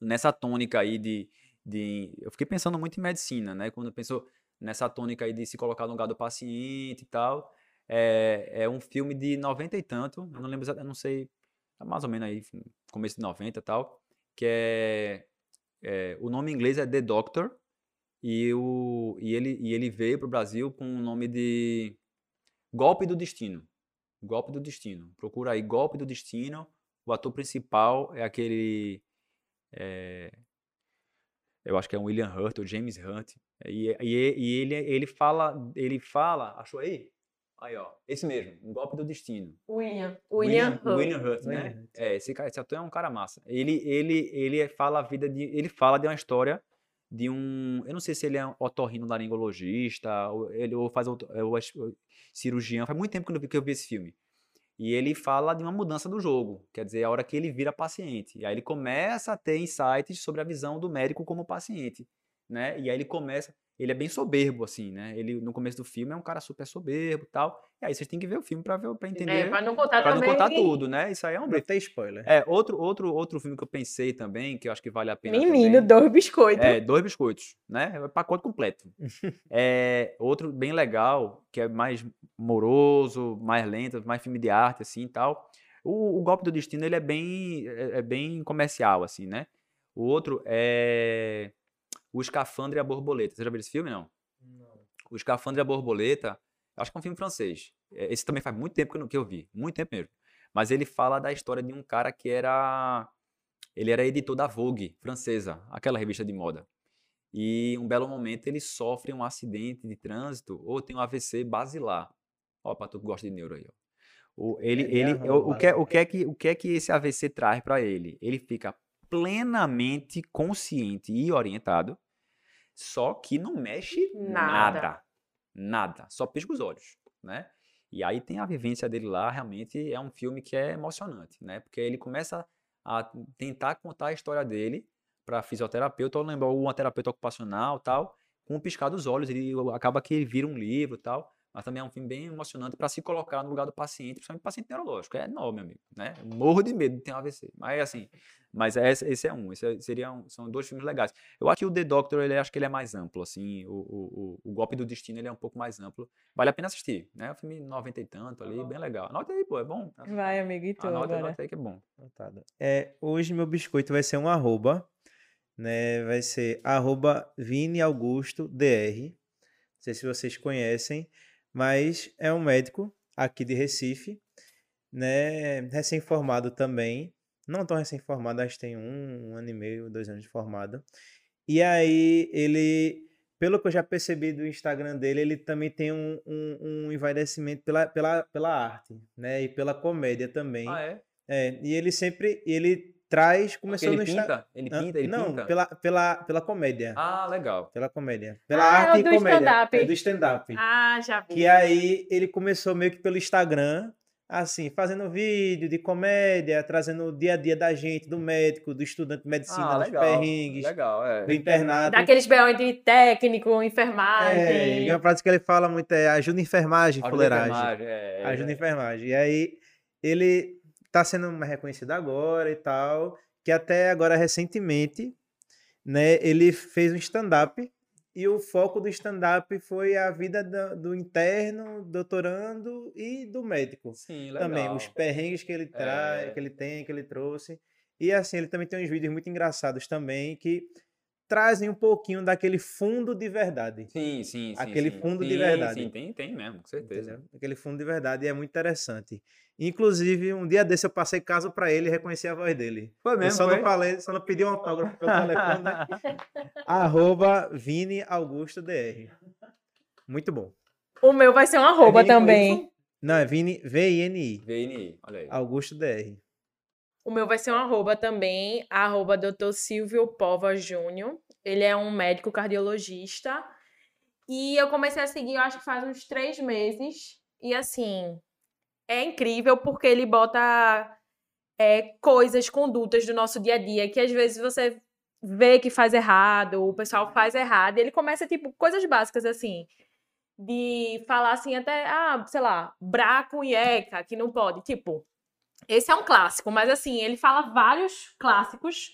nessa tônica aí de, de. Eu fiquei pensando muito em medicina, né? Quando pensou nessa tônica aí de se colocar no lugar do paciente e tal. É, é um filme de 90 e tanto, eu não lembro, eu não sei, é mais ou menos aí, começo de 90 e tal, que é, é, o nome em inglês é The Doctor, e, o, e, ele, e ele veio para o Brasil com o nome de Golpe do Destino. Golpe do Destino. Procura aí Golpe do Destino. O ator principal é aquele. é, eu acho que é o William Hurt, ou James Hunt. E, e, e ele, ele fala. Ele fala. Achou aí? Aí, ó. Esse mesmo. Um golpe do destino. William. William, Hurt. William Hurt, né? William Hurt. É, esse, cara, esse ator é um cara massa. Ele, ele, ele fala a vida de. Ele fala de uma história de um. Eu não sei se ele é um otorrinolaringologista, ou ele ou faz outro, é, ou é cirurgião. Faz muito tempo que eu vi- que eu vi esse filme. E ele fala de uma mudança do jogo, quer dizer, a hora que ele vira paciente. E aí ele começa a ter insights sobre a visão do médico como paciente, né? E aí ele começa, ele é bem soberbo assim, né? Ele no começo do filme é um cara super soberbo, e tal. E aí vocês têm que ver o filme para ver, para entender, É, pra não contar para não também. contar tudo, né? Isso aí é um Não tem spoiler. É, outro outro outro filme que eu pensei também, que eu acho que vale a pena Menino, também. dois biscoitos. É, dois biscoitos, né? É pacote completo. é, outro bem legal, que é mais moroso, mais lento, mais filme de arte, assim, e tal. O, o Golpe do Destino, ele é bem, é, é bem comercial, assim, né? O outro é O Escafandre e a Borboleta. Você já viu esse filme, não? O Escafandre e a Borboleta, acho que é um filme francês. É, Esse também faz muito tempo que eu, não- que eu vi, muito tempo mesmo. Mas ele fala da história de um cara que era. Ele era editor da Vogue francesa, aquela revista de moda. E um belo momento ele sofre um acidente de trânsito ou tem um AVC basilar. Ó, para tu que gosta de neuro aí, ó. O, ele, Ele ele, o, o, que, é- o, que é que, o que é que esse AVC traz para ele? Ele fica plenamente consciente e orientado, só que não mexe Nada. nada. Nada. Só pisca os olhos, né? E aí tem a vivência dele lá, realmente é um filme que é emocionante, né? Porque ele começa a tentar contar a história dele para fisioterapeuta, ou lembrar uma terapeuta ocupacional, tal, com um piscar dos olhos, ele acaba que ele vira um livro, tal, mas também é um filme bem emocionante para se colocar no lugar do paciente, principalmente paciente neurológico, é enorme, meu amigo, né? Eu Morro de medo de ter um AVC, mas assim, mas esse, esse é um, esse é- seria um- são dois filmes legais. Eu acho que o The Doctor, ele acho que ele é mais amplo, assim, o, o, o, o Golpe do Destino, ele é um pouco mais amplo, vale a pena assistir, né? É um filme 90 e tanto ali, bem legal. Anota aí, pô, é bom. Vai, amigo, e tu Anota, agora? anota aí que é bom. Anotado. É, hoje meu biscoito vai ser um arroba, né? Vai ser arroba Vini Augusto DR. Não sei se vocês conhecem, mas é um médico aqui de Recife, né? Recém-formado também. Não tão recém-formado, acho que tem um, um ano e meio, dois anos de formado. E aí ele, pelo que eu já percebi do Instagram dele, ele também tem um, um, um envaidecimento pela, pela, pela arte, né? E pela comédia também. Ah, é? É, e ele sempre, ele traz, Porque começou ele no Insta- pinta? Ele Hã? pinta? Ele Não, pinta? pela, pela, pela comédia. Ah, legal. Pela comédia. Pela Ah, é o arte e do comédia. stand-up. É do stand-up. Ah, já vi. Que aí ele começou meio que pelo Instagram, assim, fazendo vídeo de comédia, trazendo o dia a dia da gente, do médico, do estudante de medicina, Ah, dos legal. perrengues, Legal, é. do internato. Daqueles B.O. de técnico, É, enfermagem. e uma frase que ele fala muito é ajuda enfermagem, Ajuda fuleiragem. enfermagem, é, ajuda é. a enfermagem. E aí ele tá sendo mais reconhecido agora e tal, que até agora recentemente, né, ele fez um stand-up e o foco do stand-up foi a vida da- do interno, doutorando e do médico. Sim, legal. Também os perrengues que ele traz, É. que ele tem, que ele trouxe. E assim, ele também tem uns vídeos muito engraçados também que trazem um pouquinho daquele fundo de verdade. Sim, sim, sim. Aquele sim. fundo de Sim, verdade. Sim, tem, tem mesmo, com certeza. Entendeu? Aquele fundo de verdade é muito interessante. Inclusive, um dia desse eu passei caso pra ele e reconheci a voz dele. Foi eu mesmo, só foi? não falei, só não pedi um autógrafo pelo telefone. né? Arroba Vini Augusto DR. Muito bom. O meu vai ser um arroba Vini com também. Não, é Vini, V-I-N-I. VNI, olha aí. Augusto DR. O meu vai ser um arroba também, arroba Dr. Silvio Pova Júnior. Ele é um médico cardiologista. E eu comecei a seguir, eu acho que faz uns três meses. E assim, é incrível porque ele bota é, coisas, condutas do nosso dia a dia que às vezes você vê que faz errado, o pessoal faz errado. E ele começa, tipo, coisas básicas assim. De falar assim, até, ah, sei lá, braco e eca, que não pode. Tipo, esse é um clássico, mas assim, ele fala vários clássicos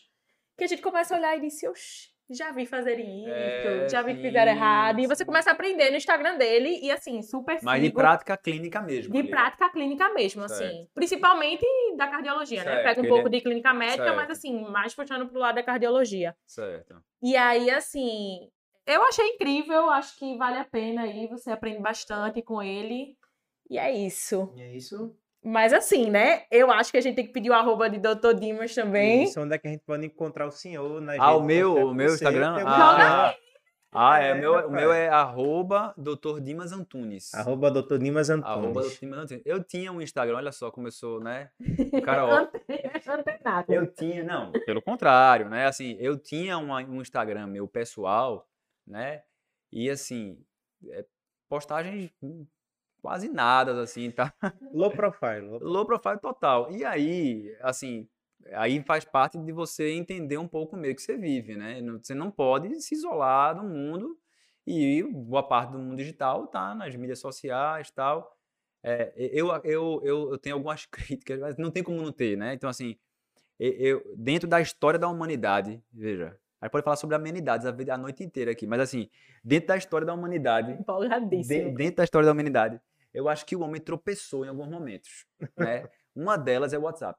que a gente começa a olhar e diz, oxi, já vi fazer isso, É, já vi que fizeram errado. E você começa a aprender no Instagram dele e assim, super Mas de prática clínica mesmo. de ali. prática clínica mesmo, assim. Certo. Principalmente da cardiologia, né? Certo, Pega um pouco é- de clínica médica, mas Certo. assim, mais puxando pro lado da cardiologia. Certo. E aí, assim, eu achei incrível, acho que vale a pena aí, você aprende bastante com ele. E é isso. E é isso. Mas assim, né? Eu acho que a gente tem que pedir o arroba de Dr. Dimas também. Isso, onde é que a gente pode encontrar o senhor nas Ah, o meu, o meu Instagram? Ah, Instagram. ah, é, É, o meu, o meu é arroba Dr. Dimas Antunes. Arroba Dr. Dimas Arroba Antunes. Dr. Dimas Antunes. Eu tinha um Instagram, olha só, começou, né? O cara, ó, Antenado. Eu tinha, não, pelo contrário, né? Assim, eu tinha uma- um Instagram meu pessoal, né? E assim, é, postagens quase nada, assim, tá? Low profile. low Low profile total. E aí, assim, aí faz parte de você entender um pouco o meio que você vive, né? Não- Você não pode se isolar do mundo e boa parte do mundo digital tá nas mídias sociais e tal. É, eu, eu, eu, eu tenho algumas críticas, mas não tem como não ter, né? Então, assim, e- eu, dentro da história da humanidade, veja, aí pode falar sobre amenidades a, vida- a noite inteira aqui, mas assim, dentro da história da humanidade, de- dentro da história da humanidade, eu acho que o homem tropeçou em alguns momentos, né? Uma delas é o WhatsApp,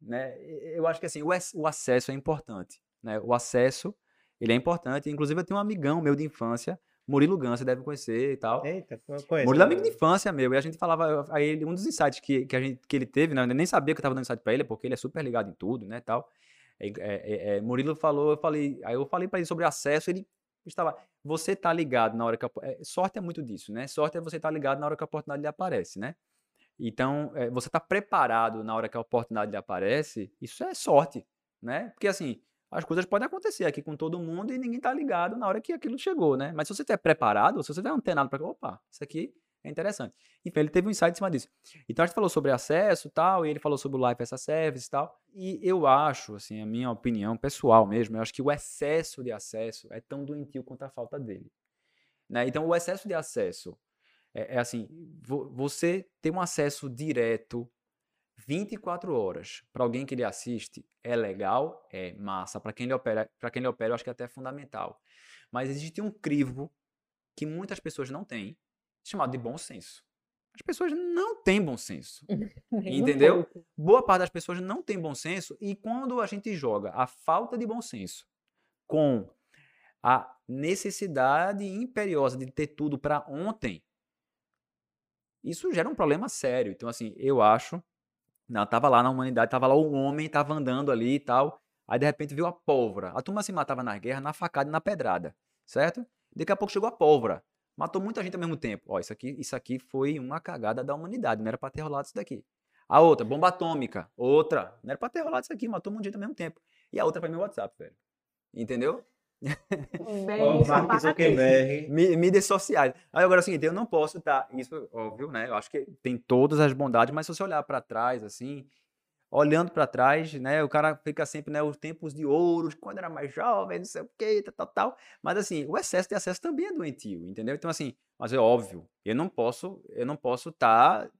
né? Eu acho que assim, o, ac- o acesso é importante, né? O acesso, ele é importante. Inclusive, eu tenho um amigão meu de infância, Murilo Gans, você deve conhecer e tal. Eita, conheço. Murilo é amigo de infância, meu. E a gente falava, aí ele- um dos insights que, que, a gente, que ele teve, né? Eu nem sabia que eu tava dando insight pra ele, porque ele é super ligado em tudo, né, tal. É, é, é, Murilo falou, eu falei, aí eu falei pra ele sobre acesso, ele está lá. Você tá ligado na hora que a, é, sorte é muito disso, né? Sorte é você estar tá ligado na hora que a oportunidade lhe aparece, né? Então, é, você tá preparado na hora que a oportunidade lhe aparece, isso é sorte, né? Porque assim, as coisas podem acontecer aqui com todo mundo e ninguém tá ligado na hora que aquilo chegou, né? Mas se você estiver preparado, se você estiver antenado para, opa, isso aqui é interessante. Enfim, ele teve um insight em cima disso. Então a gente falou sobre acesso tal, e ele falou sobre o Life as a Service e tal. E eu acho, assim, a minha opinião pessoal mesmo, eu acho que o excesso de acesso é tão doentio quanto a falta dele. Né? Então o excesso de acesso é, é assim, vo, você ter um acesso direto 24 horas para alguém que lhe assiste é legal, é massa. Para quem lhe opera, para quem lhe opera, eu acho que é até fundamental. Mas existe um crivo que muitas pessoas não têm, chamado de bom senso. As pessoas não têm bom senso. entendeu? Boa parte das pessoas não tem bom senso e quando a gente joga a falta de bom senso com a necessidade imperiosa de ter tudo para ontem, isso gera um problema sério. Então, assim, eu acho. Não, tava lá na humanidade, tava lá o homem, tava andando ali e tal. Aí, de repente, viu a pólvora. A turma se matava na guerra, na facada e na pedrada, certo? Daqui a pouco chegou a pólvora. Matou muita gente ao mesmo tempo. Ó, isso aqui, isso aqui foi uma cagada da humanidade. Não era pra ter rolado isso daqui. A outra, bomba atômica. Outra. Não era pra ter rolado isso aqui. Matou muita gente ao mesmo tempo. E a outra foi meu WhatsApp, velho. Entendeu? Bem, Mark Zuckerberg. Mídias sociais. Aí agora é o seguinte, eu não posso estar. Tá, isso, óbvio, né? Eu acho que tem todas as bondades, mas se você olhar para trás, assim, olhando para trás, né? O cara fica sempre, né? Os tempos de ouro, quando era mais jovem, não sei o quê, tal, tal, tal. Mas assim, o excesso de acesso também é doentio, entendeu? Então, assim, mas é óbvio, eu não posso, eu não posso estar tá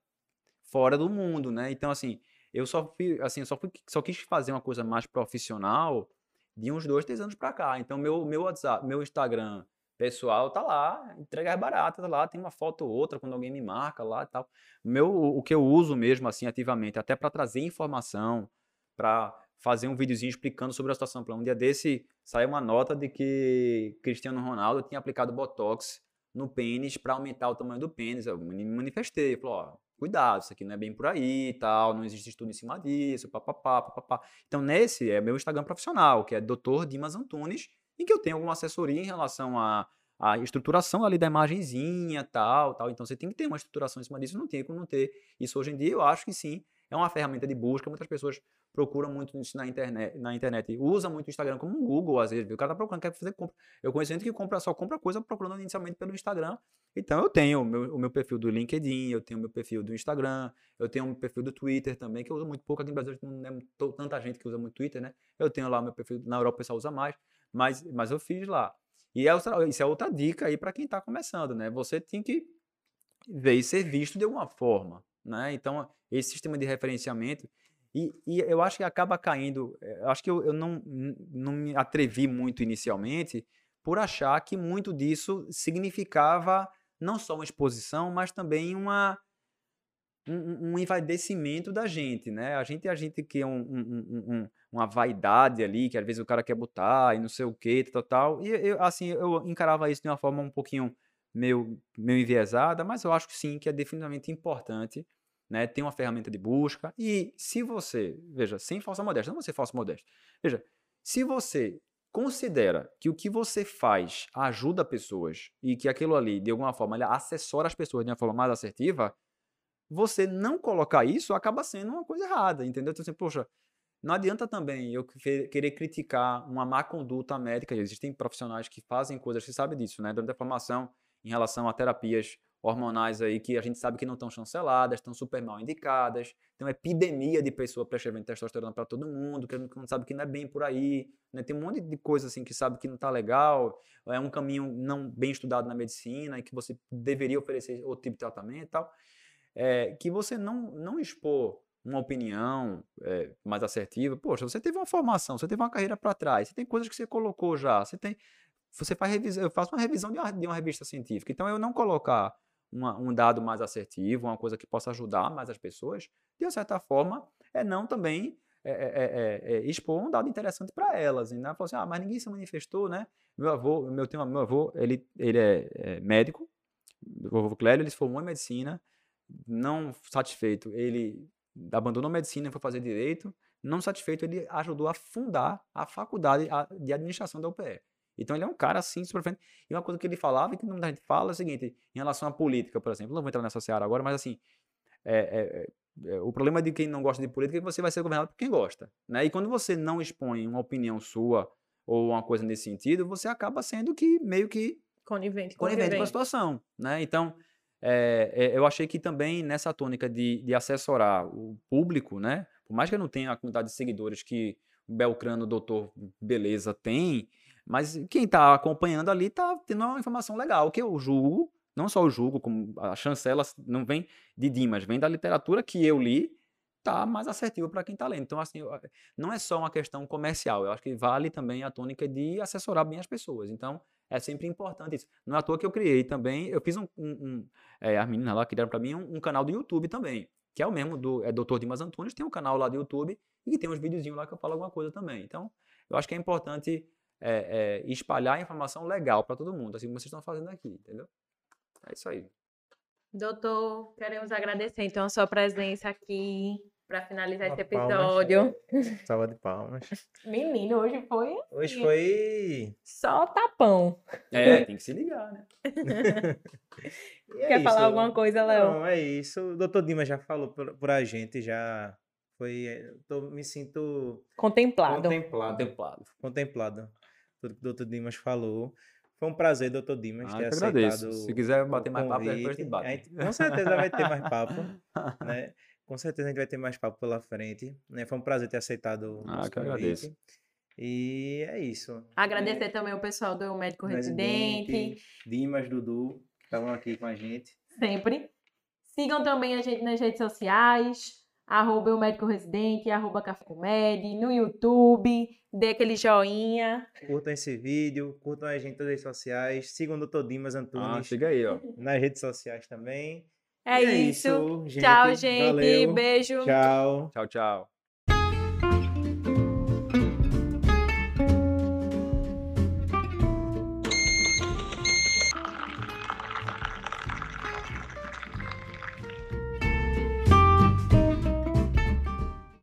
fora do mundo, né? Então, assim, eu só fui, assim, só, fui, só quis fazer uma coisa mais profissional de uns dois, três anos para cá. Então, meu, meu WhatsApp, meu Instagram pessoal tá lá, entregar barata, tá lá, tem uma foto ou outra quando alguém me marca lá e tal. Meu, o que eu uso mesmo assim ativamente, até para trazer informação, para fazer um videozinho explicando sobre a situação. Um dia desse saiu uma nota de que Cristiano Ronaldo tinha aplicado botox no pênis para aumentar o tamanho do pênis. Eu me manifestei, falou, ó, cuidado, isso aqui não é bem por aí tal, não existe estudo em cima disso, papapá, papapá. Então, nesse é meu Instagram profissional, que é Dr. Dimas Antunes, em que eu tenho alguma assessoria em relação a a estruturação ali da imagenzinha, tal, tal. Então você tem que ter uma estruturação em cima disso, não tem como não ter isso hoje em dia. Eu acho que sim, é uma ferramenta de busca. Muitas pessoas procuram muito isso na internet, na internet. Usa muito o Instagram como um Google, às vezes. O cara tá procurando, quer fazer compra. Eu conheço gente que compra, só compra coisa procurando inicialmente pelo Instagram. Então eu tenho o meu, o meu perfil do LinkedIn, eu tenho o meu perfil do Instagram, eu tenho o meu perfil do Twitter também, que eu uso muito pouco aqui no Brasil, não é tanta gente que usa muito Twitter, né? Eu tenho lá o meu perfil, na Europa o pessoal usa mais, mas, mas eu fiz lá. E é outra, isso é outra dica aí para quem está começando, né? Você tem que ver e ser visto de alguma forma, né? Então, esse sistema de referenciamento, e, e eu acho que acaba caindo, eh, acho que eu, eu não, não me atrevi muito inicialmente por achar que muito disso significava não só uma exposição, mas também uma um, um envaidecimento da gente, né? A gente a gente que é um, um, um, uma vaidade ali, que às vezes o cara quer botar e não sei o que, tal, tal. E eu, assim, eu encarava isso de uma forma um pouquinho meio, meio enviesada, mas eu acho que sim, que é definitivamente importante, né? Ter uma ferramenta de busca. E se você, veja, sem falsa modéstia, não você falsa modéstia. Veja, se você considera que o que você faz ajuda pessoas e que aquilo ali, de alguma forma, ele assessora as pessoas de uma forma mais assertiva, você não colocar isso acaba sendo uma coisa errada, entendeu? Então, assim, poxa, não adianta também eu querer criticar uma má conduta médica. Existem profissionais que fazem coisas, que sabem disso, né? Durante a formação, em relação a terapias hormonais aí que a gente sabe que não estão chanceladas, estão super mal indicadas. Tem uma epidemia de pessoa prescrevendo testosterona para todo mundo, que não sabe que não é bem por aí. Né? Tem um monte de coisa assim que sabe que não está legal, é um caminho não bem estudado na medicina e que você deveria oferecer outro tipo de tratamento e tal. É, que você não, não expor uma opinião é, mais assertiva. Poxa, você teve uma formação, você teve uma carreira para trás, você tem coisas que você colocou já, você tem. Você faz revisão, eu faço uma revisão de uma, de uma revista científica. Então, eu não colocar uma, um dado mais assertivo, uma coisa que possa ajudar mais as pessoas, de certa forma, é não também é, é, é, expor um dado interessante para elas. Né? Falar assim, ah, mas ninguém se manifestou, né? Meu avô, meu, meu avô, ele, ele é, médico, o avô Clélio, ele se formou em medicina, não satisfeito, ele abandonou medicina e foi fazer direito. Não satisfeito, ele ajudou a fundar a faculdade de administração da UPE. Então ele é um cara assim, super frente. E uma coisa que ele falava e que muita gente fala é o seguinte, em relação à política, por exemplo, não vou entrar nessa seara agora, mas assim, é, é, é, o problema de quem não gosta de política é que você vai ser governado por quem gosta. Né? E quando você não expõe uma opinião sua ou uma coisa nesse sentido, você acaba sendo que meio que Conivente, conivente com a situação. Né? Então, é, é, eu achei que também nessa tônica de, de assessorar o público, né? por mais que eu não tenha a quantidade de seguidores que o Belcrano, doutor Beleza tem, mas quem está acompanhando ali está tendo uma informação legal, que eu julgo, não só o julgo, como a chancela não vem de Dimas, vem da literatura que eu li, tá mais assertivo para quem está lendo. Então, assim, não é só uma questão comercial, eu acho que vale também a tônica de assessorar bem as pessoas. Então, é sempre importante isso. Não é à toa que eu criei também, eu fiz um, um, um é, as meninas lá criaram para mim um, um, canal do YouTube também, que é o mesmo do é Dr. Dimas Antunes, tem um canal lá do YouTube e tem uns videozinhos lá que eu falo alguma coisa também. Então, eu acho que é importante é, é, espalhar informação legal para todo mundo, assim como vocês estão fazendo aqui, entendeu? É isso aí. Doutor, queremos agradecer então a sua presença aqui para finalizar esse episódio. Palmas, salva de palmas. Menino, hoje foi. Hoje foi. Só tapão. É, tem que se ligar, né? é Quer isso. falar alguma coisa, Léo? Não, é isso. O doutor Dimas já falou por, por a gente, já foi. Tô, me sinto. Contemplado. Contemplado. Contemplado. Contemplado. Tudo que o doutor Dimas falou. Foi um prazer, doutor Dimas, ah, ter aceitado. Agradeço. Se quiser bater mais papo, depois a gente bate. Gente, com certeza vai ter mais papo. né? Com certeza a gente vai ter mais papo pela frente. Né? Foi um prazer ter aceitado o ah, nosso que convite. agradeço. E é isso. Agradecer é. também o pessoal do Médico Residente. Residente Dimas, Dudu, que estavam aqui com a gente. Sempre. Sigam também a gente nas redes sociais arroba o médico residente, arroba Café Comédia, no YouTube, dê aquele joinha. Curtam esse vídeo, curtam a gente nas redes sociais, sigam o Dr. Dimas Antunes. Ah, chega aí, ó. Nas redes sociais também. É, é isso. isso gente. Tchau, gente. Valeu. Beijo. Tchau. Tchau, tchau.